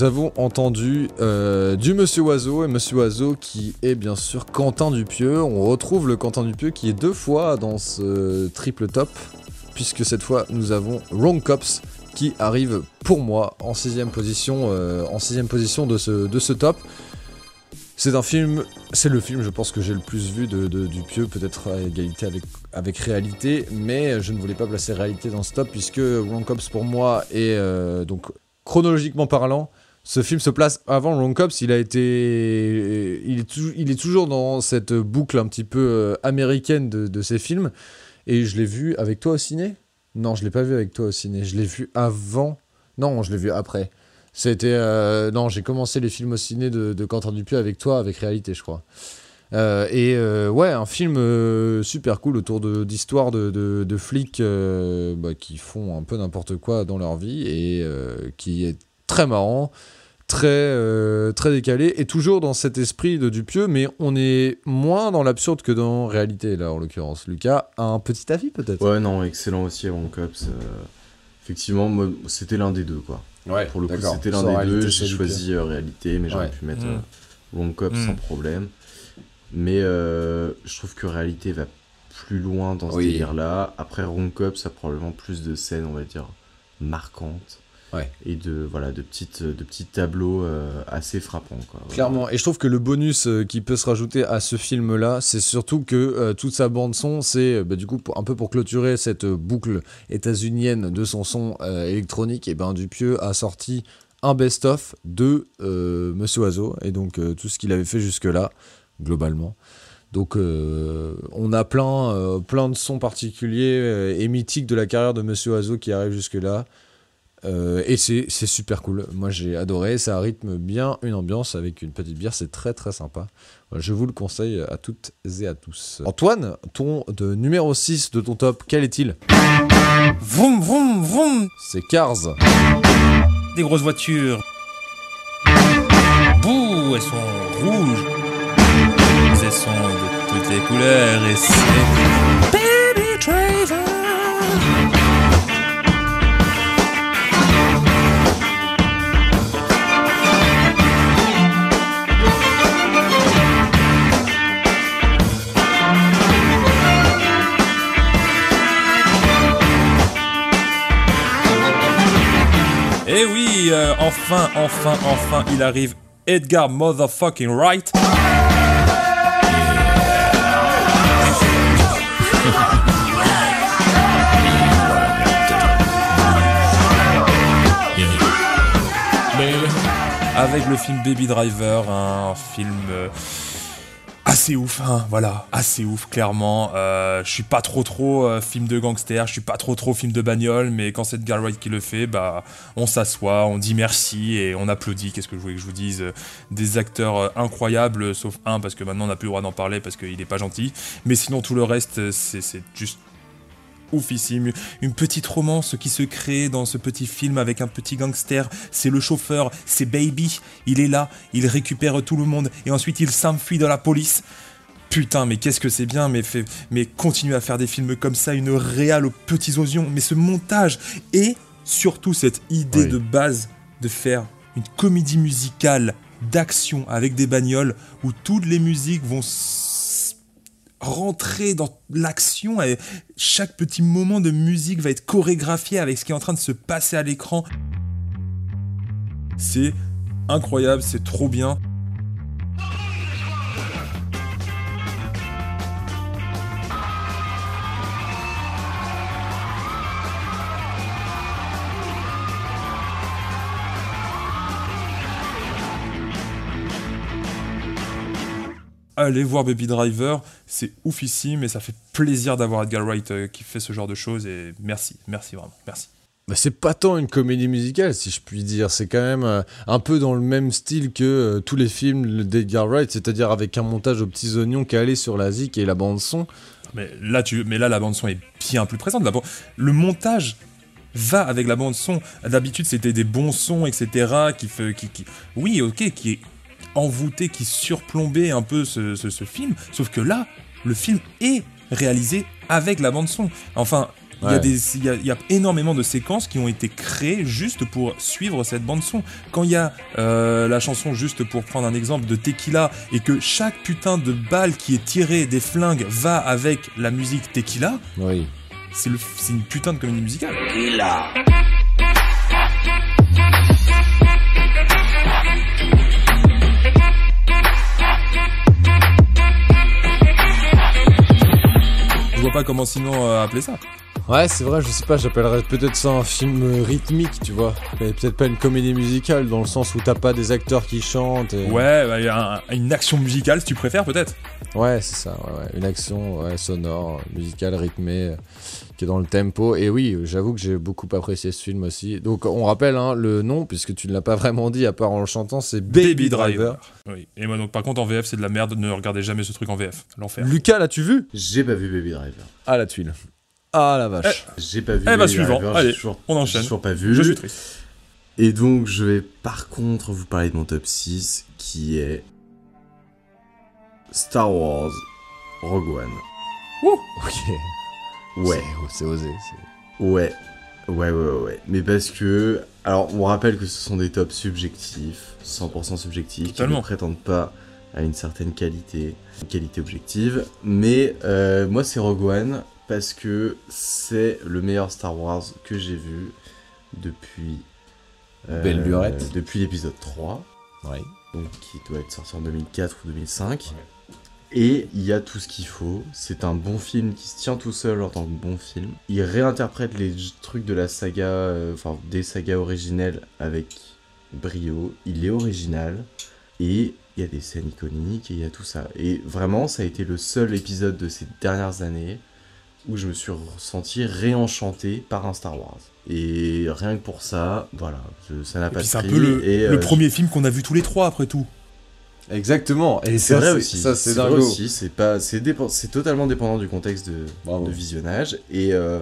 A: Nous avons entendu euh, du Monsieur Oiseau et Monsieur Oiseau qui est bien sûr Quentin Dupieux. On retrouve le Quentin Dupieux qui est deux fois dans ce triple top, puisque cette fois nous avons Wrong Cops qui arrive pour moi en sixième position, euh, en sixième position de ce, de ce top. C'est un film, c'est le film je pense que j'ai le plus vu de, Dupieux, peut-être à égalité avec, avec réalité, mais je ne voulais pas placer réalité dans ce top puisque Wrong Cops pour moi est euh, donc chronologiquement parlant, ce film se place avant Wrong Cops. Il a été, il est, toujours dans cette boucle un petit peu euh, américaine de, de ces films. Et je l'ai vu avec toi au ciné? Non, je l'ai pas vu avec toi au ciné. Je l'ai vu avant. Non, je l'ai vu après. C'était euh, non, j'ai commencé les films au ciné de, de Quentin Dupieux avec toi, avec Réalité, je crois. Euh, et ouais, un film super cool autour d'histoires de, de, flics bah, qui font un peu n'importe quoi dans leur vie et qui est très marrant, très, euh, très décalé et toujours dans cet esprit de Dupieux, mais on est moins dans l'absurde que dans réalité là en l'occurrence. Lucas a un petit avis peut-être?
C: Ouais, non, excellent aussi, Ron Cops. euh, effectivement, c'était l'un des deux, quoi.
A: Ouais,
C: Pour le coup, c'était l'un des
A: réalité,
C: deux. J'ai choisi euh, réalité, mais j'aurais
A: Ouais.
C: pu mettre
M: Mm.
C: euh, Wrong Cops
M: Mm.
C: sans problème. Mais euh, je trouve que réalité va plus loin dans ce
A: Oui.
C: délire-là. Après, Wrong Cops a probablement plus de scènes, on va dire, marquantes.
A: Ouais.
C: Et de, voilà, de, petites, de petits tableaux euh, assez frappants, quoi.
A: Clairement, et je trouve que le bonus euh, qui peut se rajouter à ce film-là, c'est surtout que euh, toute sa bande-son, c'est euh, bah, du coup pour- un peu pour clôturer cette boucle états-unienne de son son euh, électronique, et ben Dupieux a sorti un best-of de Monsieur Oiseau, et donc tout ce qu'il avait fait jusque-là, globalement. Donc euh, on a plein, euh, plein de sons particuliers euh, et mythiques de la carrière de Monsieur Oiseau qui arrivent jusque-là. Euh, et c'est c'est super cool. Moi j'ai adoré. Ça rythme bien une ambiance avec une petite bière. C'est très très sympa. Je vous le conseille à toutes et à tous. Antoine, ton de numéro 6 de ton top, quel est-il?
B: Vroom, vroom, vroom.
A: C'est Cars.
B: Des grosses voitures. Bouh, elles sont rouges. Elles sont de toutes les couleurs et c'est... Baby Driver. Eh oui, euh, enfin, enfin, enfin, il arrive Edgar Motherfucking Wright. (laughs) Avec le film Baby Driver, un film euh, assez ouf, hein, voilà, assez ouf, clairement. Euh, je suis pas trop trop euh, film de gangster, je suis pas trop trop film de bagnole, mais quand c'est Edgar Wright qui le fait, bah, on s'assoit, on dit merci et on applaudit. Qu'est-ce que je voulais que je vous dise? Des acteurs euh, incroyables, sauf un, parce que maintenant on n'a plus le droit d'en parler parce qu'il est pas gentil. Mais sinon, tout le reste, c'est juste oufissime. Une petite romance qui se crée dans ce petit film avec un petit gangster. C'est le chauffeur, c'est Baby. Il est là, il récupère tout le monde et ensuite il s'enfuit dans la police. Putain, mais qu'est-ce que c'est bien, mais, fait, mais continue à faire des films comme ça, une réale aux petits oignons, mais ce montage et surtout cette idée
C: Oui.
B: de base de faire une comédie musicale d'action avec des bagnoles où toutes les musiques vont rentrer dans l'action et chaque petit moment de musique va être chorégraphié avec ce qui est en train de se passer à l'écran. C'est incroyable, c'est trop bien. Allez voir Baby Driver, c'est oufissime et ça fait plaisir d'avoir Edgar Wright euh, qui fait ce genre de choses et merci, merci vraiment, merci.
A: bah, c'est pas tant une comédie musicale, si je puis dire. C'est quand même euh, un peu dans le même style que euh, tous les films d'Edgar Wright, c'est-à-dire avec un montage aux petits oignons calé sur la zik et la bande son.
B: Mais là, tu, mais là, la bande son est bien plus présente. Le montage va avec la bande son. D'habitude, c'était des bons sons, etc. Qui, fait- qui, qui, oui, ok, qui est envoûté, qui surplombait un peu ce, ce- ce film. Sauf que là, le film est réalisé avec la bande son. Enfin. Il y, a
A: Ouais.
B: des, il, y a, y a énormément de séquences qui ont été créées juste pour suivre cette bande son. Quand il y a euh, la chanson, juste pour prendre un exemple, de Tequila, et que chaque putain de balle qui est tirée des flingues va avec la musique Tequila,
A: Oui.
B: c'est le- c'est une putain de comédie musicale. Je vois pas comment sinon euh, appeler ça.
A: Ouais, c'est vrai, je sais pas, j'appellerais peut-être ça un film euh, rythmique, tu vois. Mais peut-être pas une comédie musicale, dans le sens où t'as pas des acteurs qui chantent. Et...
B: Ouais, bah, il y a un- une action musicale si tu préfères peut-être.
A: Ouais, c'est ça, ouais, ouais. Une action ouais, sonore, musicale, rythmée, qui est dans le tempo. Et oui, j'avoue que j'ai beaucoup apprécié ce film aussi. Donc, on rappelle hein, le nom, puisque tu ne l'as pas (laughs) vraiment dit, à part en le chantant, c'est Baby, Driver.
B: Oui. Et moi donc par contre en VF c'est de la merde, ne regardez jamais ce truc en VF. L'enfer.
A: Lucas, l'as-tu vu?
C: J'ai pas vu Baby Driver.
A: Ah, la tuile. Ah, la vache.
C: J'ai pas vu
B: Eh bah,
C: Baby
B: suivant.
C: Driver,
B: Allez,
C: toujours-
B: on enchaîne.
C: toujours pas vu.
B: Je suis triste.
C: Et donc, je vais par contre vous parler de mon top 6 qui est Star Wars Rogue One.
A: Ok.
C: Ouais,
A: C'est- osé.
C: ouais, ouais, ouais, ouais, ouais. Mais parce que. Alors, on rappelle que ce sont des tops subjectifs, 100% subjectifs, qui ne prétendent pas à une certaine qualité, une qualité objective. Mais euh, moi, c'est Rogue One parce que c'est le meilleur Star Wars que j'ai vu depuis. euh,
A: Belle lurette.
C: Depuis l'épisode 3.
A: Ouais.
C: donc qui doit être sorti en 2004 ou 2005. Et il y a tout ce qu'il faut. C'est un bon film qui se tient tout seul en tant que bon film. Il réinterprète les trucs de la saga, euh, enfin des sagas originelles avec brio. Il est original et il y a des scènes iconiques et il y a tout ça. Et vraiment, ça a été le seul épisode de ces dernières années où je me suis ressenti réenchanté par un Star Wars. Et rien que pour ça, voilà, je- ça n'a pas de
B: c'est un peu le,
C: et,
B: le
C: euh,
B: premier film qu'on a vu tous les trois après tout.
A: Exactement. Et
C: c'est vrai aussi.
A: Ça, c'est
C: vrai
A: dingo.
C: aussi. C'est pas, c'est c'est totalement dépendant du contexte de, visionnage. Et euh,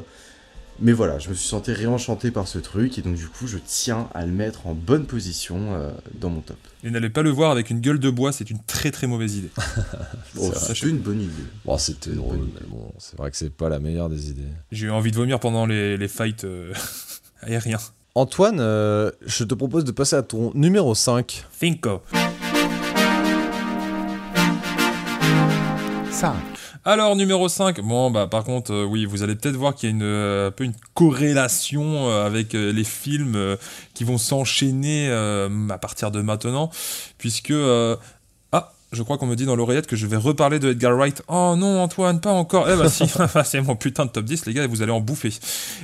C: mais voilà, je me suis senti réenchanté par ce truc et donc du coup, je tiens à le mettre en bonne position euh, dans mon top.
B: Et n'allez pas le voir avec une gueule de bois, c'est une très très mauvaise idée. (laughs)
C: C'est une bonne idée.
A: Bon, c'était drôle, mais bon, c'est vrai que c'est pas la meilleure des idées.
B: J'ai eu envie de vomir pendant les, les fights euh, (laughs) aériens.
A: Antoine, euh, je te propose de passer à ton numéro 5.
B: Cinco.
N: 5.
B: Alors numéro 5, bon bah par contre euh, oui vous allez peut-être voir qu'il y a une, euh, un peu une corrélation euh, avec euh, les films euh, qui vont s'enchaîner euh, à partir de maintenant puisque euh, ah je crois qu'on me dit dans l'oreillette que je vais reparler de Edgar Wright. Oh non Antoine, pas encore. Eh bah si, (laughs) (laughs) c'est mon putain de top 10 les gars, vous allez en bouffer.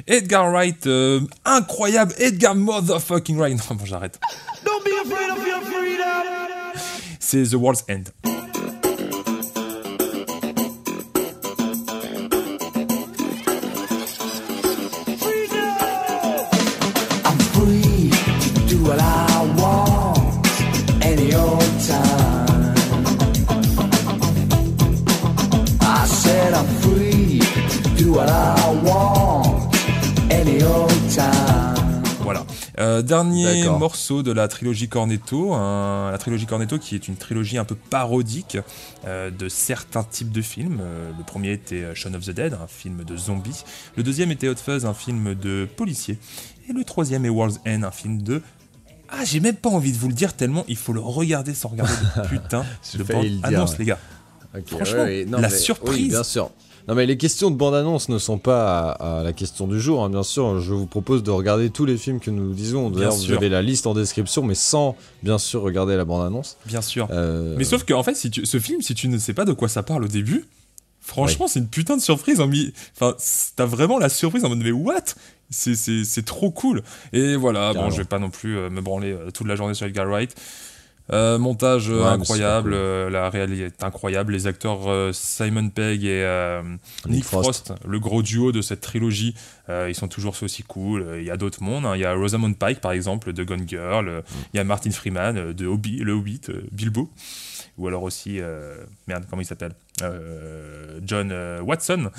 B: Edgar Wright, euh, incroyable, Edgar motherfucking Wright. (laughs) Non bon j'arrête.
O: Don't be afraid of your freedom.
B: C'est The World's End. Euh, dernier morceau de la trilogie Cornetto, un- la trilogie Cornetto qui est une trilogie un peu parodique euh, de certains types de films. Euh, le premier était Shaun of the Dead, un film de zombies. Le deuxième était Hot Fuzz, un film de policier. Et le troisième est World's End, un film de... Ah, j'ai même pas envie de vous le dire tellement il faut le regarder sans regarder de (laughs) putain de bande annonce,
A: ouais.
B: les gars. Franchement,
A: ouais, ouais, non,
B: la
A: mais-
B: surprise.
A: Oui, bien sûr. Non mais les questions de bande-annonce ne sont pas à, à la question du jour, hein, bien sûr. Je vous propose de regarder tous les films que nous disons. D'ailleurs, vous avez la liste en description, mais sans bien sûr regarder la bande-annonce.
B: Bien sûr.
A: Euh,
B: Mais sauf que en fait, si tu, ce film, si tu ne sais pas de quoi ça parle au début, franchement, c'est une putain de surprise. Enfin, t'as vraiment la surprise en mode mais what? C'est- trop cool. Et voilà, bon, je vais pas non plus euh, me branler euh, toute la journée sur Edgar Wright. Euh, montage euh,
A: Ouais,
B: incroyable, euh, la réalité est incroyable, les acteurs Simon Pegg et euh, Nick, Frost.
A: Frost.
B: le gros duo de cette trilogie, euh, ils sont toujours aussi cool. Il y a d'autres mondes, hein. il y a Rosamund Pike par exemple de Gone Girl, euh, il y a Martin Freeman de Hobby, le Hobbit, Bilbo, ou alors aussi merde comment il s'appelle, John Watson.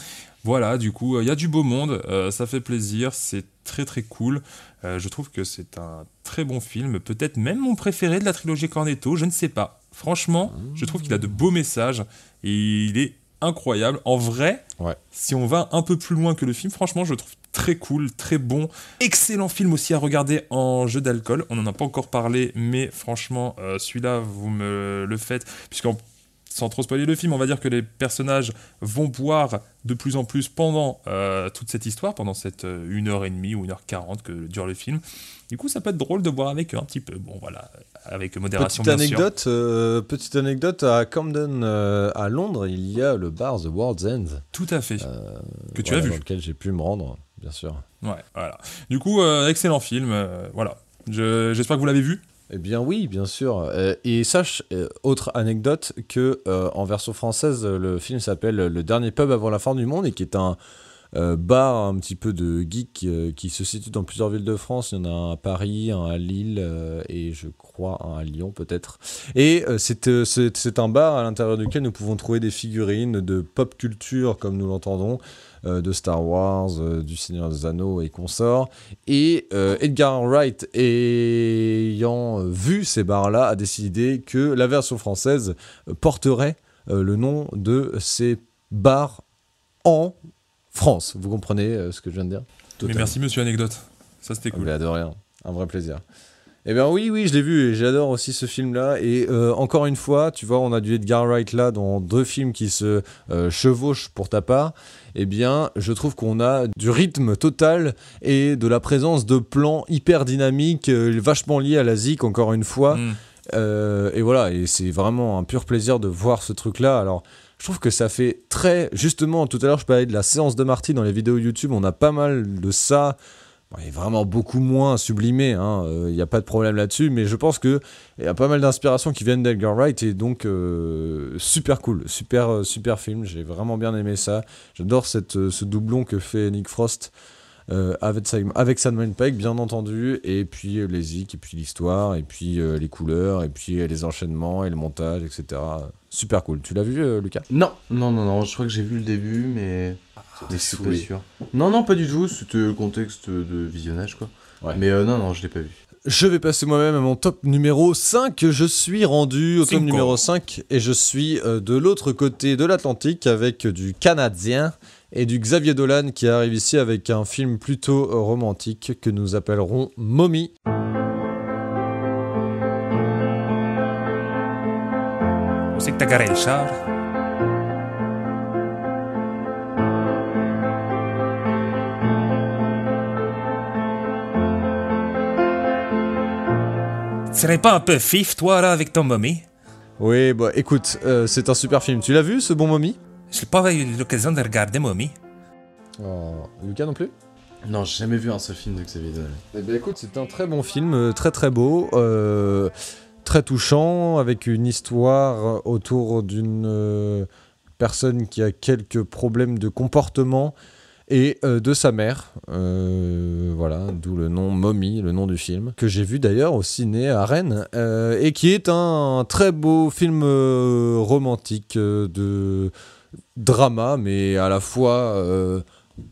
B: Voilà, du coup, il y a du beau monde, ça fait plaisir, c'est très très cool. Euh, je trouve que c'est un très bon film, peut-être même mon préféré de la trilogie Cornetto, je ne sais pas. Franchement, je trouve qu'il a de beaux messages et il est incroyable. En vrai,
A: Ouais.
B: si on va un peu plus loin que le film, franchement, je le trouve très cool, très bon. Excellent film aussi à regarder en jeu d'alcool. On n'en a pas encore parlé, mais franchement, euh, celui-là, vous me le faites, puisqu'en sans trop spoiler le film, on va dire que les personnages vont boire de plus en plus pendant euh, toute cette histoire, pendant cette euh, 1h30 ou 1h40 que dure le film. Du coup, ça peut être drôle de boire avec eux un petit peu. Bon, voilà, avec modération,
A: Petite
B: bien sûr.
A: anecdote, euh, petite anecdote à Camden, euh, à Londres, il y a le bar The World's End.
B: Tout à fait. que tu
A: voilà,
B: as vu.
A: Dans lequel j'ai pu me rendre, bien sûr.
B: Ouais, voilà. Du coup, euh, excellent film. euh, voilà. Je- J'espère que vous l'avez vu.
A: Eh bien oui, bien sûr. Euh, et sache, euh, autre anecdote, que euh, en version française, le film s'appelle Le dernier pub avant la fin du monde et qui est un bar un petit peu de geek qui se situe dans plusieurs villes de France. Il y en a un à Paris, un à Lille et je crois un à Lyon peut-être. Et c'est un bar à l'intérieur duquel nous pouvons trouver des figurines de pop culture comme nous l'entendons, de Star Wars, euh, du Seigneur des Anneaux et consorts. Et euh, Edgar Wright, ayant euh, vu ces bars-là, a décidé que la version française euh, porterait euh, le nom de ces bars en France. Vous comprenez euh, ce que je viens de dire?
B: Mais merci, monsieur Anecdote. Ça, c'était
A: Ah,
B: cool.
A: bah, de rien, un vrai plaisir. Eh bien oui, oui, je l'ai vu et j'adore aussi ce film-là. Et euh, encore une fois, tu vois, on a du Edgar Wright là dans deux films qui se euh, chevauchent pour ta part. Eh bien, je trouve qu'on a du rythme total et de la présence de plans hyper dynamiques, euh, vachement liés à la zik, encore une fois.
B: Mm.
A: Euh, et voilà, et c'est vraiment un pur plaisir de voir ce truc-là. Alors, je trouve que ça fait très. Justement, tout à l'heure, je parlais de la séance de Marty dans les vidéos YouTube. On a pas mal de ça. Il est vraiment beaucoup moins sublimé, il n'y a pas de problème là-dessus, mais je pense qu'il y a pas mal d'inspirations qui viennent d'Edgar Wright et donc euh, super cool, super, euh, super film, j'ai vraiment bien aimé ça. J'adore euh, ce doublon que fait Nick Frost euh, avec, avec Simon Pegg, bien entendu, et puis euh, les zik, et puis l'histoire, et puis euh, les couleurs, et puis euh, les enchaînements, et le montage, etc. Super cool. Tu l'as vu, euh, Lucas?
C: Non, non, non, non, je crois que j'ai vu le début, mais.
A: Saoulé.
C: sûr. Non, non, pas du tout, c'était le contexte de visionnage, quoi.
A: Ouais.
C: Mais euh, non, non, je l'ai pas vu.
A: Je vais passer moi-même à mon top numéro 5. Je suis rendu au top
B: Cinco.
A: numéro 5 et je suis euh, de l'autre côté de l'Atlantique avec du Canadien et du Xavier Dolan qui arrive ici avec un film plutôt euh, romantique que nous appellerons Mommy.
E: Où c'est que t'as garé le char? Serais pas un peu fif, toi, là, avec ton mommy?
A: Oui, bah écoute, euh, c'est un super film. Tu l'as vu ce bon Mommy?
E: J'ai pas eu l'occasion de regarder mommy.
A: oh, Lucas non plus?
C: Non, j'ai jamais vu un seul film de Xavier Dolan.
A: Eh bien écoute, c'est un très bon film, euh, très très beau, euh, très touchant, avec une histoire autour d'une euh, personne qui a quelques problèmes de comportement et euh, de sa mère. Euh, voilà, d'où le nom Mommy, le nom du film, que j'ai vu d'ailleurs au ciné à Rennes, euh, et qui est un, très beau film romantique de drama, mais à la fois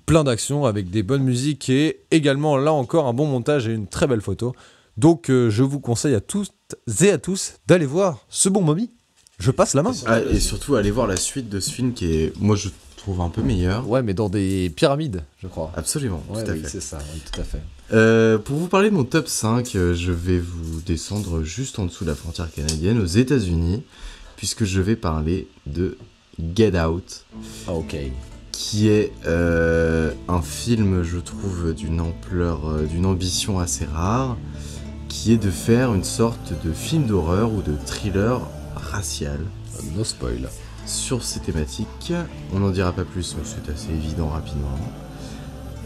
A: plein d'actions avec des bonnes musiques et également là encore un bon montage et une très belle photo. Donc je vous conseille à toutes et à tous d'aller voir ce bon mommy. Je passe la main.
C: Ah, et surtout, allez voir la suite de ce film qui est, moi, je trouve un peu meilleur.
A: Ouais, mais dans des pyramides, je crois.
C: Absolument,
A: Ouais,
C: tout à
A: oui,
C: fait.
A: c'est ça, oui, tout à fait.
C: Euh, pour vous parler de mon top 5, euh, je vais vous descendre juste en dessous de la frontière canadienne, aux États-Unis, puisque je vais parler de Get Out,
A: Ah, ok.
C: qui est euh, un film, je trouve, d'une ampleur, d'une ambition assez rare, qui est de faire une sorte de film d'horreur ou de thriller racial
A: No spoil.
C: Sur ces thématiques. On n'en dira pas plus, mais c'est assez évident rapidement.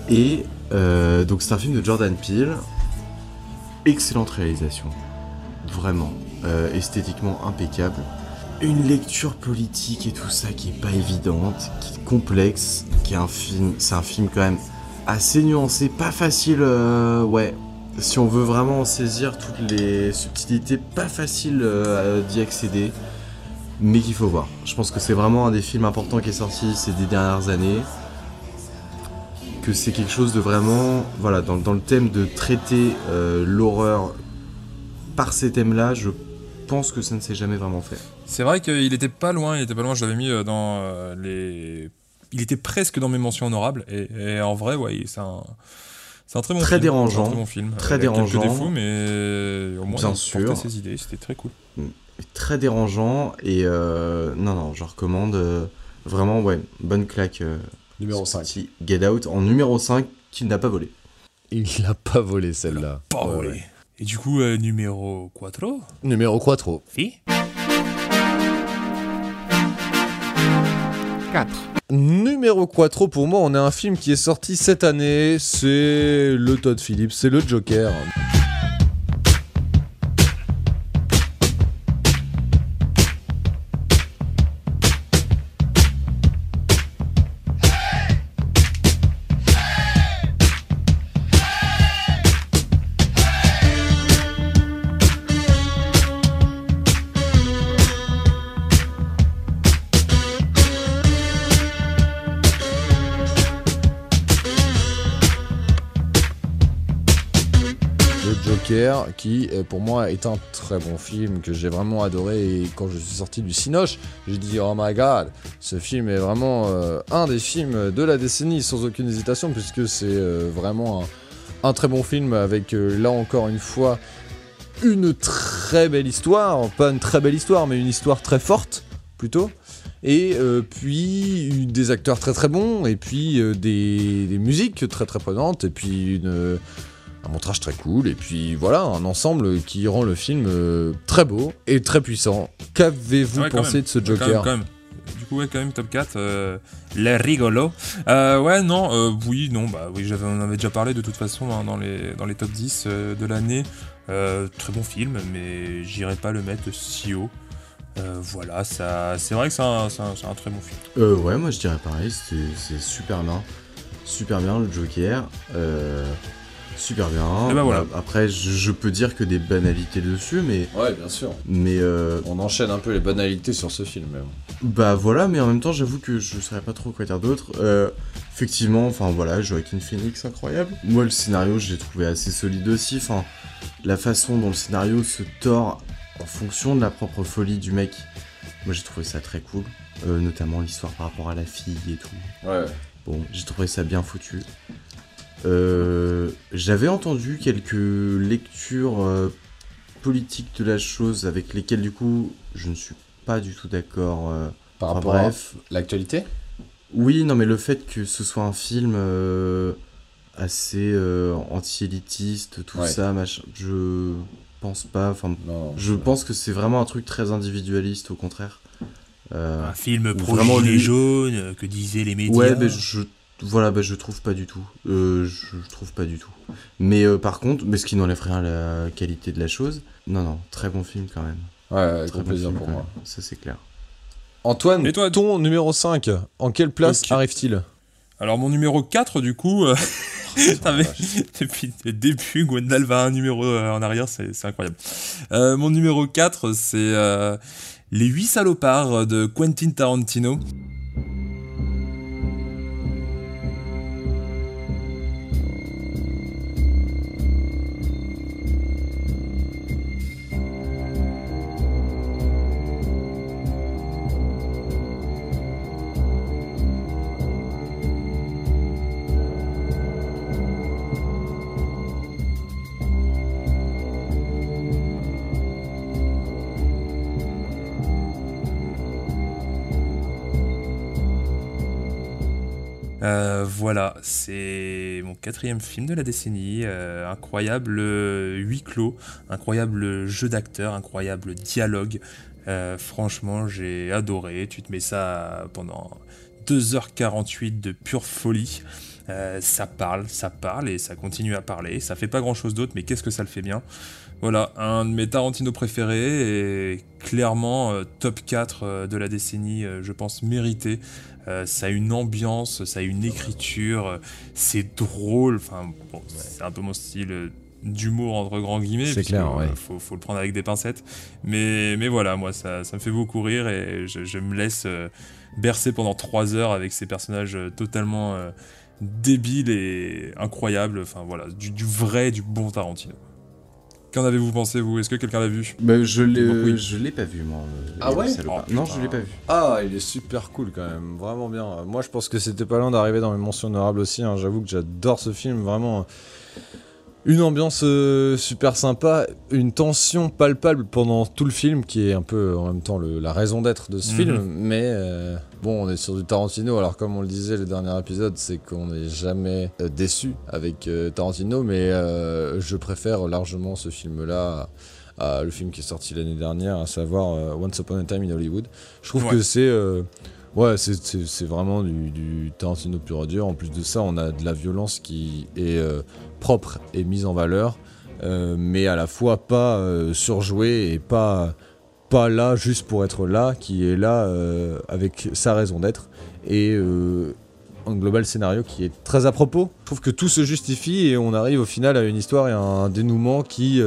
C: Et euh, donc c'est un film de Jordan Peele. Excellente réalisation. Vraiment. euh, esthétiquement impeccable. Une lecture politique et tout ça qui est pas évidente, qui est complexe, qui est un film, c'est un film quand même assez nuancé, pas facile, euh, ouais. Si on veut vraiment saisir toutes les subtilités, pas facile d'y accéder, mais qu'il faut voir. Je pense que c'est vraiment un des films importants qui est sorti ces dix dernières années que c'est quelque chose de vraiment, voilà, dans, dans le thème de traiter euh, l'horreur par ces thèmes-là, je pense que ça ne s'est jamais vraiment fait.
B: C'est vrai qu'il était pas loin, il était pas loin, je l'avais mis euh, dans euh, les... Il était presque dans mes mentions honorables, et, et en vrai, ouais, c'est un... C'est un très bon
C: Très
B: film.
C: dérangeant,
B: Un très bon film.
C: très dérangeant.
B: Quelques défauts, mais au moins,
C: Bien
B: il
C: sûr.
B: ses idées, c'était très cool.
C: Très dérangeant, et euh, non, non, je recommande euh, vraiment, ouais, bonne claque. euh,
A: Numéro
C: ce
A: 5.
C: petit Get Out en numéro 5 qu'il n'a pas volé.
A: Il l'a pas volé celle-là.
B: Pas
A: Ouais,
B: volé.
A: ouais.
B: Et du coup, euh, numéro 4
A: Numéro 4.
B: Si
L: 4.
A: Numéro 4 pour moi, on a un film qui est sorti cette année, c'est le Todd Phillips, c'est le Joker. Qui euh, pour moi est un très bon film que j'ai vraiment adoré et quand je suis sorti du Cinoche, j'ai dit oh my god, ce film est vraiment euh, un des films de la décennie sans aucune hésitation puisque c'est euh, vraiment un, très bon film avec là encore une fois une très belle histoire, pas une très belle histoire mais une histoire très forte plutôt. Et puis des acteurs très très bons, et puis des, des musiques très très prenantes, et puis une, un montage très cool, et puis voilà, un ensemble qui rend le film euh, très beau et très puissant. Qu'avez-vous
B: Ouais,
A: pensé
B: même.
A: de ce
B: Ouais, quand
A: Joker
B: même, quand même. Du coup, ouais, quand même, top 4. Euh, les rigolos. Euh, ouais, non, euh, oui, non, bah oui, j'avais, on avait déjà parlé de toute façon hein, dans, les, dans les top 10 euh, de l'année. Euh, très bon film, mais j'irai pas le mettre si haut. Euh, voilà, ça, c'est vrai que c'est un, c'est un- c'est un très bon film.
C: Euh, ouais, moi je dirais pareil, c'est c'est super bien. Super bien le Joker. Super bien.
B: Et bah voilà.
C: Bah, Après, je, je peux dire que des banalités dessus, mais.
A: Ouais, bien sûr.
C: Mais. euh,
A: On enchaîne un peu les banalités sur ce film.
C: Bah voilà, mais en même temps, j'avoue que je saurais pas trop quoi dire d'autre. Euh, effectivement, enfin voilà, Joaquin Phoenix, incroyable. Moi, le scénario, je l'ai trouvé assez solide aussi. Enfin, la façon dont le scénario se tord en fonction de la propre folie du mec, moi j'ai trouvé ça très cool. Euh, notamment l'histoire par rapport à la fille et tout.
A: Ouais.
C: Bon, j'ai trouvé ça bien foutu. Euh, J'avais entendu quelques lectures euh, politiques de la chose avec lesquelles du coup je ne suis pas du tout d'accord. euh,
A: Par
C: enfin,
A: rapport
C: bref.
A: à l'actualité?
C: Oui, non, mais le fait que ce soit un film euh, assez euh, anti-élitiste, tout
A: Ouais.
C: ça, machin, je pense pas. Enfin,
A: Non,
C: je pense que c'est vraiment un truc très individualiste, au contraire. Euh,
B: Un film pro
C: vraiment
B: gilet
C: lui-
B: jaune, euh, que disaient les médias.
C: Ouais, mais je, voilà, bah, je trouve pas du tout. Euh, je trouve pas du tout. Mais euh, par contre, mais ce qui n'enlève rien à la qualité de la chose. Non, non, très bon film quand même.
A: Ouais,
C: Très bon
A: plaisir
C: film,
A: pour moi.
C: même. Ça c'est clair.
A: Antoine,
B: Et toi
A: ton numéro 5, en quelle place arrive-t-il?
B: Alors mon numéro 4 du coup, euh, (laughs) t'avais- depuis le début, Gwendal va un numéro euh, en arrière, c'est c'est incroyable. Euh, mon numéro 4 c'est euh, Les 8 salopards de Quentin Tarantino. Voilà, c'est mon quatrième film de la décennie. euh, incroyable euh, huis clos, incroyable jeu d'acteur, incroyable dialogue. Euh, franchement, j'ai adoré. Tu te mets ça pendant 2h48 de pure folie. Ça parle, ça parle et ça continue à parler. Ça fait pas grand chose d'autre, mais qu'est-ce que ça le fait bien? Voilà, un de mes Tarantino préférés et clairement euh, top 4 euh, de la décennie, euh, je pense mérité. Ça a une ambiance, ça a une écriture, c'est drôle. Enfin, bon, c'est un peu mon style d'humour entre grands guillemets.
A: C'est clair, ouais.
B: faut, faut le prendre avec des pincettes. Mais, mais voilà, moi, ça, ça me fait beaucoup rire et je, je me laisse bercer pendant 3 heures avec ces personnages totalement débiles et incroyables. Enfin voilà, du, du vrai, du bon Tarantino. Qu'en avez-vous pensé, vous? Est-ce que quelqu'un l'a vu?
C: Bah, je l'ai
B: Donc, oui.
C: je l'ai pas vu, moi. euh,
A: Ah ouais?
B: Oh,
C: Non, je l'ai pas vu.
A: Ah, il est super cool quand même, vraiment bien. Moi, je pense que c'était pas loin d'arriver dans mes mentions honorables aussi. hein. J'avoue que j'adore ce film, vraiment. Une ambiance euh, super sympa, une tension palpable pendant tout le film, qui est un peu en même temps le- la raison d'être de ce
B: Mhm.
A: film. Mais euh, bon, on est sur du Tarantino. Alors, comme on le disait le dernier épisode, c'est qu'on n'est jamais euh, déçu avec Tarantino. Mais je préfère largement ce film-là à le film qui est sorti l'année dernière, à savoir Once Upon a Time in Hollywood. Je trouve
B: Ouais.
A: que c'est ouais, c'est- vraiment du, Tarantino pur et dur. En plus de ça, on a de la violence qui est euh, propre et mise en valeur, euh, mais à la fois pas euh, surjouée et pas pas là juste pour être là, qui est là avec sa raison d'être et un global scénario qui est très à propos. Je trouve que tout se justifie et on arrive au final à une histoire et à un dénouement qui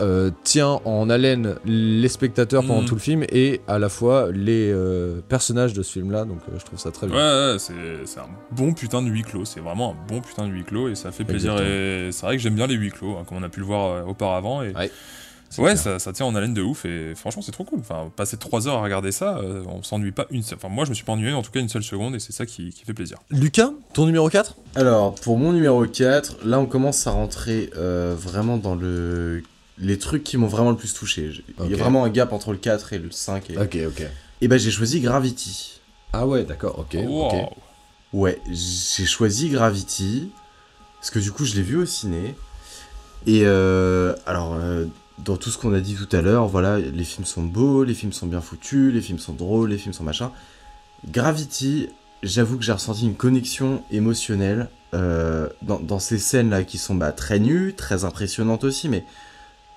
A: euh, tient en haleine les spectateurs pendant
B: Mhm.
A: tout le film et à la fois les euh, personnages de ce film-là. Donc euh, je trouve ça très
B: Ouais,
A: bien.
B: ouais, c'est c'est un bon putain de huis clos. C'est vraiment un bon putain de huis clos et ça fait plaisir.
A: Exactement.
B: Et c'est vrai que j'aime bien les huis clos, hein, comme on a pu le voir euh, auparavant. Et
A: Ouais,
B: ça, ça tient en haleine de ouf et franchement, c'est trop cool. Enfin, passer 3 heures à regarder ça, euh, on s'ennuie pas une seule. Enfin, moi, je me suis pas ennuyé en tout cas une seule seconde et c'est ça qui, qui fait plaisir.
A: Lucas, ton numéro 4
C: Alors, pour mon numéro 4, là, on commence à rentrer euh, vraiment dans le... les trucs qui m'ont vraiment le plus touché. Il y a vraiment un gap entre le 4 et le 5. Et,
A: Ok, ok.
C: et ben, j'ai choisi Gravity.
A: Ah ouais, d'accord, ok.
B: Wow.
A: ok.
C: Ouais, j'ai choisi Gravity. Parce que du coup, je l'ai vu au ciné. Et euh, alors, euh, dans tout ce qu'on a dit tout à l'heure, voilà, les films sont beaux, les films sont bien foutus, les films sont drôles, les films sont machin. Gravity, j'avoue que j'ai ressenti une connexion émotionnelle euh, dans, dans ces scènes-là qui sont bah, très nues, très impressionnantes aussi, mais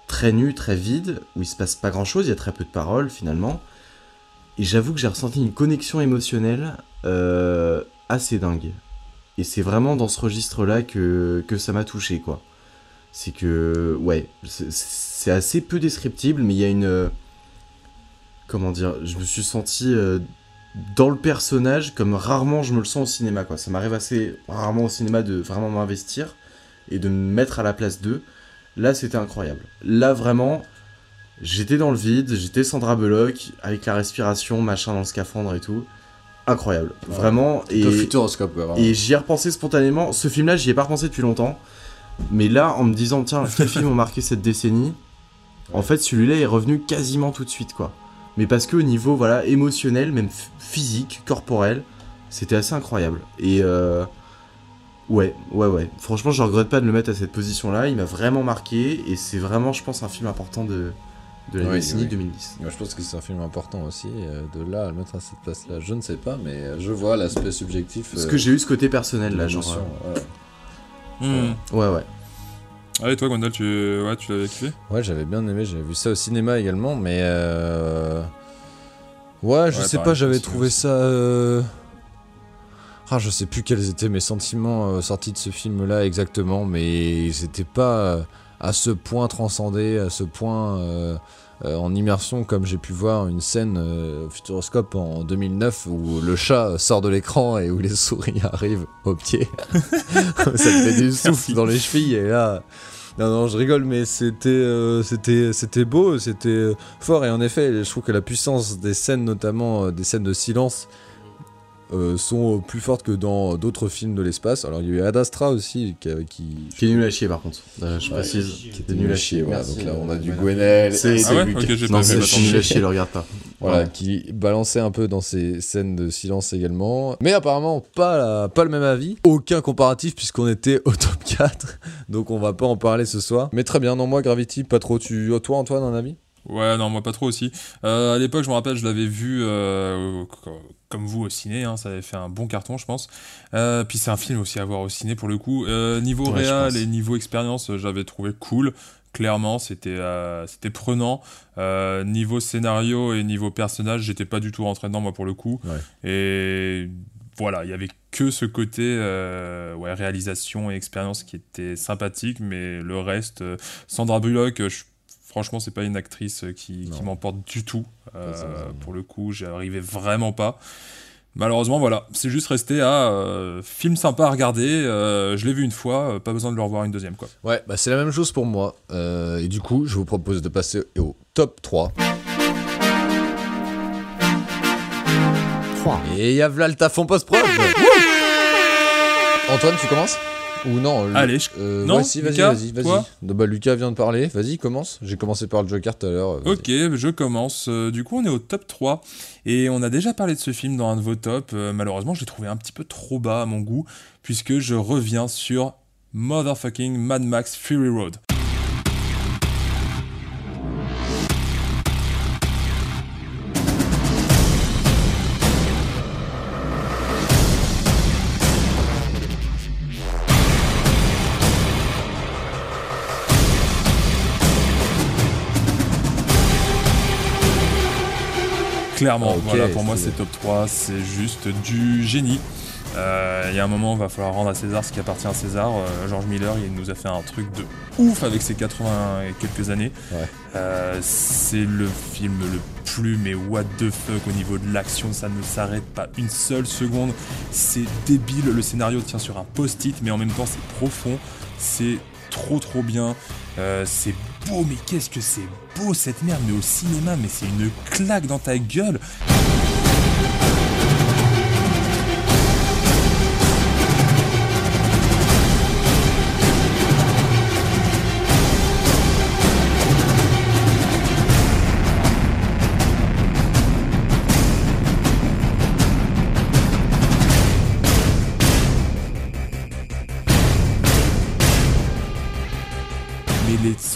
C: très nues, très vides, où il se passe pas grand-chose, il y a très peu de paroles finalement. Et j'avoue que j'ai ressenti une connexion émotionnelle euh, assez dingue. Et c'est vraiment dans ce registre-là que, que ça m'a touché, quoi. C'est que, ouais, c'est- assez peu descriptible, mais il y a une... Comment dire Je me suis senti euh, dans le personnage comme rarement je me le sens au cinéma, quoi. Ça m'arrive assez rarement au cinéma de vraiment m'investir et de me mettre à la place d'eux. Là, c'était incroyable. Là, vraiment, j'étais dans le vide, j'étais Sandra Bullock, avec la respiration, machin dans le scaphandre et tout. Incroyable. Vraiment. Et...
A: Le futuroscope, quoi. vraiment.
C: Et j'y ai repensé spontanément. Ce film-là, j'y ai pas repensé depuis longtemps. Mais là, en me disant, tiens, quels films ont marqué cette décennie En fait, celui-là est revenu quasiment tout de suite, quoi. Mais parce qu'au niveau, voilà, émotionnel, même physique, corporel, c'était assez incroyable. Et euh, ouais, ouais, ouais. Franchement, je regrette pas de le mettre à cette position-là. Il m'a vraiment marqué. Et c'est vraiment, je pense, un film important de, de la
A: Oui,
C: décennie
A: oui.
C: 2010.
A: Moi, je pense que c'est un film important aussi. euh, de là à le mettre à cette place-là, je ne sais pas, mais euh, je vois l'aspect subjectif.
C: Parce
A: euh,
C: que j'ai eu ce côté personnel, là, genre.
A: ouais.
B: Hmm.
C: euh, Ouais, ouais.
B: Allez, toi, Gondal, tu, ouais, tu l'avais kiffé?
A: Ouais, j'avais bien aimé, j'avais vu ça au cinéma également, mais euh... ouais, je
B: Ouais,
A: sais
B: pareil,
A: pas, j'avais trouvé
B: aussi.
A: ça. Ah, je sais plus quels étaient mes sentiments euh, sortis de ce film-là exactement, mais c'était pas euh, à ce point transcendé, à ce point euh, en immersion comme j'ai pu voir une scène au Futuroscope en 2009 où le chat sort de l'écran et où les souris (laughs) arrivent au pied. (laughs) ça te fait du souffle dans les chevilles et là. Non, non, je rigole, mais c'était, euh, c'était, c'était beau, c'était euh, fort, et en effet, je trouve que la puissance des scènes, notamment euh, des scènes de silence, euh, sont plus fortes que dans d'autres films de l'espace. Alors, il y a eu Ad Astra aussi, qui, qui,
C: Qui est nul à chier, par contre. Euh, je
A: Ouais,
C: précise.
A: qui était nul à chier. Voilà, donc là, on a
C: euh,
A: du. Gwenel
C: C'est-
B: Ah ouais
A: Luc.
B: Ok, j'ai
C: Non, c'est nul à chier, le regarde pas.
A: Voilà,
C: Ouais.
A: qui balançait un peu dans ces scènes de silence également. Mais apparemment, pas, la- pas le même avis. Aucun comparatif, puisqu'on était au top 4. (laughs) Donc, on va pas en parler ce soir. Mais très bien, non, moi, Gravity, pas trop. Tu, toi, Antoine, un avis?
B: Ouais, non, moi pas trop aussi. Euh, à l'époque, je me rappelle, je l'avais vu euh, comme vous au ciné, hein, ça avait fait un bon carton, je pense. Euh, puis c'est un film aussi à voir au ciné pour le coup. Euh, niveau
C: Ouais, pense.
B: et niveau expérience, euh, j'avais trouvé cool. Clairement, c'était euh, c'était prenant. Niveau scénario et niveau personnage, j'étais pas du tout rentré dedans, moi, pour le coup.
C: Ouais.
B: Et voilà, il y avait que ce côté euh, ouais, réalisation et expérience qui était sympathique, mais le reste, euh, Sandra Bullock, je- franchement, c'est pas une actrice euh, qui, qui m'emporte du tout. Euh,
A: Ça, ça, ça.
B: pour le coup, j'y arrivais vraiment pas. Malheureusement, voilà, c'est juste resté à euh, film sympa à regarder. euh, je l'ai vu une fois, euh, pas besoin de le revoir une deuxième, quoi.
A: Ouais, bah c'est la même chose pour moi. Euh, et du coup, je vous propose de passer au top 3.
D: 3.
A: Et y a v'là le taf en post-prod Antoine, tu commences? Ou non le-
B: Allez, je-
A: euh,
B: non,
A: ouais, si, vas-y, vas-y, vas-y. Bah, Lucas vient de parler, vas-y, commence. J'ai commencé par le Joker tout à l'heure. euh.
B: Ok, je commence. Euh, Du coup, on est au top 3. Et on a déjà parlé de ce film dans un de vos tops. Malheureusement, je l'ai trouvé un petit peu trop bas à mon goût, puisque je reviens sur Motherfucking Mad Max Fury Road. Clairement, voilà, pour moi
A: c'est-
B: top 3, c'est juste du génie. Euh, Il y a un moment, il va falloir rendre à César ce qui appartient à César. Euh, George Miller, il nous a fait un truc de ouf avec ses 80 et quelques années.
A: Ouais.
B: Euh, c'est le film le plus, mais what the fuck au niveau de l'action, ça ne s'arrête pas une seule seconde. C'est débile, le scénario tient sur un post-it, mais en même temps c'est profond, c'est trop trop bien. Euh, c'est mais qu'est-ce que c'est beau cette merde, mais au cinéma, mais c'est une claque dans ta gueule.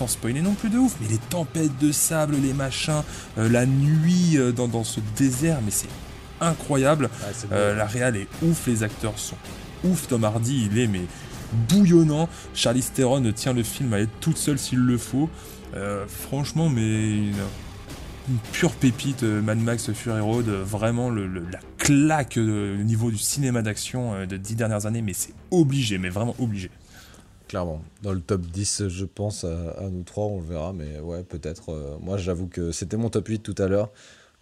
B: Sans spoiler non plus de ouf, mais les tempêtes de sable, les machins, euh, la nuit euh, dans, dans ce désert, mais c'est incroyable. Euh, la réal est ouf, les acteurs sont ouf. Tom Hardy, il est mais bouillonnant. Charlie Theron tient le film à être toute seule s'il le faut. Franchement, mais une, une pure pépite, Mad Max Fury Road, vraiment le, le- la claque au niveau du cinéma d'action de dix dernières années, mais c'est obligé, mais vraiment obligé.
A: Clairement. Dans le top 10, je pense, à, à nous trois, on le verra, mais ouais, peut-être. euh, moi, j'avoue que c'était mon top 8 tout à l'heure.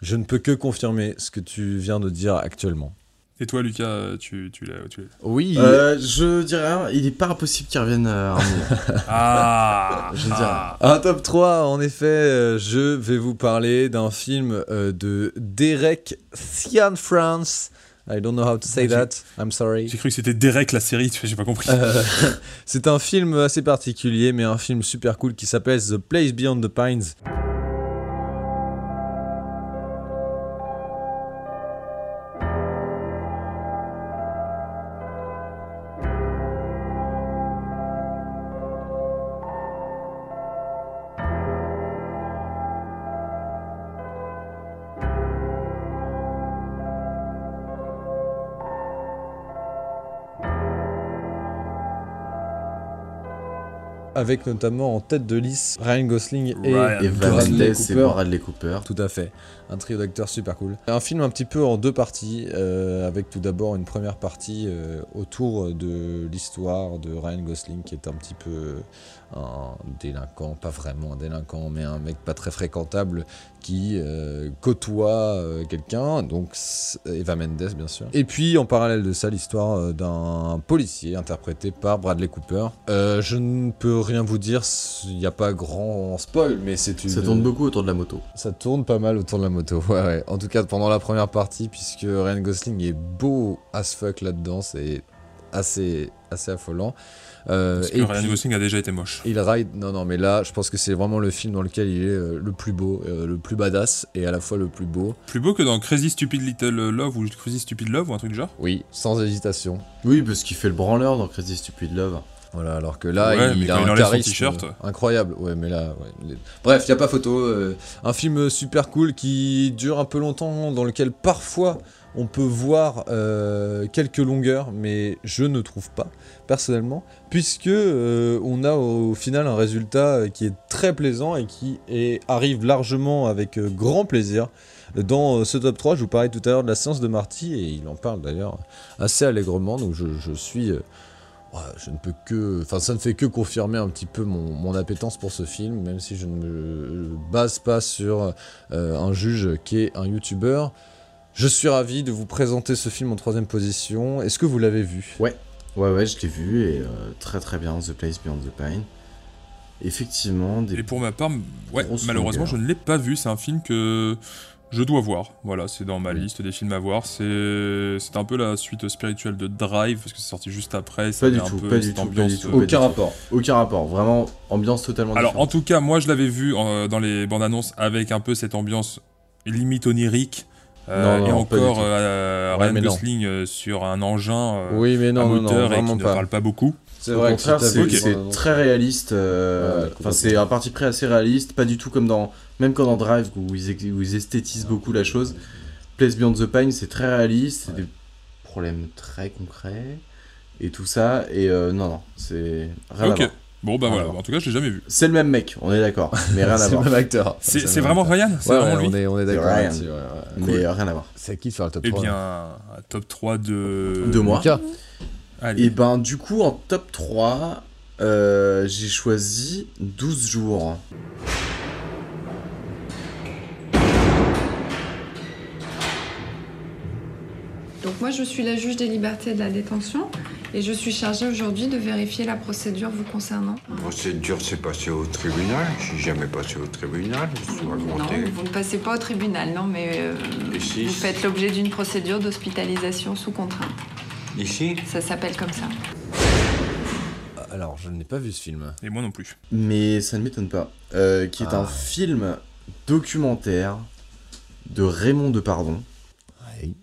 A: Je ne peux que confirmer ce que tu viens de dire actuellement.
B: Et toi, Lucas, euh, tu, tu l'as. Tu... l'as-
A: Oui.
C: Euh, je dirais il est pas impossible qu'il revienne à Army. (laughs)
B: Ah
C: Je dirais.
B: ah.
A: Un top 3, en effet, euh, je vais vous parler d'un film euh, de Derek Cianfrance. I don't know how to say that, I'm sorry.
B: J'ai cru que c'était Derek la série, tu vois, j'ai pas compris.
A: Euh, (laughs) c'est un film assez particulier, mais un film super cool qui s'appelle The Place Beyond the Pines. Avec notamment en tête de liste Ryan Gosling et,
B: Ryan
C: Et
A: Bradley Cooper.
C: Bradley Cooper.
A: Tout à fait. Un trio d'acteurs super cool. Un film un petit peu en deux parties, euh, avec tout d'abord une première partie euh, autour de l'histoire de Ryan Gosling, qui est un petit peu un délinquant, pas vraiment un délinquant, mais un mec pas très fréquentable, qui euh, côtoie euh, quelqu'un, donc Eva Mendes bien sûr. Et puis en parallèle de ça, l'histoire euh, d'un policier interprété par Bradley Cooper. Euh, je ne peux rien vous dire, il n'y a pas grand spoil, mais c'est une...
C: Ça tourne beaucoup autour de la moto.
A: Ça tourne pas mal autour de la moto, (laughs) ouais, ouais. En tout cas, pendant la première partie, puisque Ryan Gosling est beau as fuck là-dedans, c'est assez, assez affolant. Euh,
B: Parce que
A: et
B: Ryan
A: puis,
B: Gosling a déjà été moche.
A: il ride, non, non, mais là, je pense que c'est vraiment le film dans lequel il est euh, le plus beau, euh, le plus badass et à la fois le plus beau.
B: Plus beau que dans Crazy Stupid Little Love ou Crazy Stupid Love ou un truc du genre?
A: Oui, sans hésitation.
C: Oui, parce qu'il fait le branleur dans Crazy Stupid Love.
A: Voilà, alors que là,
B: Ouais,
A: il
B: quand
A: a
B: il
A: un charisme incroyable. Ouais, mais là, ouais, il bref, il y a pas photo. euh, un film super cool qui dure un peu longtemps, dans lequel parfois on peut voir euh, quelques longueurs, mais je ne trouve pas personnellement, puisque euh, on a au final un résultat qui est très plaisant et qui est- arrive largement avec grand plaisir. Dans ce top 3, je vous parlais tout à l'heure de la séance de Marty, et il en parle d'ailleurs assez allègrement, donc je, je suis... je ne peux que. Enfin, ça ne fait que confirmer un petit peu mon, mon appétence pour ce film, même si je ne me base pas sur euh, un juge qui est un youtubeur. Je suis ravi de vous présenter ce film en troisième position. Est-ce que vous l'avez vu?
C: Ouais, ouais, ouais, je l'ai vu et euh, très très bien, The Place Beyond the Pine. Effectivement, des
B: Et pour ma part, ouais, malheureusement, je ne l'ai pas vu. C'est un film que je dois voir. Voilà, c'est dans ma liste des films à voir. C'est c'est un peu la suite spirituelle de Drive parce que c'est sorti juste après. Ça
C: Pas du
B: un
C: tout,
B: peu
C: pas du
B: cette
C: tout, pas
B: ambiance,
C: du tout. pas du
A: Aucun
C: tout.
A: rapport.
C: Aucun rapport, vraiment ambiance totalement
B: Alors, en tout cas, moi, je l'avais vu euh, dans les bandes annonces avec un peu cette ambiance limite onirique. euh,
A: Non, non,
B: et encore euh,
A: Ouais,
B: Ryan. Gosling euh, sur un engin euh,
A: Oui, mais
B: à
A: non, non, non,
B: moteur et qui ne
A: pas.
B: parle pas beaucoup.
A: C'est vrai
C: c'est très réaliste. euh,
A: Ouais,
C: Enfin, c'est un parti pris assez réaliste, pas du tout comme dans. Même quand dans Drive, où ils, ex- où ils esthétisent beaucoup la chose. Place Beyond the Pine, c'est très réaliste, c'est des problèmes très concrets et tout ça. Et euh, non, non, c'est rien à
B: Ok.
C: voir.
B: Bon, bah voilà.
C: voir.
B: En tout cas, je l'ai jamais vu.
C: C'est le même mec, on est d'accord, mais rien à (laughs)
A: C'est le
C: voir.
A: même acteur.
B: C'est vraiment. Ryan? C'est
A: Ouais,
B: vraiment
A: ouais,
B: lui?
A: on est, on est d'accord ouais.
C: Mais rien à voir.
A: C'est qui faire le top
B: Eh
A: 3
B: bien, un top 3 de.
C: De moi.
A: Lucas
B: Allez.
C: Et ben, du coup, en top 3, euh, j'ai choisi 12 jours.
L: Donc moi, je suis la juge des libertés et de la détention et je suis chargée aujourd'hui de vérifier la procédure vous concernant.
P: procédure s'est passée au tribunal. Je suis jamais passé au tribunal. Je
L: Non, vous ne passez pas au tribunal, non, mais euh,
P: si
L: vous faites l'objet d'une procédure d'hospitalisation sous contrainte.
P: Ici
L: Ça s'appelle comme ça.
A: Alors, je n'ai pas vu ce film.
B: Et moi non plus.
C: Mais ça ne m'étonne pas. Euh, qui est
A: Ah.
C: un film documentaire de Raymond Depardon.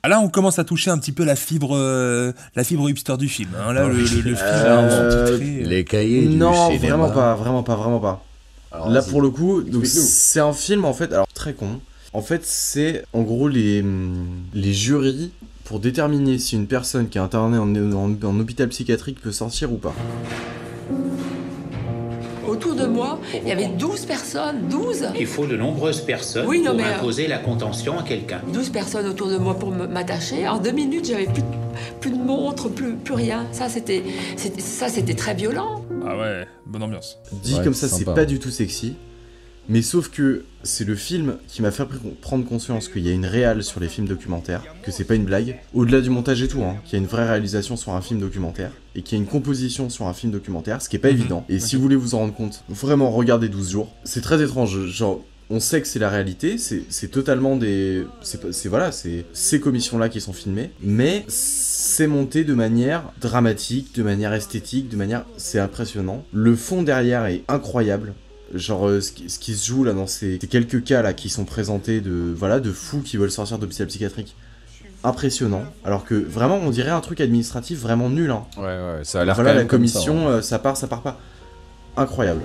B: Ah, là, on commence à toucher un petit peu la fibre, euh, la fibre hipster du film. hein. Là, le, le, le film
C: Euh,
B: sous-titré.
A: Les cahiers du
C: Non,
A: cinéma.
C: vraiment pas, vraiment pas, vraiment pas.
A: Alors,
C: Là pour le coup, c'est un film en fait, alors très con. En fait, c'est en gros les, les jurys pour déterminer si une personne qui est internée en, en- en hôpital psychiatrique peut sortir ou pas.
Q: Autour de moi, il y avait 12 personnes, 12
R: Il faut de nombreuses personnes
Q: Oui, non,
R: pour
Q: mais, euh,
R: imposer la contention à quelqu'un.
Q: 12 personnes autour de moi pour me- m'attacher. En deux minutes, j'avais plus, de- plus de montre, plus, plus rien. Ça, c'était ça, c'était très violent.
B: Ah ouais, bonne ambiance.
C: Dit
A: Ouais,
C: comme ça,
A: c'est
C: pas du tout sexy. Mais sauf que c'est le film qui m'a fait pr- prendre conscience qu'il y a une réale sur les films documentaires, que c'est pas une blague. Au-delà du montage et tout, hein, qu'il y a une vraie réalisation sur un film documentaire, et qu'il y a une composition sur un film documentaire, ce qui est pas
B: Mhm.
C: évident. Et si vous voulez vous en rendre compte, vraiment regardez 12 jours. C'est très étrange, genre... On sait que c'est la réalité, c'est c'est totalement des... C'est- voilà, c'est ces commissions-là qui sont filmées, mais c'est monté de manière dramatique, de manière esthétique, de manière... C'est impressionnant. Le fond derrière est incroyable. Genre euh, ce, qui, ce qui se joue là dans ces, ces quelques cas là qui sont présentés de voilà de fous qui veulent sortir d'hôpital psychiatrique impressionnant alors que vraiment on dirait un truc administratif vraiment nul hein.
A: Ouais, ouais, ça a l'air
C: voilà la
A: ça,
C: commission
A: hein.
C: euh, ça part ça part pas incroyable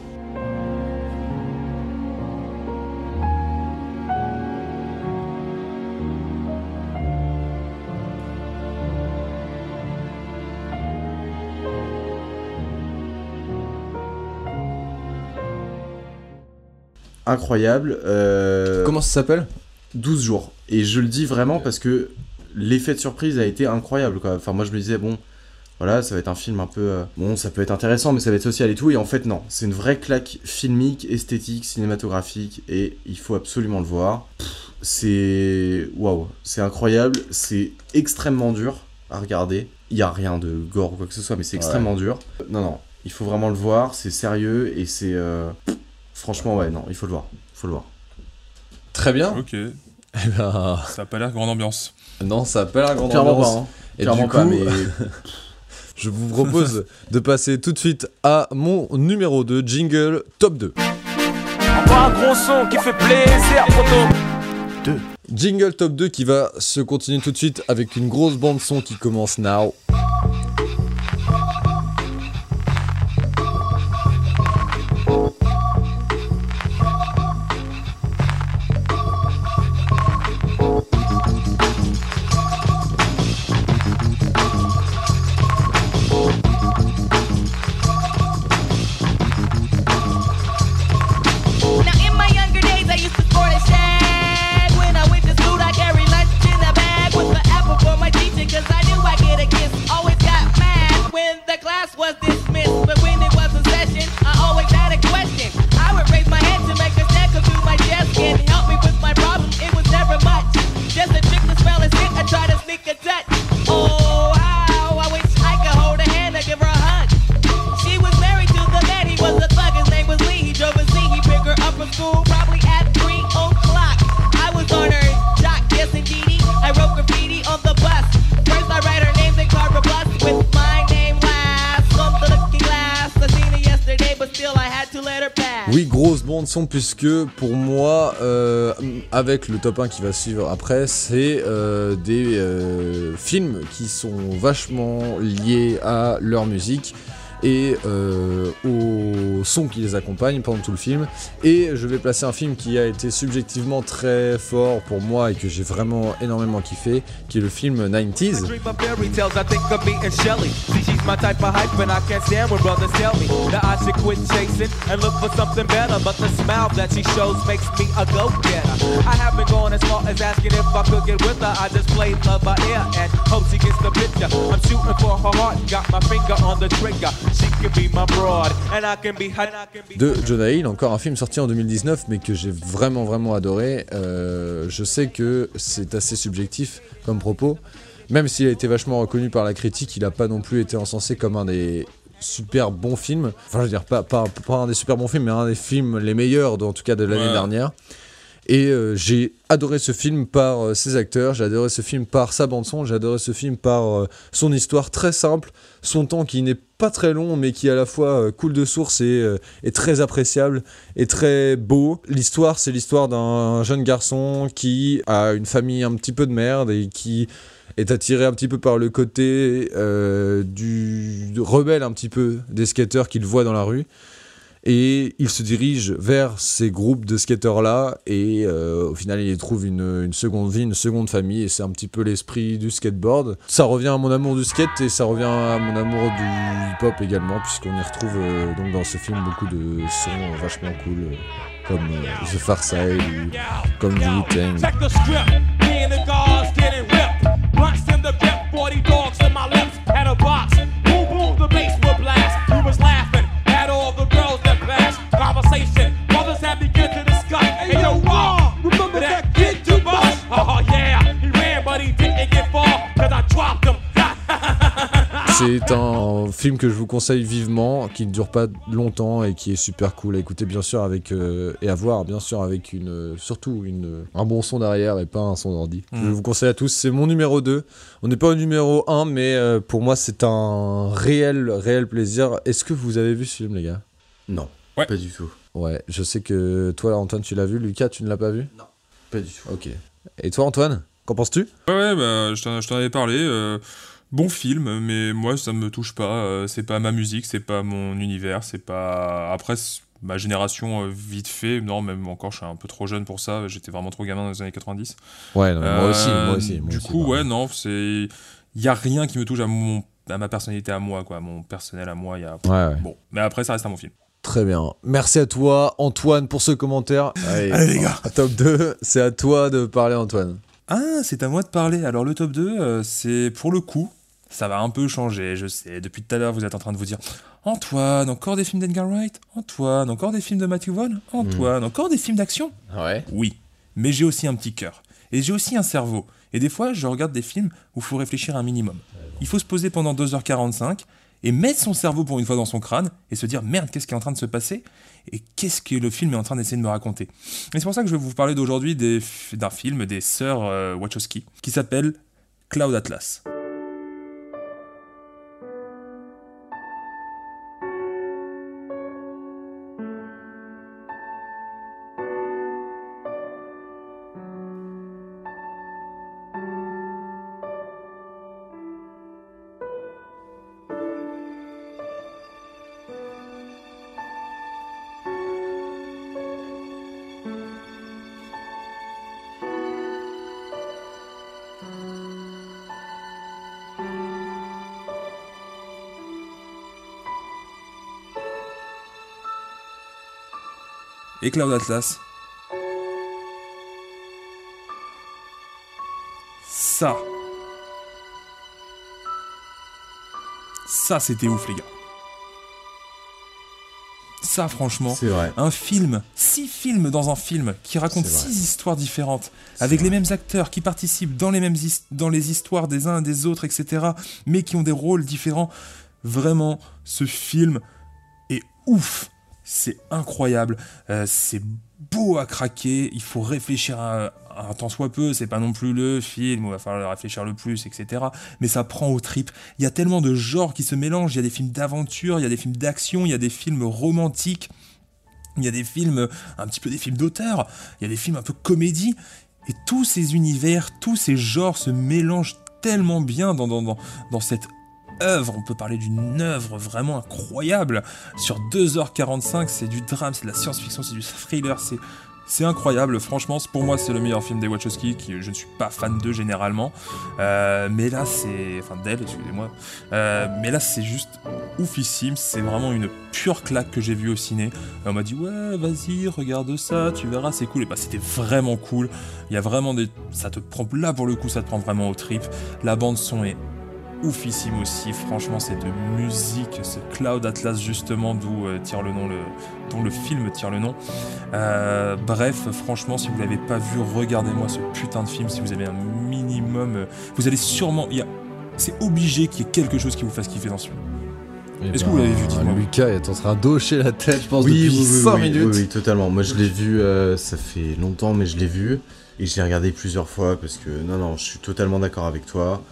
C: incroyable euh,
A: Comment ça s'appelle?
C: 12 jours. Et je le dis vraiment parce que l'effet de surprise a été incroyable. Quoi. Enfin, moi, je me disais, bon, voilà, ça va être un film un peu. euh, bon, ça peut être intéressant, mais ça va être social et tout. Et en fait, non. C'est une vraie claque filmique, esthétique, cinématographique. Et il faut absolument le voir. C'est. Waouh. C'est incroyable. C'est extrêmement dur à regarder. Il n'y a rien de gore ou quoi que ce soit, mais c'est extrêmement dur. Non, non. Il faut vraiment le voir. C'est sérieux et c'est. euh, Franchement, ouais, non, il faut le voir. Il faut le voir.
A: Très bien.
B: Ok.
A: Eh ben,
B: Ça a pas l'air grande ambiance.
A: Non, ça a pas l'air grande
C: Clairement
A: ambiance.
C: pas, hein.
A: Et
C: Clairement
A: du coup,
C: pas, mais- (laughs)
A: je vous propose de passer tout de suite à mon numéro 2, Jingle Top 2.
S: Envoie un gros son qui fait plaisir, photo.
A: 2. Jingle Top 2 qui va se continuer tout de suite avec une grosse bande son qui commence now. Puisque pour moi, euh, avec le top 1 qui va suivre après, c'est euh, des euh, films qui sont vachement liés à leur musique et euh, au son qui les accompagne pendant tout le film. Et je vais placer un film qui a été subjectivement très fort pour moi et que j'ai vraiment énormément kiffé, qui est le film 90s. De Jonah Hill, encore un film sorti en 2019 mais que j'ai vraiment vraiment adoré. Euh, je sais que c'est assez subjectif comme propos, même s'il a été vachement reconnu par la critique, il n'a pas non plus été encensé comme un des super bons films. Enfin je veux dire pas, pas, pas un des super bons films mais un des films les meilleurs en tout cas de l'année
B: Ouais.
A: dernière. Et euh, j'ai adoré ce film par euh, ses acteurs, j'ai adoré ce film par sa bande son, j'ai adoré ce film par euh, son histoire très simple, son temps qui n'est pas très long mais qui à la fois euh, coule de source et euh, est très appréciable et très beau. L'histoire c'est l'histoire d'un jeune garçon qui a une famille un petit peu de merde et qui est attiré un petit peu par le côté euh, du rebelle un petit peu des skateurs qu'il voit dans la rue et il se dirige vers ces groupes de skateurs là et euh, au final il y trouve une, une seconde vie, une seconde famille et c'est un petit peu l'esprit du skateboard. Ça revient à mon amour du skate et ça revient à mon amour du hip-hop également puisqu'on y retrouve euh, donc dans ce film beaucoup de sons vachement cool euh, comme euh, The Far Side comme Wu-Tang. C'est un film que je vous conseille vivement, qui ne dure pas longtemps et qui est super cool à écouter bien sûr avec euh, et à voir bien sûr avec une euh, surtout une un bon son derrière et pas un son d'ordi.
B: Mm.
A: Je vous conseille à tous, c'est mon numéro 2. On n'est pas au numéro 1 mais euh, pour moi c'est un réel réel plaisir. Est-ce que vous avez vu ce film les gars?
C: Non,
B: Ouais.
C: pas du tout.
A: Ouais, je sais que toi Antoine tu l'as vu, Lucas tu ne l'as pas vu?
C: Non, pas du tout.
A: OK. Et toi Antoine, qu'en penses-tu?
B: Ouais, ouais, bah, je t'en je t'en avais parlé. euh, bon film, mais moi, ça me touche pas. euh, c'est pas ma musique, c'est pas mon univers, c'est pas. Après, ma génération, euh, vite fait. Non, même encore, je suis un peu trop jeune pour ça. J'étais vraiment trop gamin dans les années 90.
A: Ouais, non, mais moi
B: Euh,
A: aussi, moi aussi, moi
B: du
A: aussi,
B: coup, ouais, non, c'est. Il y a rien qui me touche à mon à ma personnalité à moi quoi mon personnel à moi il y a
A: Ouais, ouais.
B: bon mais après ça reste un bon film
A: Très bien. Merci à toi, Antoine, pour ce commentaire. Allez,
B: Allez, les gars.
A: Top 2, c'est à toi de parler, Antoine.
B: Ah, c'est à moi de parler. Alors le top 2, euh, c'est pour le coup, ça va un peu changer, je sais. Depuis tout à l'heure, vous êtes en train de vous dire Antoine, encore des films d'Edgar Wright? Antoine, encore des films de Matthew Vaughn? Antoine, encore des films d'action?
A: Ouais.
B: Oui, mais j'ai aussi un petit cœur. Et j'ai aussi un cerveau. Et des fois, je regarde des films où il faut réfléchir un minimum. Il faut se poser pendant 2h45 et mettre son cerveau pour une fois dans son crâne et se dire merde, qu'est-ce qui est en train de se passer? Et qu'est-ce que le film est en train d'essayer de me raconter? Et c'est pour ça que je vais vous parler d'aujourd'hui d'un film des sœurs euh, Wachowski qui s'appelle Cloud Atlas. Et Cloud Atlas. Ça. Ça, c'était ouf, les gars. Ça, franchement,
C: C'est vrai.
B: un film, six films dans un film qui
C: vrai.
B: six histoires différentes, avec les mêmes acteurs qui participent dans les mêmes dans les histoires des uns et des autres, etc., mais qui ont des rôles différents. Vraiment, ce film est ouf. C'est incroyable. Euh, c'est beau à craquer. Il faut réfléchir à, un temps soit peu. C'est pas non plus le film où il va falloir réfléchir le plus, etc. Mais ça prend aux tripes. Il y a tellement de genres qui se mélangent. Il y a des films d'aventure, il y a des films d'action, il y a des films romantiques. Il y a des films, un petit peu des films d'auteur, il y a des films un peu comédie, et tous ces univers, tous ces genres se mélangent tellement bien dans, dans, dans, dans cette On peut parler d'une œuvre vraiment incroyable. Sur 2h45, c'est du drame, c'est de la science-fiction, c'est du thriller, c'est. Incroyable, franchement, pour moi c'est le meilleur film des Wachowski, qui je ne suis pas fan d'eux généralement, Euh, mais là c'est, enfin d'elle, excusez-moi, Euh, mais là c'est juste oufissime, c'est vraiment une pure claque que j'ai vue au ciné. On m'a dit ouais vas-y regarde ça, tu verras c'est cool, et bah c'était vraiment cool. Il y a vraiment des, ça te prend là pour le coup ça te prend vraiment au trip. La bande son est oufissime aussi. Franchement, c'est de musique, ce Cloud Atlas justement, d'où euh, tire le nom, le, dont le film tire le nom. Euh, bref, franchement, si vous l'avez pas vu, regardez-moi ce putain de film. Si vous avez un minimum, euh, vous allez sûrement, il y a, c'est obligé qu'il y ait quelque chose qui vous fasse kiffer dans ce film.
A: Eh
B: Est-ce que
A: ben,
B: vous l'avez vu Dites-moi.
A: Lucas est en train d'hocher la tête, je pense,
C: Oui,
A: depuis
C: oui, oui,
A: 5
C: oui,
A: minutes.
C: Oui, oui, totalement. Moi, je l'ai vu, euh, ça fait longtemps, mais je l'ai vu. Et je l'ai regardé plusieurs fois parce que, non, non, je suis totalement d'accord avec toi.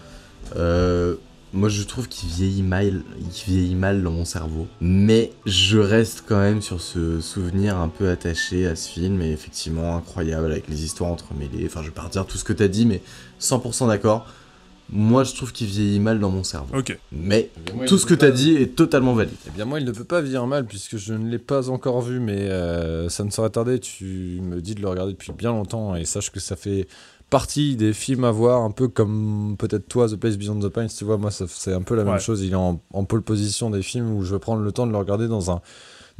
C: Euh, moi, je trouve qu'il vieillit mal, il vieillit mal dans mon cerveau. Mais je reste quand même sur ce souvenir un peu attaché à ce film. Et effectivement, incroyable avec les histoires entremêlées. Enfin, je vais pas redire tout ce que t'as dit, mais 100% d'accord. Moi, je trouve qu'il vieillit mal dans mon cerveau.
B: Ok.
C: Mais
A: Eh bien, moi,
C: tout ce que t'as
A: pas-
C: dit est totalement valide.
A: Eh bien moi il ne peut pas vieillir mal puisque je ne l'ai pas encore vu mais euh, ça ne saurait tarder, tu me dis de le regarder depuis bien longtemps et sache que ça fait partie des films à voir un peu comme peut-être toi The Place Beyond the Pines tu vois moi c'est un peu la même chose il est en, en pole position des films où je vais prendre le temps de le regarder dans un,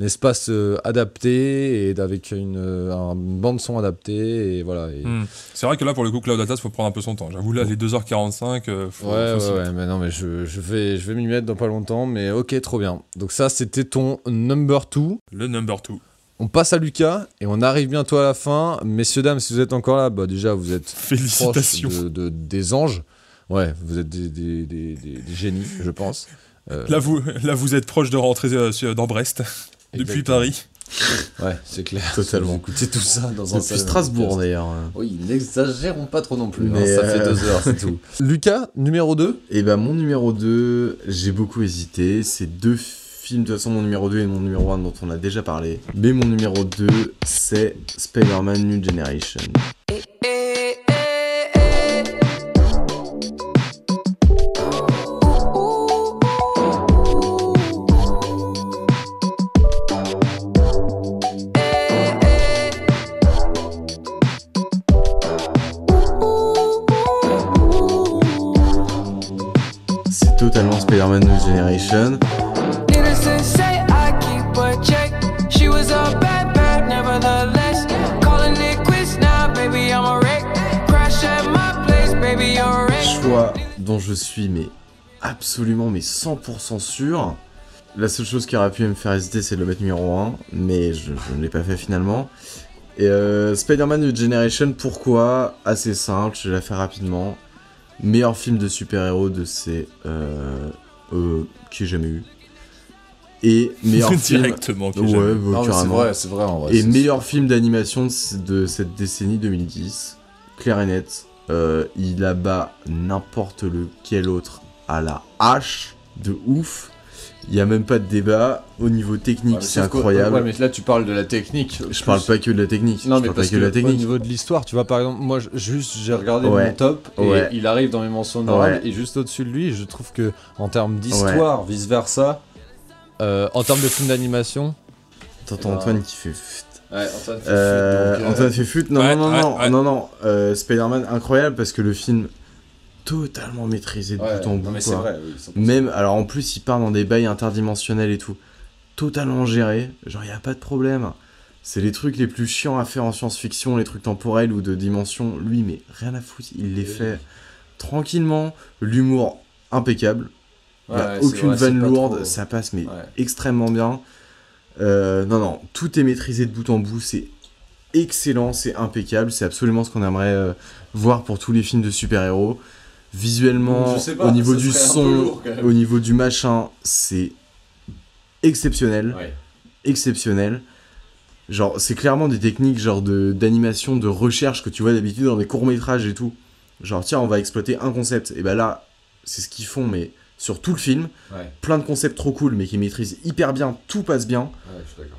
A: un espace euh, adapté et avec une, euh, un- bande son adaptée et voilà et-
B: Hmm. C'est vrai que là, pour le coup, Cloud Atlas, faut prendre un peu son temps. J'avoue, là, les 2h45, euh, faut,
A: Ouais,
B: faut
A: ouais, ouais, mais non, mais je, je vais, je vais m'y mettre dans pas longtemps, mais ok, trop bien. Donc ça, c'était ton number 2.
B: Le number 2.
A: On passe à Lucas et on arrive bientôt à la fin. Messieurs, dames, si vous êtes encore là, bah déjà, vous êtes
B: Félicitations.
A: de, de- des anges. Ouais, vous êtes des, des- des- des- des génies, je pense. Euh,
B: Là, vous, là, vous êtes proche de rentrer euh, dans Brest, (laughs) depuis. Paris.
A: Ouais, c'est clair.
C: Totalement. (laughs)
A: Vous écoutez tout ça dans un
C: Depuis Strasbourg d'ailleurs.
A: Oui, n'exagérons pas trop non plus. hein,
C: Mais,
A: ça fait
C: euh,
A: deux heures, c'est tout. (laughs) Lucas, numéro 2
C: Et bah mon numéro 2, j'ai beaucoup hésité. C'est deux films, de toute façon mon numéro 2 et mon numéro 1 dont on a déjà parlé. Mais mon numéro 2, c'est Spider-Man New Generation. C'est totalement Spider-Man New Generation. Dont je suis mais absolument mais 100% sûr. La seule chose qui aurait pu me faire hésiter c'est de le mettre numéro 1, mais je, je ne l'ai pas fait finalement. Et euh, Spider-Man New Generation, pourquoi? Assez simple, je vais la faire rapidement. Meilleur film de super-héros de ces... Euh, euh, qui j'ai jamais eu. Et meilleur (laughs) film...
B: Directement, qui
C: Ouais,
B: j'ai jamais eu.
C: bah,
A: Non, mais c'est vrai, c'est vrai, en vrai,
C: Et meilleur film d'animation de cette décennie 2010, clair et net. Euh, il abat n'importe lequel autre à la hache de ouf. Il n'y a même pas de débat. Au niveau technique,
A: Ouais,
C: c'est incroyable.
A: Ouais, mais là, tu parles de la technique.
C: Je parle pas que de la technique.
A: Non,
C: je
A: mais
C: parle pas
A: parce
C: que de la
A: Au
C: technique.
A: niveau de l'histoire, tu vois, par exemple, moi, juste, j'ai regardé
C: Ouais.
A: mon top et
C: Ouais.
A: il arrive dans mes mentions
C: Ouais.
A: et juste au-dessus de lui, je trouve que en termes d'histoire, vice versa, euh, en termes de film d'animation.
C: T'entends
A: eh ben,
C: Antoine qui fait.
A: Ouais, Antoine fait
C: Euh,
A: donc, euh,
C: Antoine. Non,
B: Ouais,
C: non, non,
B: ouais,
C: non,
B: ouais.
C: non, non. Euh, Spider-Man incroyable parce que le film totalement maîtrisé de
A: Ouais,
C: bout en
A: non,
C: bout.
A: mais c'est
C: quoi.
A: vrai, oui, 100%.
C: Même, alors en plus, il part dans des bails interdimensionnels et tout. Totalement géré. Genre, y a pas de problème. C'est les trucs les plus chiants à faire en science-fiction, les trucs temporels ou de dimension. Lui, mais rien à foutre. Il les fait tranquillement. L'humour impeccable. Y a aucune
A: vrai,
C: vanne
A: pas
C: lourde.
A: trop-
C: Ça passe, mais
A: Ouais.
C: extrêmement bien. Euh, non, non, tout est maîtrisé de bout en bout. C'est excellent, c'est impeccable. C'est absolument ce qu'on aimerait euh, voir pour tous les films de super-héros. Visuellement,
A: pas,
C: au niveau du son,
A: lourd,
C: au niveau du machin, c'est exceptionnel.
A: Ouais.
C: Exceptionnel. Genre, c'est clairement des techniques genre de d'animation, de recherche que tu vois d'habitude dans des courts-métrages et tout. Genre, tiens, on va exploiter un concept. Et bah là, c'est ce qu'ils font, mais sur tout le film.
A: Ouais.
C: Plein de concepts trop cool, mais qui maîtrisent hyper bien, tout passe bien.
A: Ouais, je suis d'accord.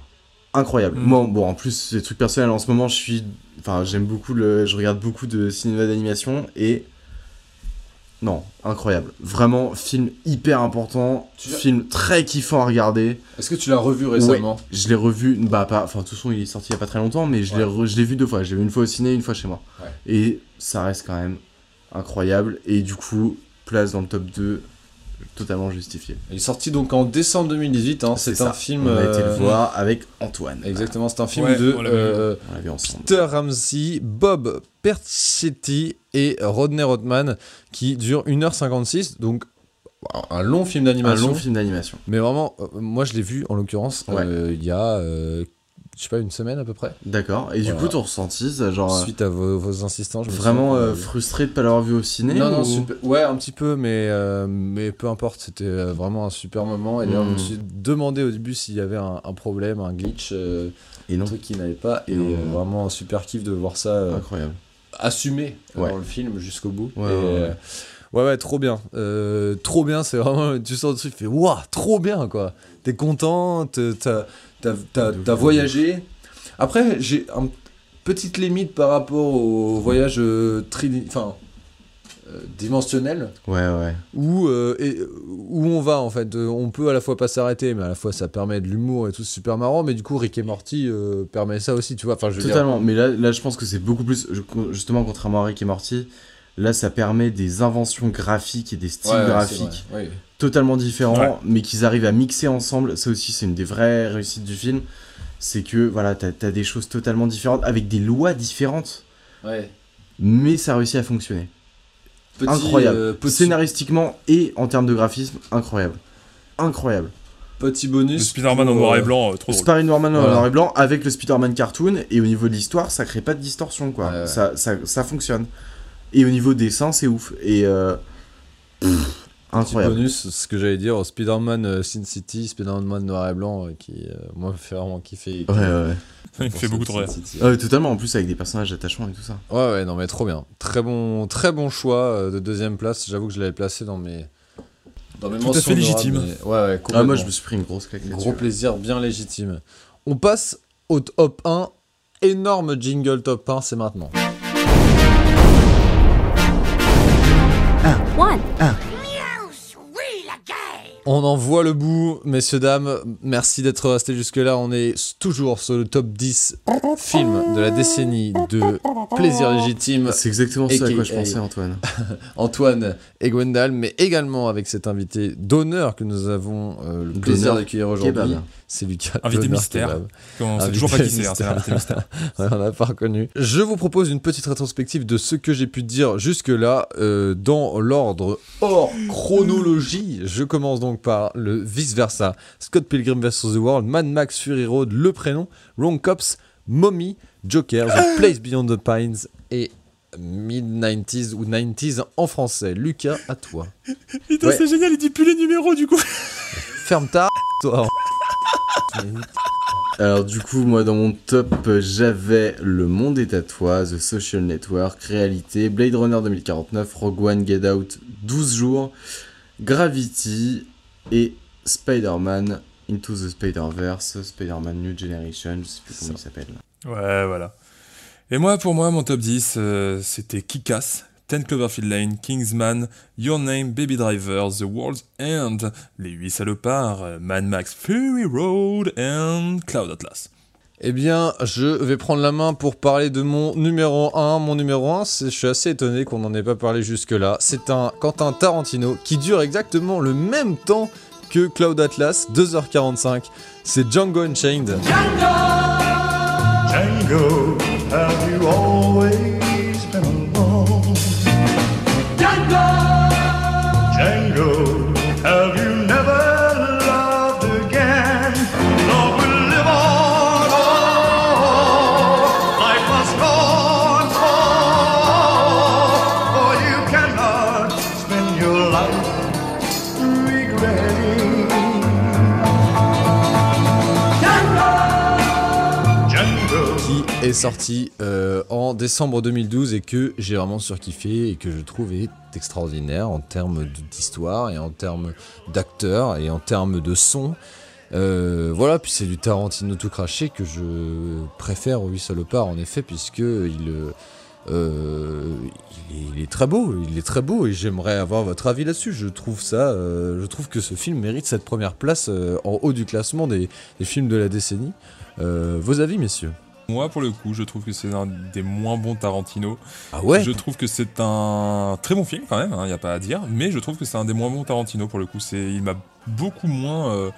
C: incroyable.
B: Mm.
C: Moi, bon, en plus, c'est des trucs personnels. En ce moment, je suis. Enfin, j'aime beaucoup le. Je regarde beaucoup de cinéma d'animation et. Non, incroyable. Vraiment, film hyper important. Film très kiffant à regarder.
A: Est-ce que tu l'as revu récemment
C: Ouais, Je l'ai revu. Bah, pas. Enfin, de toute façon, il est sorti il y a pas très longtemps, mais je l'ai re- je l'ai vu deux fois. Je l'ai vu une fois au ciné, une fois chez moi.
A: Ouais.
C: Et ça reste quand même incroyable. Et du coup, place dans le top 2, totalement justifié.
A: Il est sorti donc en décembre 2018. hein. C'est un film.
C: On a été le
A: euh,
C: voir avec Antoine.
A: Exactement, c'est un film
B: Ouais,
A: de euh,
C: On l'a vu ensemble.
A: Peter Ramsey, Bob Percetti et Rodney Rodman qui dure 1h56. Donc un long film
C: Un
A: d'animation.
C: long film d'animation.
A: Mais vraiment, euh, moi je l'ai vu en l'occurrence
C: Ouais.
A: euh, il y a, euh, je sais pas, une semaine à peu près.
C: D'accord. Et du coup, ton ressenti, genre. euh,
A: Suite à vos, vos insistants, je me
C: Vraiment
A: suis-
C: euh, frustré de pas l'avoir vu au ciné
A: Non, non, super- ouais, un petit peu, mais, euh, mais peu importe, c'était euh, vraiment un super moment. Et d'ailleurs, je me
C: Mm.
A: suis demandé au début s'il y avait un, un problème, un glitch, euh,
C: Et non.
A: un truc qui n'avait pas. Et euh, vraiment un super kiff de voir ça euh,
C: Incroyable.
A: assumé
C: Ouais.
A: dans le film jusqu'au bout.
C: Ouais,
A: Et,
C: ouais, ouais.
A: euh, ouais, ouais, trop bien. Euh, trop bien, c'est vraiment. Tu sors de truc, tu fais waouh, trop bien quoi. T'es content, te- t'as t'as- voyagé. Après, j'ai une petite limite par rapport au voyage euh, tri- enfin, euh, dimensionnel
C: Ouais, ouais.
A: où, euh, et, où on va en fait. Euh, On peut à la fois pas s'arrêter, mais à la fois ça permet de l'humour et tout, c'est super marrant. Mais du coup, Rick et Morty euh, permet ça aussi, tu vois. Enfin, je veux dire-
C: Totalement. Mais là, là, je pense que c'est beaucoup plus. Justement, contrairement à Rick et Morty, là, ça permet des inventions graphiques et des styles
A: Ouais,
C: graphiques
A: ouais.
C: totalement différents,
B: Ouais.
C: mais qu'ils arrivent à mixer ensemble. Ça aussi, c'est une des vraies réussites du film. C'est que, voilà, t'as as des choses totalement différentes, avec des lois différentes,
A: Ouais.
C: mais ça réussit à fonctionner.
A: Petit,
C: incroyable.
A: euh, petit-
C: Scénaristiquement et en termes de graphisme, incroyable. Incroyable.
A: Petit bonus.
B: Le Spider-Man en noir et
A: euh,
B: blanc, euh, trop.
C: Spider-Man en noir et blanc avec le Spider-Man cartoon et au niveau de l'histoire ça crée pas de distorsion quoi
A: Ouais, ouais.
C: Ça, ça, ça fonctionne et au niveau dessin c'est ouf et euh, pff,
A: Petit
C: incroyable
A: bonus, ce que j'allais dire, Spider-Man euh, Sin City, Spider-Man noir et blanc, euh, qui, euh, moi, me fait vraiment kiffer.
C: ouais ouais, ouais.
B: Il me fait beaucoup de
A: Sin
B: rire.
C: Ah ouais, totalement en plus avec des personnages attachants et tout ça
A: Ouais, ouais, non, mais trop bien. Très bon, très bon choix de deuxième place. J'avoue que je l'avais placé dans mes. Dans mes
B: Tout à fait légitime.
A: mais- Ouais, ouais,
C: ah moi je me suis pris une grosse claque
A: Gros plaisir, bien légitime. On passe au top 1. Énorme jingle top 1, c'est maintenant.
I: One.
A: On en voit le bout, messieurs, dames. Merci d'être restés jusque-là. On est toujours sur le top 10 film de la décennie de Plaisir Légitime.
C: c'est exactement ça à quoi je pensais Antoine (laughs)
A: Antoine et Gwendal, mais également avec cet invité d'honneur que nous avons euh, le plaisir d'accueillir aujourd'hui. C'est Lucas.
B: Invité mystère.
A: Invité
B: toujours pas qui c'est, c'est
A: mystère.
B: l'invité mystère. (laughs)
A: Ouais, on n'a pas reconnu. Je vous propose une petite rétrospective de ce que j'ai pu dire jusque-là euh, dans l'ordre hors chronologie. Je commence donc par le vice-versa. Scott Pilgrim vs. The World, Mad Max Fury Road, Le Prénom, Wrong Cops, Mommy, Joker, The (gasps) Place Beyond the Pines et mid-90s ou 90s en français. Lucas, à toi.
B: Putain,
A: Ouais.
B: c'est génial, il dit plus les numéros du coup. (laughs)
A: Ferme ta toi.
C: alors du coup moi dans mon top j'avais Le Monde est à toi The Social Network Réalité Blade Runner 2049 Rogue One Get Out 12 jours Gravity et Spider-Man Into the Spider-Verse, Spider-Man New Generation, je sais plus comment il s'appelle.
B: Ouais, voilà. Et moi, pour moi, mon top 10, euh, c'était Kick-Ass, 10 Cloverfield Lane, Kingsman, Your Name, Baby Driver, The World's End, Les 8 Salopards, Mad Max Fury Road and Cloud Atlas.
A: Eh bien, je vais prendre la main pour parler de mon numéro 1. Mon numéro 1, c'est- je suis assez étonné qu'on n'en ait pas parlé jusque-là. C'est un Quentin Tarantino qui dure exactement le même temps que Cloud Atlas, 2h45. C'est Django Unchained.
O: Django,
A: sorti euh, en décembre 2012 et que j'ai vraiment surkiffé et que je trouve est extraordinaire en termes d'histoire et en termes d'acteurs et en termes de son. Euh, voilà, puis c'est du Tarantino tout craché que je préfère au 8 salopards en effet, puisque il, euh, il, est, très beau, il est très beau et j'aimerais avoir votre avis là-dessus. Je trouve ça, je trouve que ce film mérite cette première place en haut du classement des, films de la décennie. Vos avis, messieurs?
B: Moi, pour le coup, je trouve que c'est un des moins bons Tarantino.
A: Ah ouais
B: Je trouve que c'est un très bon film quand même, il n'y a pas à dire, mais je trouve que c'est un des moins bons Tarantino pour le coup. C'est, il m'a beaucoup moins euh,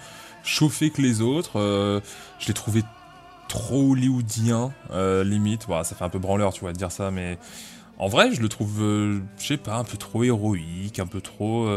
B: chauffé que les autres. euh, je l'ai trouvé trop hollywoodien, euh, limite. Voilà, ça fait un peu branleur, tu vois, de dire ça, mais en vrai, je le trouve, je sais pas, un peu trop héroïque, un peu trop.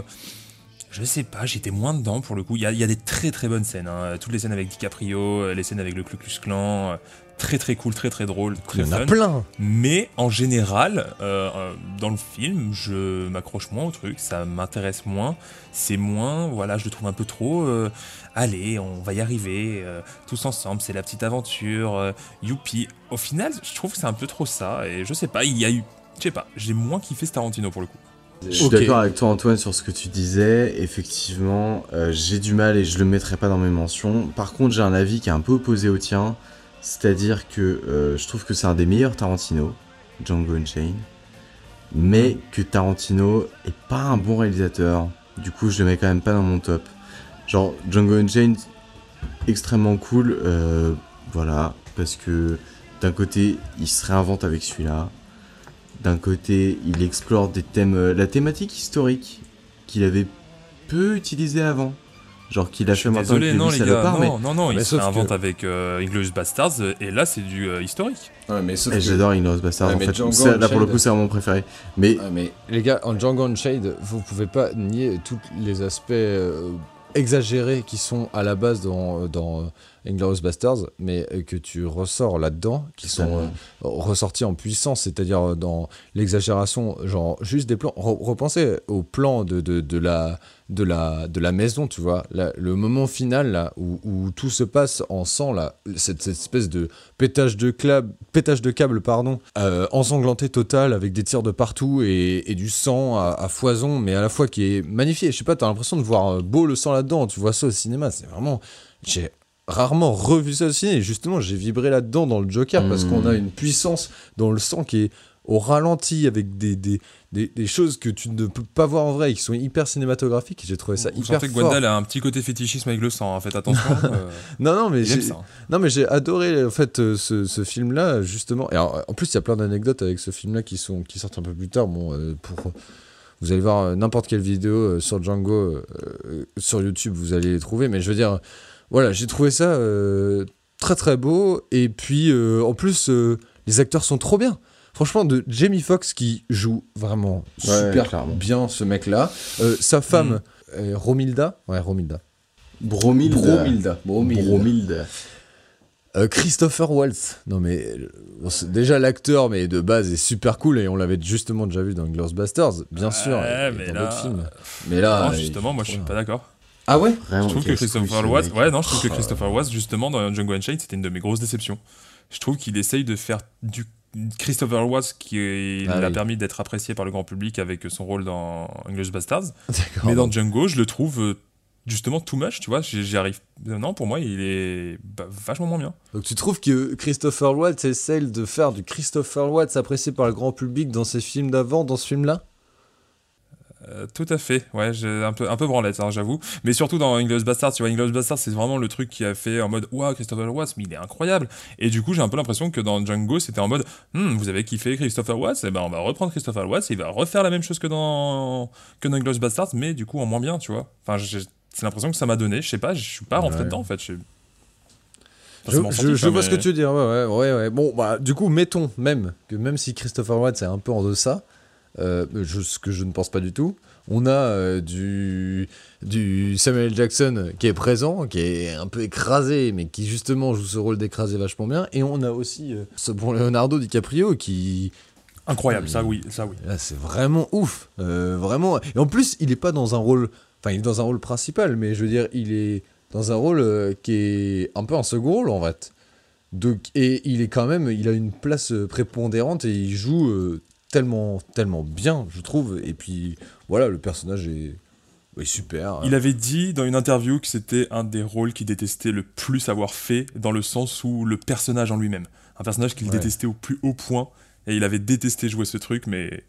B: je sais pas, j'étais moins dedans pour le coup. Il y y a des très très bonnes scènes. hein. Toutes les scènes avec DiCaprio, les scènes avec le Klux Klan. Très très cool, très très drôle, très
A: Il y en a plein.
B: Mais en général, euh, euh, dans le film, je m'accroche moins au truc, ça m'intéresse moins. C'est moins, voilà, je le trouve un peu trop. euh, allez, on va y arriver, euh, tous ensemble, c'est la petite aventure, euh, youpi. Au final, je trouve que c'est un peu trop ça. Et je sais pas, il y a eu, je sais pas, j'ai moins kiffé ce Tarantino pour le coup.
C: Je suis d'accord avec toi Antoine sur ce que tu disais. Effectivement, euh, j'ai du mal et je le mettrai pas dans mes mentions. Par contre, j'ai un avis qui est un peu opposé au tien. C'est-à-dire que euh, je trouve que c'est un des meilleurs Tarantino, Django Unchained. Mais que Tarantino est pas un bon réalisateur. Du coup, je le mets quand même pas dans mon top. Genre, Django Unchained, extrêmement cool. euh, voilà. Parce que d'un côté, il se réinvente avec celui-là. D'un côté, il explore des thèmes, euh, la thématique historique qu'il avait peu utilisée avant. Genre qu'il a fait maintenant
B: désolé, non
C: les
B: gars, non,
C: mais...
B: non, non,
A: mais
B: il se
A: que-
B: avec euh, Inglourious Bastards, et là c'est du euh, historique.
A: Ouais, mais sauf
C: Et
A: que-
C: J'adore Inglourious Basterds
A: Ouais,
C: en fait.
A: Django
C: Là pour le coup, c'est mon préféré. Mais
A: Ah, mais les gars, en Django Unchained, vous pouvez pas nier tous les aspects euh, exagérés qui sont à la base dans, dans euh, Inglourious Basterds, mais euh, que tu ressors là-dedans, qui sont euh, ressortis en puissance, c'est-à-dire euh, dans l'exagération, genre juste des plans. Re- repensez au plan de, de, de la, de, la, de la maison, tu vois, là, le moment final là, où, où tout se passe en sang, là, cette, cette espèce de pétage de, clab, pétage de câble, pardon, euh, ensanglanté total avec des tirs de partout et, et du sang à, à foison, mais à la fois qui est magnifié. Je sais pas, t'as l'impression de voir beau le sang là-dedans. Tu vois ça au cinéma, c'est vraiment. J'ai rarement revu ça au ciné. Et justement, j'ai vibré là-dedans dans le Joker parce qu'on a une puissance dans le sang qui est au ralenti avec des, des, des, des choses que tu ne peux pas voir en vrai et qui sont hyper cinématographiques. Et j'ai trouvé ça
B: Vous
A: hyper
B: sentez que
A: fort.
B: Gwendal a un petit côté fétichisme avec le sang, hein, faites attention. (laughs) euh,
A: Non, non, mais j'ai,
B: ça.
A: non, mais j'ai adoré en fait euh, ce, ce film-là justement. Et alors, en plus, il y a plein d'anecdotes avec ce film-là qui sont qui sortent un peu plus tard. Bon, euh, pour vous allez voir n'importe quelle vidéo sur Django sur YouTube, vous allez les trouver. Mais je veux dire, voilà, j'ai trouvé ça euh, très très beau. Et puis euh, en plus, euh, les acteurs sont trop bien. Franchement, de Jamie Foxx qui joue vraiment
C: Ouais,
A: super
C: clairement.
A: bien ce mec-là. Euh, sa femme, euh, Romilda, ouais Romilda.
C: Bromilda.
A: Bromilda. Bromilda.
C: Bromilda.
A: Christopher Waltz. Non mais bon, déjà l'acteur, mais de base est super cool et on l'avait justement déjà vu dans Glorious Bastards, bien sûr, et
B: mais
A: dans
B: là-
A: d'autres films. Mais là,
B: non, justement, moi je suis pas d'accord.
A: Ah ouais
B: Je trouve que Christopher Watts, ouais, non, je trouve que. Christopher Watts, justement, dans Django Unchained, c'était une de mes grosses déceptions. Je trouve qu'il essaye de faire du Christopher Watts qui
A: Ah
B: l'a
A: oui.
B: permis d'être apprécié par le grand public avec son rôle dans English Bastards. Mais dans Django, je le trouve euh, justement too much, tu vois. J'y j'y arrive. Non, pour moi, il est bah, vachement moins bien.
A: Donc tu trouves que Christopher Waltz essaie de faire du Christopher Waltz apprécié par le grand public dans ses films d'avant, dans ce film-là?
B: Euh, tout à fait, ouais, j'ai un peu, un peu branlette, hein, j'avoue. Mais surtout dans Inglourious Bastards, tu vois, Inglourious Bastards, c'est vraiment le truc qui a fait en mode, ouah, Christopher Watts, mais il est incroyable. Et du coup, j'ai un peu l'impression que dans Django, c'était en mode, Hmm, vous avez kiffé Christopher Watts, et ben on va reprendre Christopher Watts, et il va refaire la même chose que dans, que dans Inglourious Bastards, mais du coup en moins bien, tu vois. Enfin, c'est l'impression que ça m'a donné, je sais pas, je suis pas rentré
A: Ouais.
B: dedans en fait. je-
A: Je, vois
B: mais-
A: ce que tu veux dire, ouais, ouais, ouais, ouais. Bon, bah, du coup, mettons même que même si Christopher Watts est un peu en deçà, euh, ce que je ne pense pas du tout, on a euh, du, du Samuel Jackson qui est présent, qui est un peu écrasé, mais qui justement joue ce rôle d'écrasé vachement bien, et on a aussi euh, ce bon Leonardo DiCaprio qui...
B: Incroyable, ça oui, ça oui.
A: Là, c'est vraiment ouf, euh, vraiment. Et en plus, il est pas dans un rôle, enfin, il est dans un rôle principal, mais je veux dire, il est dans un rôle qui est un peu un second rôle en fait. Donc, et il est quand même, il a une place prépondérante et il joue euh, tellement, tellement bien, je trouve. Et puis voilà, le personnage est Oui, super.
B: Il avait dit dans une interview que c'était un des rôles qu'il détestait le plus avoir fait, dans le sens où le personnage en lui-même. Un personnage qu'il
A: Ouais.
B: détestait au plus haut point, et il avait détesté jouer ce truc, mais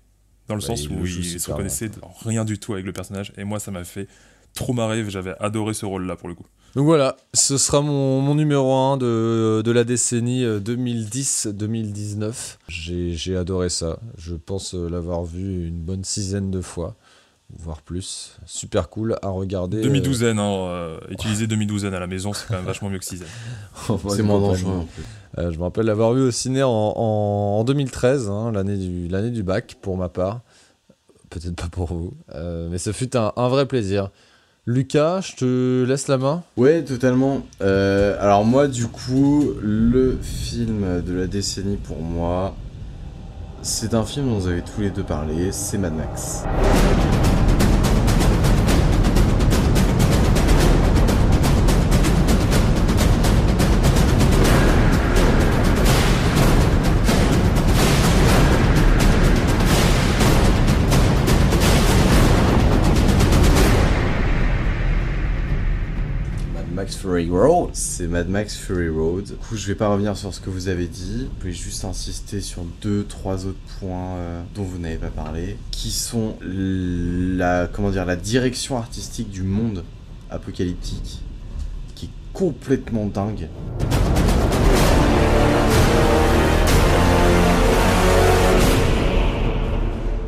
B: dans le
A: Ouais,
B: sens
A: il
B: où
A: joue
B: il se reconnaissait rien du tout avec le personnage, et moi ça m'a fait trop marrer, j'avais adoré ce rôle-là pour le coup.
A: Donc voilà, ce sera mon, mon numéro 1 de, de la décennie euh, 2010-2019. J'ai j'ai adoré ça. Je pense euh, l'avoir vu une bonne dizaine de fois, voire plus. Super cool à regarder. euh,
B: Demi-douzaine, hein, euh, utiliser demi-douzaine à la maison, c'est quand même vachement mieux que sixième. (laughs)
C: C'est moins dangereux, en plus.
A: Euh, je me rappelle l'avoir vu au ciné en, en- en 2013, hein, l'année du, l'année du bac pour ma part. Peut-être pas pour vous, euh, mais ce fut un, un vrai plaisir. Lucas, je te laisse la main.
C: Ouais, totalement. Euh, alors moi, du coup, le film de la décennie pour moi, c'est un film dont vous avez tous les deux parlé, c'est Mad Max. C'est Mad Max Fury Road. Du coup, je vais pas revenir sur ce que vous avez dit. Je vais juste insister sur deux, trois autres points euh, dont vous n'avez pas parlé, qui sont la, comment dire, la direction artistique du monde apocalyptique, qui est complètement dingue.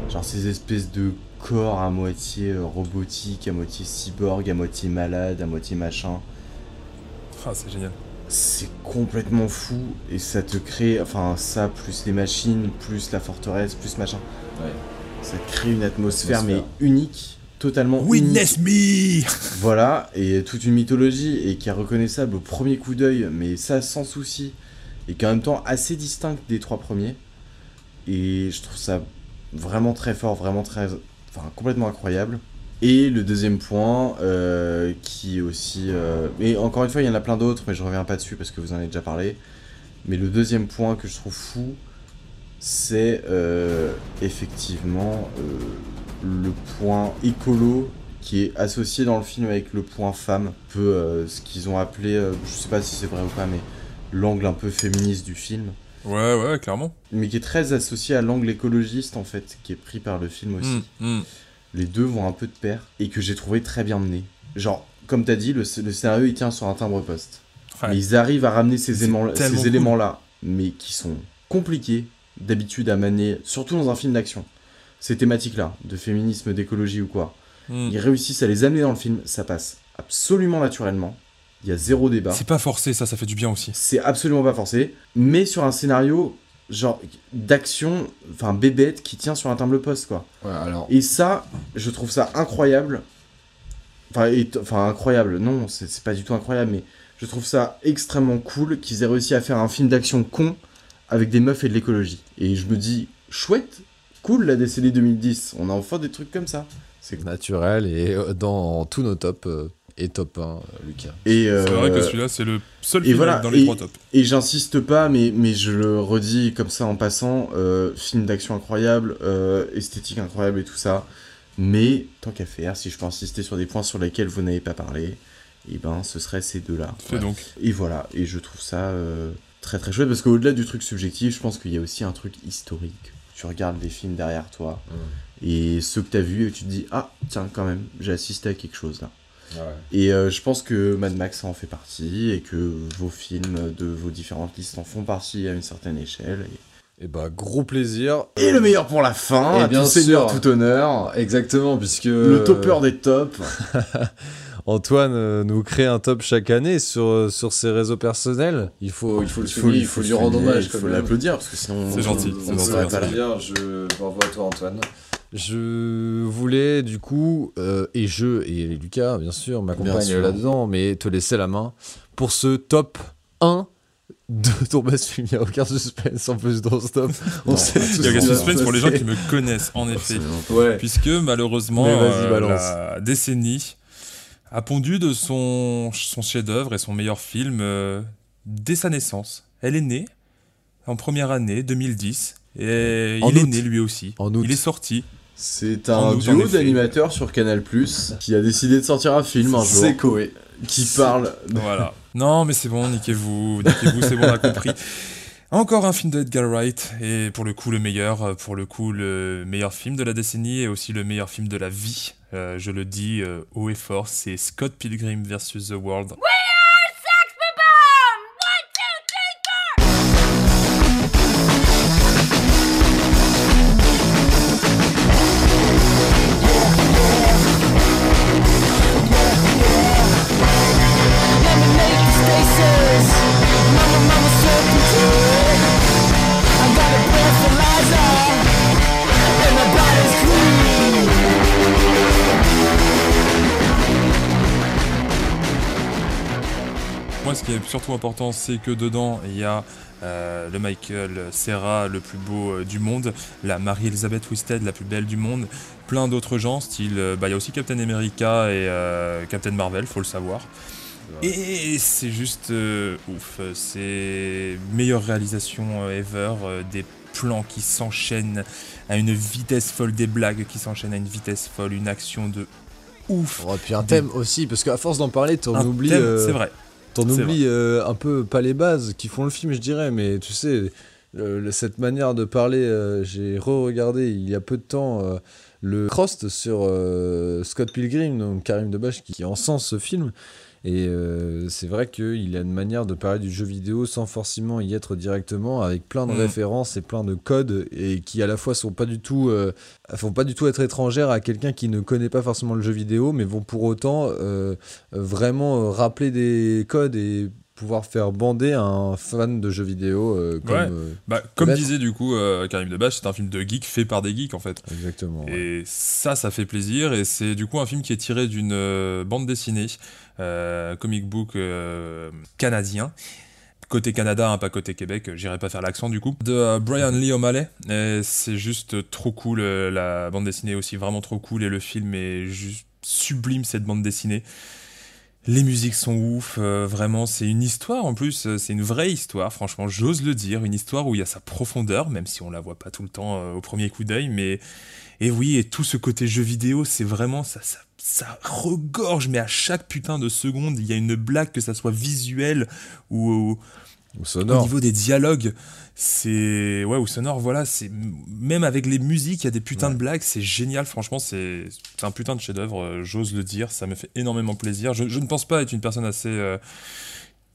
C: Genre ces espèces de corps à moitié euh, robotiques, à moitié cyborg, à moitié malade, à moitié machin.
B: Ah, c'est génial.
C: C'est complètement fou et ça te crée, enfin ça plus les machines, plus la forteresse, plus machin. Ça te crée une atmosphère, mais unique, totalement
B: Witness
C: unique.
B: me
C: Voilà, et toute une mythologie et qui est reconnaissable au premier coup d'œil, mais ça sans souci, et qui en même temps assez distincte des trois premiers. Et je trouve ça vraiment très fort, vraiment très, enfin complètement incroyable. Et le deuxième point, euh, qui est aussi, euh, et encore une fois, il y en a plein d'autres, mais je reviens pas dessus parce que vous en avez déjà parlé. Mais le deuxième point que je trouve fou, c'est euh, effectivement euh, le point écolo qui est associé dans le film avec le point femme, un peu ce qu'ils ont appelé, je sais pas si c'est vrai ou pas, mais l'angle un peu féministe du film.
B: Ouais, ouais, clairement.
C: Mais qui est très associé à l'angle écologiste en fait, qui est pris par le film aussi.
B: Mm, mm.
C: Les deux vont un peu de pair et que j'ai trouvé très bien mené. Genre, comme t'as dit, le, le scénario il tient sur un timbre poste.
B: Ouais.
C: Mais ils arrivent à ramener ces,
B: C'est
C: éléments-
B: tellement
C: ces
B: cool.
C: éléments-là, mais qui sont compliqués d'habitude à manier, surtout dans un film d'action. Ces thématiques-là, de féminisme, d'écologie ou quoi.
B: Mm.
C: Ils réussissent à les amener dans le film, ça passe absolument naturellement. Il y a zéro débat.
B: C'est pas forcé, ça, ça fait du bien aussi.
C: C'est absolument pas forcé, mais sur un scénario genre d'action, enfin bébête qui tient sur un timbre poste quoi.
A: alors-
C: Et ça, je trouve ça incroyable. Enfin, et- enfin incroyable, non, c'est c'est pas du tout incroyable, mais je trouve ça extrêmement cool qu'ils aient réussi à faire un film d'action con avec des meufs et de l'écologie. Et je me dis, chouette, cool la décennie 2010, on a enfin des trucs comme ça. C'est
A: naturel et euh, dans tous nos tops euh, et top 1, euh, Lucas.
C: Et
B: C'est vrai que
C: euh,
B: celui-là, c'est le seul film
C: voilà,
B: dans les
C: et-
B: trois tops.
C: Et j'insiste pas, mais, mais je le redis comme ça en passant, euh, film d'action incroyable, euh, esthétique incroyable et tout ça. Mais tant qu'à faire, si je peux insister sur des points sur lesquels vous n'avez pas parlé, et ben ce serait ces deux-là.
B: Fais donc.
C: Et voilà, et je trouve ça euh, très très chouette parce qu'au-delà du truc subjectif, je pense qu'il y a aussi un truc historique. Tu regardes les films derrière toi et ceux que t'as vus et tu te dis ah tiens quand même j'ai assisté à quelque chose là. Et euh, je pense que Mad Max en fait partie et que vos films de vos différentes listes en font partie à une certaine échelle.
A: Et bah gros plaisir.
C: Et le meilleur pour la fin,
A: Et
C: à
A: bien
C: tout seigneur, tout honneur.
A: Exactement, puisque
C: Le topper des tops. (laughs)
A: Antoine euh, nous crée un top chaque année sur, euh, sur ses réseaux personnels. Il faut, il faut le
C: faut- il
A: faut lui rendre hommage.
C: il faut l'applaudir, parce que sinon,
B: C'est gentil,
A: on
B: c'est
A: ne
B: gentil,
A: pas là. Je bravo à toi Antoine. Je voulais du coup, euh, et je, et Lucas bien sûr, m'accompagne là-dedans, mais te laisser la main pour ce top 1 de ton best film. Il n'y a aucun suspense en plus dans ce top. On
B: Non.
A: sait
B: Il y a
A: ce
B: un
A: qui va
B: suspense
A: se
B: pour les gens qui me connaissent, en effet.
A: Ouais.
B: Puisque malheureusement, euh, la décennie a pondu de son, son chef-d'œuvre et son meilleur film euh, dès sa naissance. Elle est née en première année, 2010. Et
A: En
B: il est né lui aussi.
A: En août.
B: Il est sorti.
C: C'est un duo d'animateurs sur Canal qui a décidé de sortir un film un jour.
A: C'est Koé.
C: Qui parle.
B: Voilà. Non, mais c'est bon, niquez-vous, niquez-vous, c'est bon, on a compris. Encore un film de Edgar Wright, et pour le coup le meilleur, pour le coup le meilleur film de la décennie et aussi le meilleur film de la vie. Euh, je le dis euh, haut et fort, c'est Scott Pilgrim vs. The World. Ce qui est surtout important, c'est que dedans, il y a euh, le Michael Serra, le plus beau euh, du monde, la Marie-Elizabeth Winstead, la plus belle du monde, plein d'autres gens, style. euh, bah, il y a aussi Captain America et Captain Marvel, faut le savoir. Et c'est juste ouf. C'est meilleure réalisation ever. des plans qui s'enchaînent à une vitesse folle, des blagues qui s'enchaînent à une vitesse folle, une action de ouf.
A: Oh, puis un thème aussi, parce qu'à force d'en parler, t'en oublies.
B: c'est vrai.
A: T'en oublies euh, un peu, pas les bases qui font le film, je dirais, mais tu sais, cette manière de parler, euh, j'ai re-regardé il y a peu de temps euh, le Crost sur Scott Pilgrim, donc Karim Debache, qui, qui encense ce film. Et euh, c'est vrai qu'il a une manière de parler du jeu vidéo sans forcément y être directement, avec plein de
B: Mhm.
A: références et plein de codes, et qui à la fois sont pas du tout, euh, font pas du tout être étrangères à quelqu'un qui ne connaît pas forcément le jeu vidéo, mais vont pour autant euh, vraiment rappeler des codes et pouvoir faire bander un fan de jeux vidéo euh, comme,
B: Ouais.
A: euh,
B: Bah, comme disait du coup euh, Karim Debache, c'est un film de geek fait par des geeks en fait.
A: Exactement. ouais.
B: Et ça, ça fait plaisir. Et c'est du coup un film qui est tiré d'une euh, bande dessinée, comic book canadien. Côté Canada, hein, pas côté Québec, j'irai pas faire l'accent du coup. De euh, Brian Lee O'Malley. C'est juste trop cool. euh, La bande dessinée est aussi vraiment trop cool. Et le film est juste sublime cette bande dessinée. Les musiques sont ouf, euh, vraiment, c'est une histoire en plus, euh, c'est une vraie histoire, franchement, j'ose le dire, une histoire où il y a sa profondeur, même si on la voit pas tout le temps euh, au premier coup d'œil, mais et oui, et tout ce côté jeu vidéo, c'est vraiment ça, ça, ça regorge, mais à chaque putain de seconde, il y a une blague, que ça soit visuel ou, ou-
A: Ou sonore.
B: au niveau des dialogues, c'est ouais ou sonore, voilà, c'est même avec les musiques, il y a des putains de blagues, c'est génial, franchement, c'est c'est un putain de chef-d'œuvre, euh, j'ose le dire, ça me fait énormément plaisir. Je, je ne pense pas être une personne assez euh,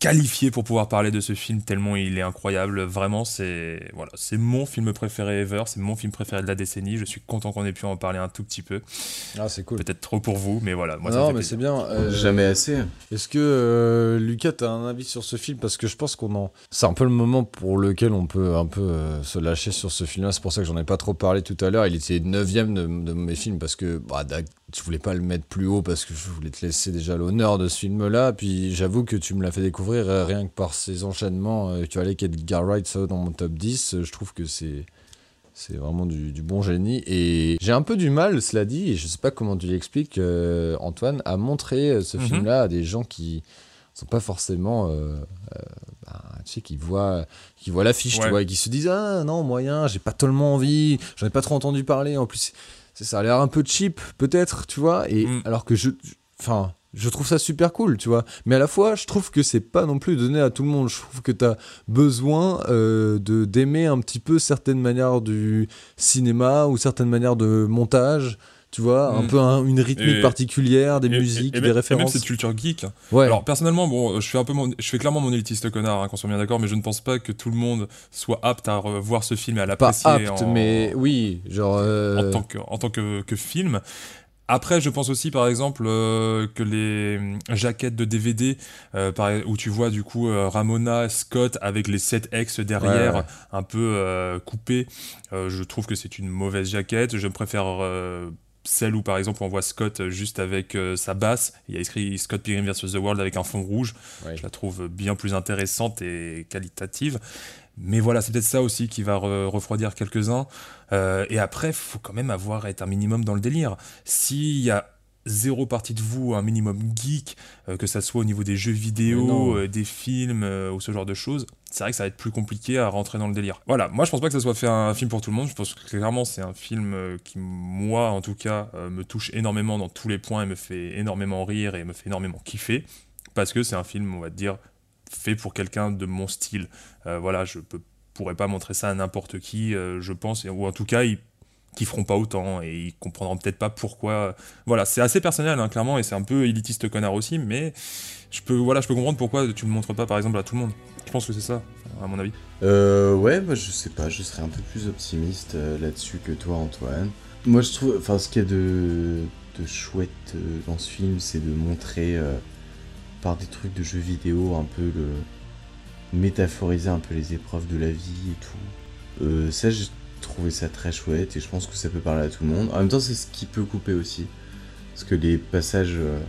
B: qualifiée pour pouvoir parler de ce film tellement il est incroyable. Vraiment, c'est voilà, c'est mon film préféré ever, c'est mon film préféré de la décennie. Je suis content qu'on ait pu en parler un tout petit peu.
A: Ah, c'est cool.
B: Peut-être trop pour vous, mais voilà, moi
A: non, mais c'est bien. euh,
C: Jamais assez.
A: Est-ce que euh, Lucas, t'as un avis sur ce film? Parce que je pense qu'on en. C'est un peu le moment pour lequel on peut un peu euh, se lâcher sur ce film-là. C'est pour ça que j'en ai pas trop parlé tout à l'heure. Il était 9ème de, de mes films parce que bah, je voulais pas le mettre plus haut parce que je voulais te laisser déjà l'honneur de ce film-là. Puis j'avoue que tu me l'as fait découvrir euh, rien que par ces enchaînements. euh, tu allais qu'Edgar Wright soit dans mon top 10. euh, Je trouve que c'est. C'est vraiment du, du bon génie. Et j'ai un peu du mal, cela dit, et je sais pas comment tu l'expliques, euh, Antoine, à montrer ce
B: Mhm.
A: film-là à des gens qui sont pas forcément. euh, euh, bah, tu sais, qui voient, qui voient l'affiche, tu
B: Ouais.
A: vois, et qui se disent Ah non, moyen, j'ai pas tellement envie, j'en ai pas trop entendu parler. En plus, c'est- ça a l'air un peu cheap, peut-être, tu vois. Et
B: Mm.
A: alors que je. Enfin. Je trouve ça super cool, tu vois. Mais à la fois, je trouve que c'est pas non plus donné à tout le monde. Je trouve que tu as besoin euh, de d'aimer un petit peu certaines manières du cinéma ou certaines manières de montage, tu vois, un
B: Mm.
A: peu un- une rythmique
B: Et-
A: particulière, des
B: Et-
A: musiques,
B: et-
A: des
B: même- et
A: références.
B: même cette culture geek.
A: Ouais.
B: Alors personnellement, bon, je fais un peu, mon- je fais clairement mon élitiste connard, hein, qu'on soit bien d'accord, mais je ne pense pas que tout le monde soit apte à voir ce film et à
A: pas
B: l'apprécier
A: apte,
B: en,
A: mais oui, genre. euh,
B: en tant que, en tant que, que film. Après, je pense aussi, par exemple, euh, que les hum, jaquettes de DVD, euh, par- où tu vois du coup euh, Ramona Scott avec les 7X derrière,
A: Ouais, ouais.
B: un peu euh, coupées, euh, je trouve que c'est une mauvaise jaquette. Je préfère euh, celle où, par exemple, on voit Scott juste avec euh, sa basse. Il y a écrit Scott Pilgrim vs. The World avec un fond rouge.
A: Ouais.
B: Je la trouve bien plus intéressante et qualitative. Mais voilà, c'est peut-être ça aussi qui va re- refroidir quelques-uns. Euh, et après, faut quand même avoir être un minimum dans le délire. S'il y a zéro partie de vous un minimum geek, euh, que ça soit au niveau des jeux vidéo, euh, des films ou ce genre de choses, c'est vrai que ça va être plus compliqué à rentrer dans le délire. Voilà, moi je pense pas que ça soit fait un film pour tout le monde, je pense que clairement c'est un film qui, moi en tout cas, me touche énormément dans tous les points et me fait énormément rire et me fait énormément kiffer, parce que c'est un film, on va dire, fait pour quelqu'un de mon style. Euh, voilà, je peux, pourrais pas montrer ça à n'importe qui, euh, je pense, ou en tout cas, ils qui feront pas autant et ils comprendront peut-être pas pourquoi. Voilà, c'est assez personnel, hein, clairement, et c'est un peu élitiste connard aussi, mais je peux, voilà, je peux comprendre pourquoi tu le montres pas, par exemple, à tout le monde. Je pense que c'est ça, à mon avis.
C: Euh, ouais, moi je sais pas, je serais un peu plus optimiste euh, là-dessus que toi, Antoine. Moi je trouve, enfin, ce qu'il y a de, de chouette euh, dans ce film, c'est de montrer euh, par des trucs de jeux vidéo un peu le. métaphoriser un peu les épreuves de la vie et tout. Euh, ça, j'ai trouvé ça très chouette et je pense que ça peut parler à tout le monde. En même temps, c'est ce qui peut couper aussi. Parce que les passages euh,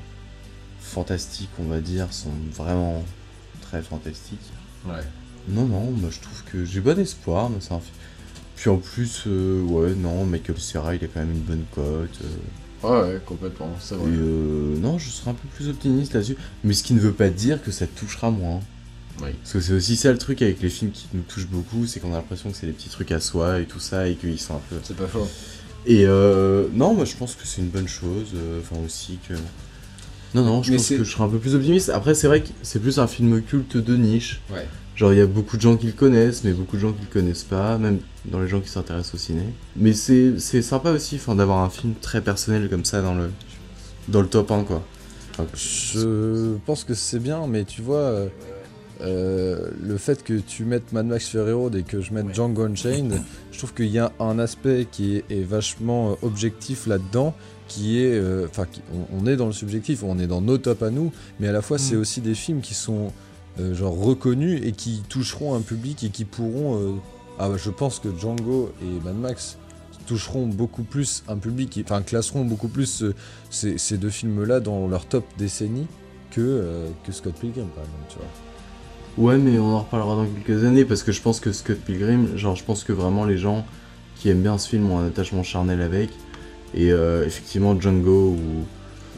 C: fantastiques, on va dire, sont vraiment très fantastiques.
T: Ouais.
C: Non, non, moi je trouve que j'ai bon espoir. mais fi- Puis en plus, euh, ouais, non, Michael Cera, il a quand même une bonne cote. Euh,
T: Ouais, ouais, complètement, c'est
C: et
T: vrai.
C: euh, non, je serais un peu plus optimiste là-dessus. Mais ce qui ne veut pas dire que ça touchera moins.
T: Oui.
C: Parce que c'est aussi ça le truc avec les films qui nous touchent beaucoup, c'est qu'on a l'impression que c'est des petits trucs à soi et tout ça, et qu'ils sont un peu.
T: C'est pas faux.
C: Et euh, non, moi je pense que c'est une bonne chose. euh, Enfin aussi que. Non, non, je
A: Mais
C: pense que je serais un peu plus optimiste. Après, c'est vrai que c'est plus un film culte de niche.
T: Ouais.
C: Genre, il y a beaucoup de gens qui le connaissent, mais beaucoup de gens qui le connaissent pas, même dans les gens qui s'intéressent au ciné. Mais c'est c'est sympa aussi enfin, d'avoir un film très personnel comme ça dans le, dans le top 1, quoi. Enfin,
A: Je pense que c'est bien, mais tu vois, euh, euh, le fait que tu mettes Mad Max Fury Road et que je mette Django Unchained, (laughs) je trouve qu'il y a un aspect qui est, est vachement euh, objectif là-dedans, qui est, enfin, on, on est dans le subjectif, on est dans nos tops à nous, mais à la fois c'est
B: Mm.
A: aussi des films qui sont euh, genre reconnus et qui toucheront un public et qui pourront, euh, ah bah, je pense que Django et Mad Max toucheront beaucoup plus un public, enfin classeront beaucoup plus euh, ces, ces deux films-là dans leur top décennie que, euh, que Scott Pilgrim par exemple, tu vois.
C: Ouais, mais on en reparlera dans quelques années parce que je pense que Scott Pilgrim, genre, je pense que vraiment les gens qui aiment bien ce film ont un attachement charnel avec. Et euh, effectivement, Django ou,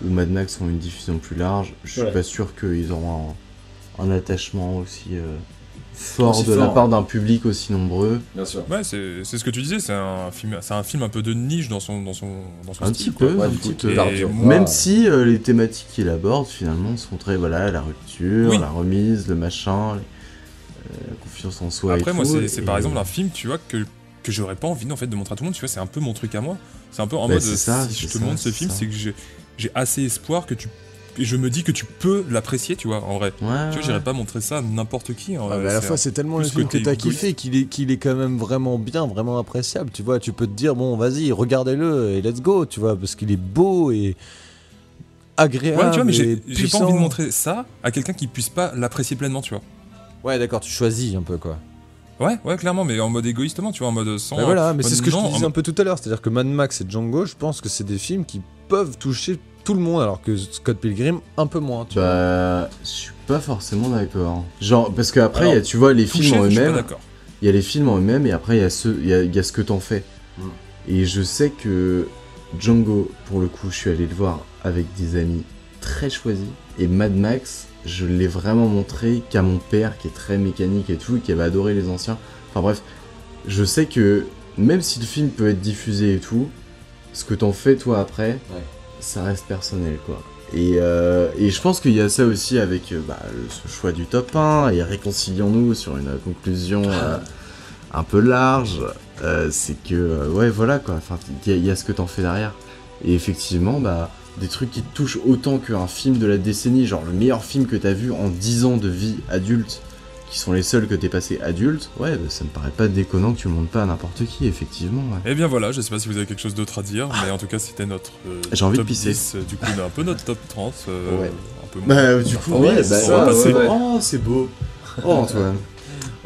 C: ou Mad Max ont une diffusion plus large. Je suis
T: Ouais.
C: pas sûr qu'ils auront un, un attachement aussi euh, fort
T: Aussi
C: de la part d'un public aussi nombreux.
T: Bien sûr.
B: Ouais, c'est c'est ce que tu disais, c'est un film, c'est un film un peu de niche dans son, dans son, dans son
C: Un
B: style,
C: petit peu, un
B: Et
C: petit peu. Même si euh, les thématiques qu'il aborde finalement sont très voilà la rupture,
B: Oui.
C: la remise, le machin, les- euh, la confiance en soi.
B: Après,
C: et
B: moi, c'est par exemple un film, tu vois, que, que j'aurais pas envie en fait de montrer à tout le monde. Tu vois, c'est un peu mon truc à moi. C'est un peu en
C: Bah,
B: mode
C: ça,
B: si je te
C: ça,
B: montre ce film, c'est que j'ai j'ai assez espoir que tu. Et je me dis que tu peux l'apprécier, tu vois, en vrai. tu vois,
A: ouais.
B: j'irais pas montrer ça à n'importe qui. en
A: Ah,
B: vrai,
A: mais à la
B: c'est
A: fois, c'est tellement le film que t'as kiffé qu'il est, qu'il est quand même vraiment bien, vraiment appréciable. Tu vois, tu peux te dire, bon, vas-y, regardez-le et let's go, tu vois, parce qu'il est beau et agréable.
B: Ouais, tu vois, mais j'ai j'ai pas envie de montrer ça à quelqu'un qui puisse pas l'apprécier pleinement, tu vois.
A: Ouais, d'accord, tu choisis un peu, quoi.
B: Ouais, ouais, clairement, mais en mode égoïstement, tu vois, en mode sans.
A: Bah voilà, mais c'est ce que je te
B: en
A: disais un peu tout à l'heure, c'est-à-dire que Mad Max et Django, je pense que c'est des films qui peuvent toucher tout le monde, alors que Scott Pilgrim, un peu moins, tu vois.
C: Bah, je suis pas forcément d'accord. Genre, parce que après, il y a,
A: Alors,
C: tu vois, les
B: touché,
C: films en eux-mêmes. Il y a les films en eux-mêmes et après, il y, a ce- y a, il y a ce que t'en fais.
T: Mm.
C: Et je sais que Django, pour le coup, je suis allé le voir avec des amis très choisis. Et Mad Max, je l'ai vraiment montré qu'à mon père, qui est très mécanique et tout, et qui avait adoré les anciens. Enfin bref, je sais que même si le film peut être diffusé et tout, ce que t'en fais toi après, ça reste personnel quoi. Et, euh, et je pense qu'il y a ça aussi avec euh, bah, le- ce choix du top 1 et réconcilions-nous sur une conclusion euh, un peu large. Euh, c'est que, euh, ouais, voilà quoi, enfin, il y, y a ce que t'en fais derrière. Et effectivement, bah, des trucs qui te touchent autant qu'un film de la décennie, genre le meilleur film que t'as vu en 10 ans de vie adulte, qui sont les seuls que t'es passé adulte, ouais, bah, ça me paraît pas déconnant que tu le montes pas à n'importe qui, effectivement. ouais.
B: Eh bien voilà, je sais pas si vous avez quelque chose d'autre à dire, mais en tout cas c'était notre euh,
C: J'ai envie de
B: top
C: pisser.
B: 10, euh, du coup un peu notre top 30. euh,
C: Ouais.
B: un peu
C: Bah,
B: moins.
C: du coup,
B: On
C: bah, ça,
B: on va passer-
C: ouais, ouais. Oh, c'est beau. Oh, Antoine.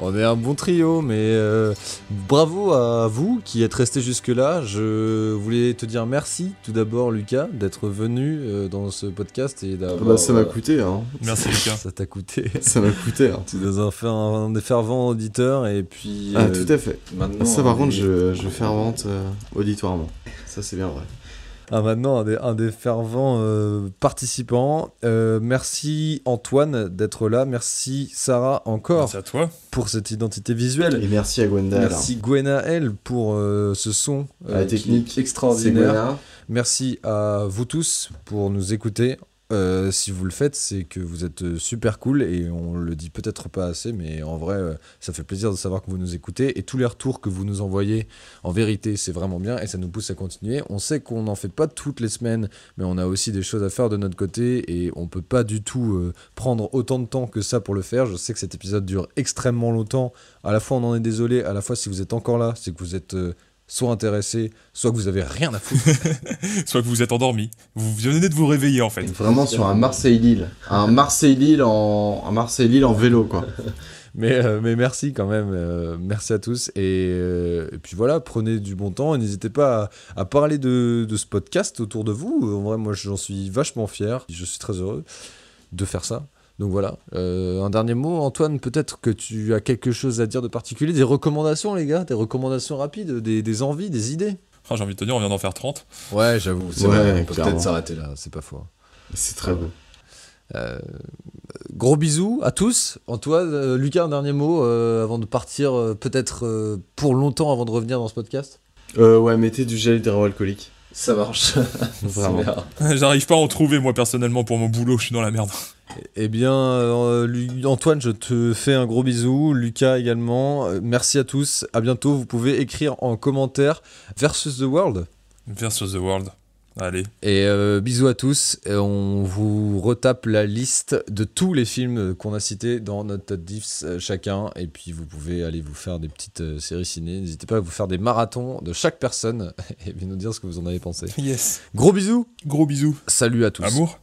A: On est un bon trio, mais euh, bravo à vous qui êtes restés jusque-là. Je voulais te dire merci tout d'abord, Lucas, d'être venu euh, dans ce podcast et d'avoir.
C: Bah, ça m'a
A: euh,
C: coûté, hein.
B: Merci, (laughs) Lucas.
A: Ça t'a coûté.
C: Ça m'a coûté, hein.
A: Tu nous as fait un, fervents auditeurs et puis.
C: Ah,
A: euh,
C: tout à fait.
A: Maintenant,
C: ça, par
A: on
C: contre, je, je fervente euh, auditoirement. Ça, c'est bien vrai.
A: Ah, maintenant, un des, un des fervents euh, participants. Euh, merci Antoine d'être là. Merci Sarah encore
B: Merci à toi.
A: pour cette identité visuelle.
C: Et merci à Gwenda.
A: Merci Gwenaël pour euh, ce son
C: la technique,
A: extraordinaire. Merci à vous tous pour nous écouter. Euh, si vous le faites, c'est que vous êtes euh, super cool et on le dit peut-être pas assez, mais en vrai, euh, ça fait plaisir de savoir que vous nous écoutez et tous les retours que vous nous envoyez, en vérité, c'est vraiment bien et ça nous pousse à continuer. On sait qu'on n'en fait pas toutes les semaines, mais on a aussi des choses à faire de notre côté et on peut pas du tout prendre autant de temps que ça pour le faire. Je sais que cet épisode dure extrêmement longtemps. À la fois, on en est désolé, à la fois, si vous êtes encore là, c'est que vous êtes soit intéressé, soit que vous avez rien à foutre. (laughs)
B: Soit que vous êtes endormi. Vous venez de vous réveiller en fait.
C: Vraiment sur un Marseille-Lille. Un Marseille-Lille en... un Marseille-Lille en vélo, quoi. (laughs)
A: Mais, euh, mais merci quand même, euh, merci à tous. Et, euh, et puis voilà, prenez du bon temps et n'hésitez pas à, à parler de, de ce podcast autour de vous. En vrai, moi j'en suis vachement fier, je suis très heureux de faire ça. Donc voilà, Euh, un dernier mot, Antoine, peut-être que tu as quelque chose à dire de particulier, des recommandations les gars, des recommandations rapides, des, des envies, des idées?
B: Oh, J'ai envie de te dire, on vient d'en faire 30.
A: Ouais, j'avoue, c'est
C: Ouais,
A: vrai, on peut peut-être s'arrêter là, c'est pas faux.
C: C'est très beau.
A: Euh, gros bisous à tous. Antoine, euh, Lucas, un dernier mot euh, avant de partir, euh, peut-être euh, pour longtemps avant de revenir dans ce podcast?
C: Euh, ouais, mettez du gel hydroalcoolique.
A: Ça marche. (laughs)
C: Vraiment. (laughs)
B: J'arrive pas à en trouver moi personnellement pour mon boulot, je suis dans la merde.
A: Eh bien, euh, Antoine, je te fais un gros bisou. Lucas également. Euh, merci à tous. À bientôt. Vous pouvez écrire en commentaire Versus the World.
B: Versus the World. Allez.
A: Et euh, bisous à tous. Et on vous retape la liste de tous les films qu'on a cités dans notre top 10 euh, chacun. Et puis vous pouvez aller vous faire des petites euh, séries ciné. N'hésitez pas à vous faire des marathons de chaque personne (laughs) et puis nous dire ce que vous en avez pensé.
B: Yes.
A: Gros bisous.
B: Gros bisous.
A: Salut à tous.
B: Amour.